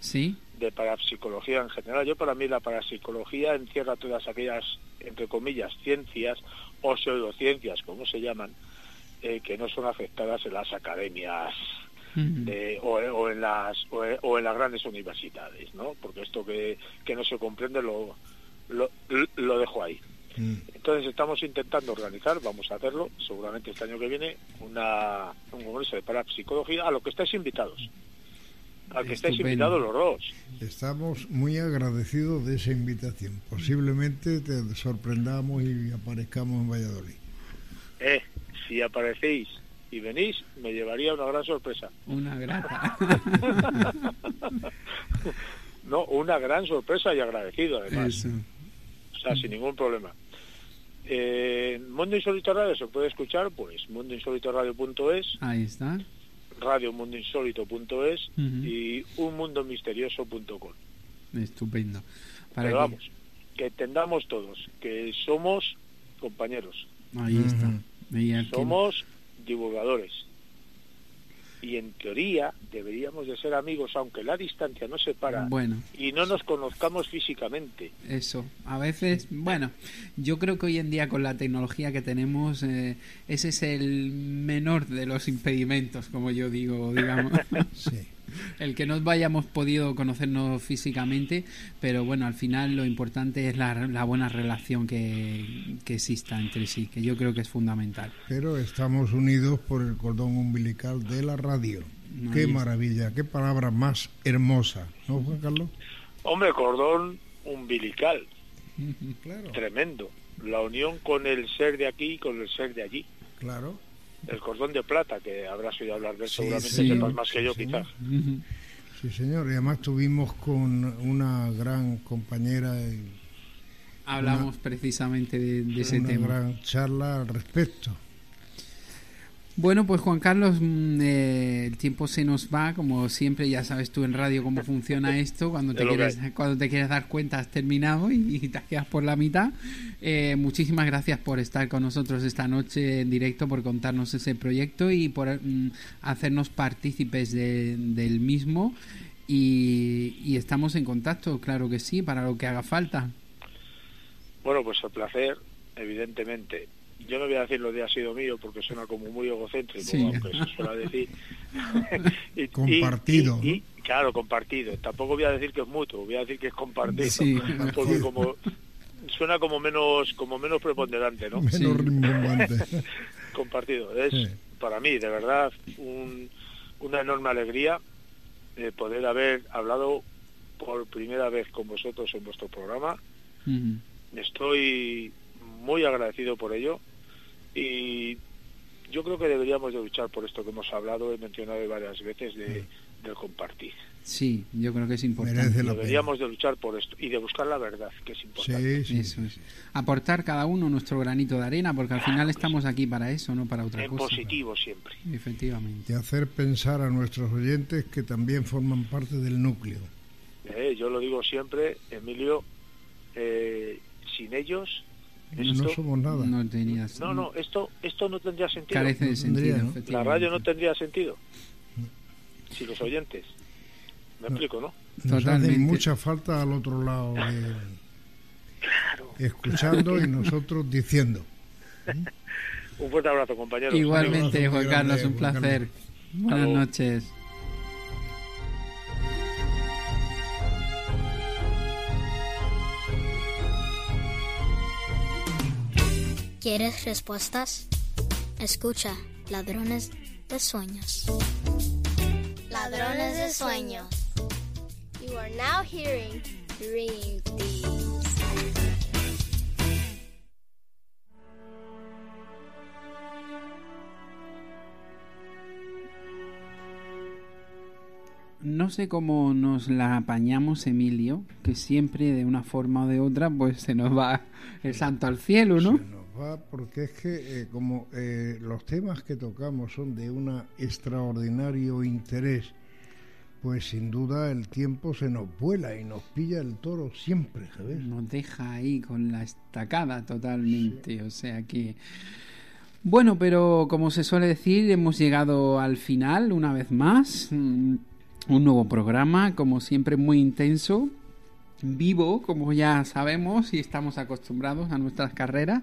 Sí, de parapsicología en general. Yo para mí la parapsicología encierra todas aquellas, entre comillas, ciencias o pseudociencias, como se llaman, eh, que no son aceptadas en las academias Ujú. de- o, o en las o, o en las grandes universidades, ¿no? Porque esto que, que no se comprende lo, lo, lo dejo ahí. Entonces estamos intentando organizar, vamos a hacerlo, seguramente este año que viene, una, un congreso de parapsicología a lo que estáis invitados. Al que estáis invitados los dos. Estamos muy agradecidos de esa invitación. Posiblemente te sorprendamos y aparezcamos en Valladolid. Si aparecéis y venís, me llevaría una gran sorpresa. una grata. No, una gran sorpresa y agradecido además. Eso. O sea, sin ningún problema. Eh, Mundo Insólito Radio se puede escuchar, pues, mundoinsólitoradio.es, Ahí está. radiomundoinsólito.es Ujú. y unmundomisterioso.com. Estupendo. Para Pero que- vamos, que entendamos todos que somos compañeros, Ahí está. Al que- somos divulgadores. Y en teoría deberíamos de ser amigos, aunque la distancia nos separa Bueno. y no nos conozcamos físicamente. Eso, a veces, bueno, yo creo que hoy en día con la tecnología que tenemos, eh, ese es el menor de los impedimentos, como yo digo, digamos. El que no hayamos podido conocernos físicamente, pero bueno, al final lo importante es la, la buena relación que, que exista entre sí, que yo creo que es fundamental. Pero estamos unidos por el cordón umbilical de la radio. Qué maravilla, qué palabra más hermosa, ¿no, Juan Carlos? Hombre, cordón umbilical, Claro, tremendo. La unión con el ser de aquí y con el ser de allí. claro. El cordón de plata, que habrás oído hablar de él, Sí, seguramente sí, sepas más que sí, yo, señor. quizás. Sí, señor. Y además tuvimos con una gran compañera Hablamos precisamente de, de ese una tema. gran charla al respecto. Bueno, pues Juan Carlos, mm, eh, el tiempo se nos va, como siempre, ya sabes tú en radio cómo funciona esto, cuando te, quieres, cuando te quieres dar cuenta has terminado y, y te quedas por la mitad. Eh, muchísimas gracias por estar con nosotros esta noche en directo, por contarnos ese proyecto y por mm, hacernos partícipes de- del mismo. Y, y estamos en contacto, claro que sí, para lo que haga falta. Bueno, pues el placer, evidentemente. Yo no voy a decir lo de ha sido mío porque suena como muy egocéntrico, Sí. aunque se suele decir. Y- Compartido, y- y- claro, compartido. Tampoco voy a decir que es mutuo, voy a decir que es compartido. Sí. Porque como suena como menos como menos preponderante, ¿no? Menos compartido. Es para mí, de verdad, un- una enorme alegría eh, poder haber hablado por primera vez con vosotros en vuestro programa. Estoy muy agradecido por ello y yo creo que deberíamos de luchar por esto que hemos hablado, he mencionado varias veces, de, del compartir. Sí, yo creo que es importante. Deberíamos de luchar por esto y de buscar la verdad, que es importante. Sí, sí. Eso es. Aportar cada uno nuestro granito de arena, porque al final estamos aquí para eso, no para otra En cosa. positivo siempre. Efectivamente. Y hacer pensar a nuestros oyentes que también forman parte del núcleo. Eh, yo lo digo siempre, Emilio, eh, sin ellos No somos nada. No tenías. No, no, esto, esto no tendría sentido. Carece de No sentido. tendría, ¿no? La radio no tendría sentido. Si los oyentes. Me explico, ¿no? Nos hacen mucha falta al otro lado, de- escuchando y nosotros diciendo. Un fuerte abrazo, compañeros. Igualmente, Juan Carlos, grande, un placer. Buenas luego. noches. ¿Quieres respuestas? Escucha, ladrones de sueños. Ladrones de sueños. You are now hearing Dream Thieves. No sé cómo nos la apañamos, Emilio, que siempre de una forma o de otra, pues se nos va el santo al cielo, ¿no? Va porque es que eh, como eh, los temas que tocamos son de un extraordinario interés, pues sin duda el tiempo se nos vuela y nos pilla el toro siempre, ¿sabes? Nos deja ahí con la estacada totalmente, o sea que... Bueno, pero como se suele decir, hemos llegado al final una vez más. Mm, Un nuevo programa, como siempre, muy intenso, vivo, como ya sabemos y estamos acostumbrados a nuestras carreras.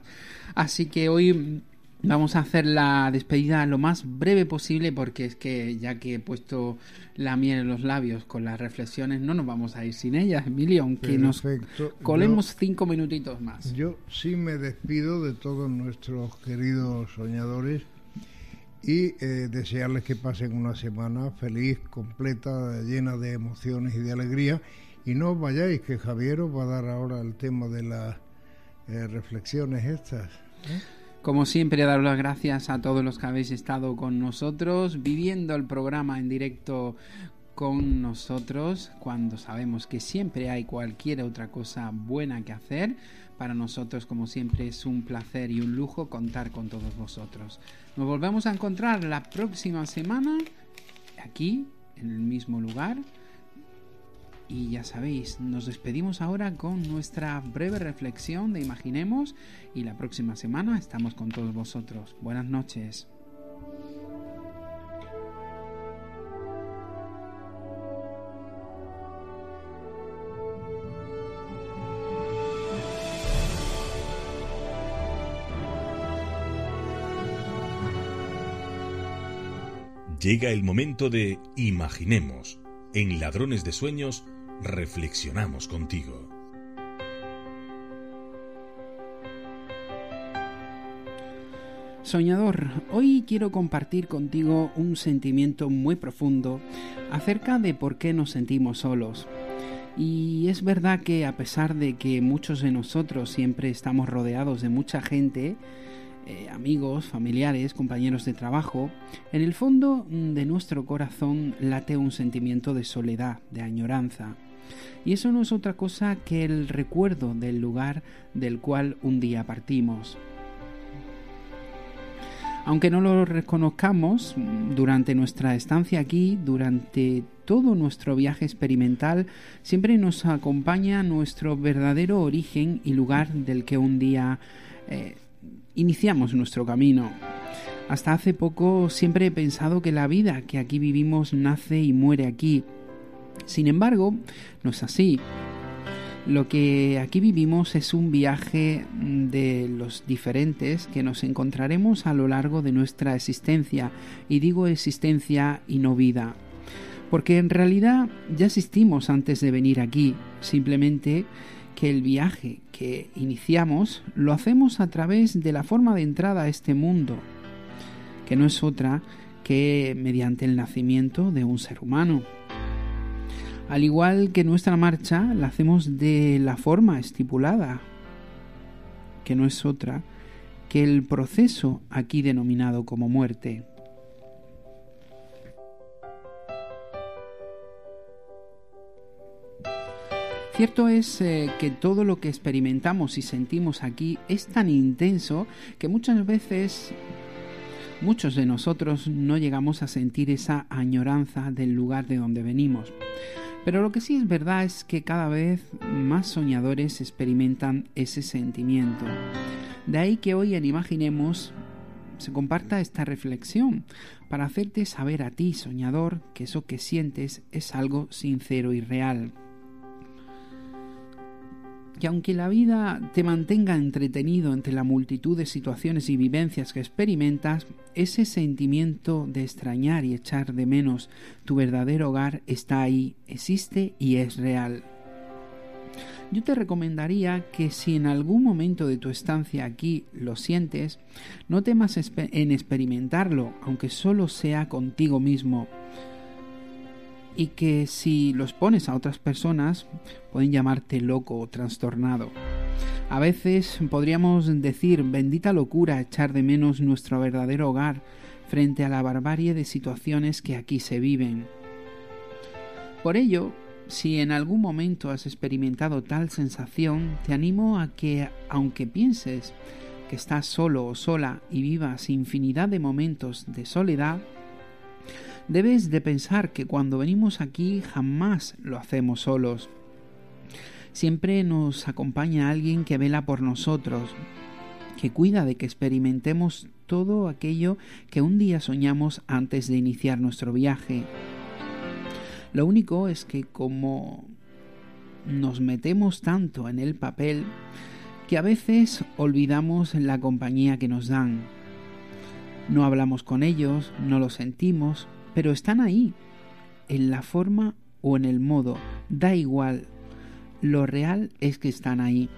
Así que hoy vamos a hacer la despedida lo más breve posible porque es que ya que he puesto la miel en los labios con las reflexiones, no nos vamos a ir sin ellas, Emilio, aunque nos Perfecto. colemos cinco minutitos más. Yo sí me despido de todos nuestros queridos soñadores y eh, desearles que pasen una semana feliz, completa, llena de emociones y de alegría. Y no vayáis, que Javier os va a dar ahora el tema de las eh, reflexiones estas. ¿eh? Como siempre, daros las gracias a todos los que habéis estado con nosotros, viviendo el programa en directo con nosotros, cuando sabemos que siempre hay cualquier otra cosa buena que hacer. Para nosotros, como siempre, es un placer y un lujo contar con todos vosotros. Nos volvemos a encontrar la próxima semana, aquí, en el mismo lugar. Y ya sabéis, nos despedimos ahora con nuestra breve reflexión de Imaginemos y la próxima semana estamos con todos vosotros. Buenas noches. Llega el momento de Imaginemos. En Ladrones de Sueños, reflexionamos contigo. Soñador, hoy quiero compartir contigo un sentimiento muy profundo acerca de por qué nos sentimos solos. Y es verdad que a pesar de que muchos de nosotros siempre estamos rodeados de mucha gente, eh, amigos, familiares, compañeros de trabajo, en el fondo mm, de nuestro corazón late un sentimiento de soledad, de añoranza. Y eso no es otra cosa que el recuerdo del lugar del cual un día partimos. Aunque no lo reconozcamos, durante nuestra estancia aquí, durante todo nuestro viaje experimental, siempre nos acompaña nuestro verdadero origen y lugar del que un día eh, iniciamos nuestro camino. Hasta hace poco siempre he pensado que la vida que aquí vivimos nace y muere aquí. Sin embargo, no es así. Lo que aquí vivimos es un viaje de los diferentes que nos encontraremos a lo largo de nuestra existencia, y digo existencia y no vida, porque en realidad ya existimos antes de venir aquí, simplemente que el viaje que iniciamos lo hacemos a través de la forma de entrada a este mundo, que no es otra que mediante el nacimiento de un ser humano. Al igual que nuestra marcha, la hacemos de la forma estipulada, que no es otra que el proceso aquí denominado como muerte. Cierto es eh, que todo lo que experimentamos y sentimos aquí es tan intenso que muchas veces muchos de nosotros no llegamos a sentir esa añoranza del lugar de donde venimos. Pero lo que sí es verdad es que cada vez más soñadores experimentan ese sentimiento. De ahí que hoy en Imaginemos se comparta esta reflexión para hacerte saber a ti, soñador, que eso que sientes es algo sincero y real que aunque la vida te mantenga entretenido entre la multitud de situaciones y vivencias que experimentas, ese sentimiento de extrañar y echar de menos tu verdadero hogar está ahí, existe y es real. Yo te recomendaría que si en algún momento de tu estancia aquí lo sientes, no temas en experimentarlo, aunque solo sea contigo mismo y que si los pones a otras personas pueden llamarte loco o trastornado. A veces podríamos decir bendita locura echar de menos nuestro verdadero hogar frente a la barbarie de situaciones que aquí se viven. Por ello, si en algún momento has experimentado tal sensación, te animo a que, aunque pienses que estás solo o sola y vivas infinidad de momentos de soledad, Debes de pensar que cuando venimos aquí jamás lo hacemos solos. Siempre nos acompaña alguien que vela por nosotros, que cuida de que experimentemos todo aquello que un día soñamos antes de iniciar nuestro viaje. Lo único es que como nos metemos tanto en el papel, que a veces olvidamos la compañía que nos dan. No hablamos con ellos, no lo sentimos, pero están ahí, en la forma o en el modo, da igual, lo real es que están ahí.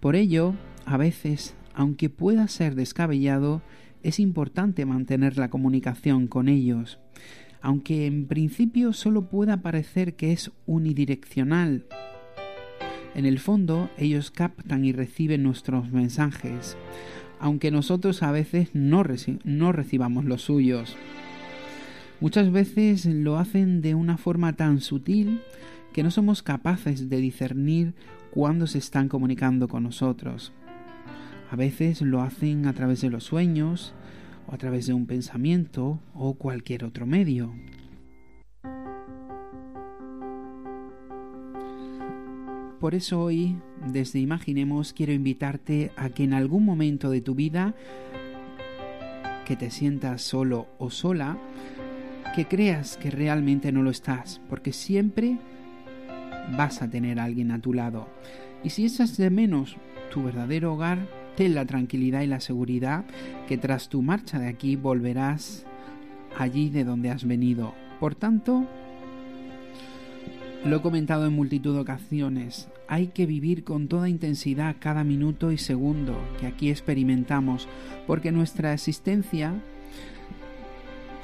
Por ello, a veces, aunque pueda ser descabellado, es importante mantener la comunicación con ellos, aunque en principio solo pueda parecer que es unidireccional. En el fondo, ellos captan y reciben nuestros mensajes, aunque nosotros a veces no, recibamos los suyos. Muchas veces lo hacen de una forma tan sutil que no somos capaces de discernir cuándo se están comunicando con nosotros. A veces lo hacen a través de los sueños, o a través de un pensamiento, o cualquier otro medio. Por eso hoy, desde Imaginemos, quiero invitarte a que en algún momento de tu vida que te sientas solo o sola, que creas que realmente no lo estás, porque siempre vas a tener a alguien a tu lado. Y si echas de menos tu verdadero hogar, ten la tranquilidad y la seguridad que tras tu marcha de aquí volverás allí de donde has venido. Por tanto, lo he comentado en multitud de ocasiones, hay que vivir con toda intensidad cada minuto y segundo que aquí experimentamos, porque nuestra existencia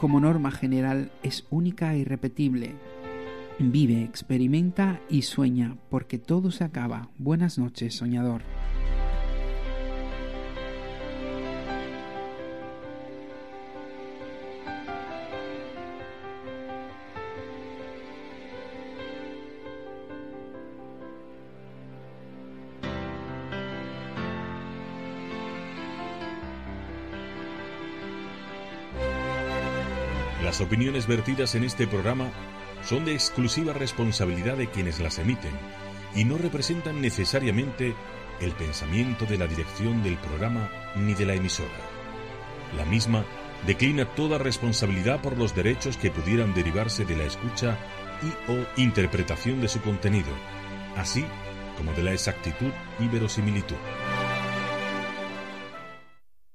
como norma general es única e irrepetible. Vive, experimenta y sueña, porque todo se acaba. Buenas noches, soñador. Las opiniones vertidas en este programa son de exclusiva responsabilidad de quienes las emiten y no representan necesariamente el pensamiento de la dirección del programa ni de la emisora. La misma declina toda responsabilidad por los derechos que pudieran derivarse de la escucha y o interpretación de su contenido, así como de la exactitud y verosimilitud.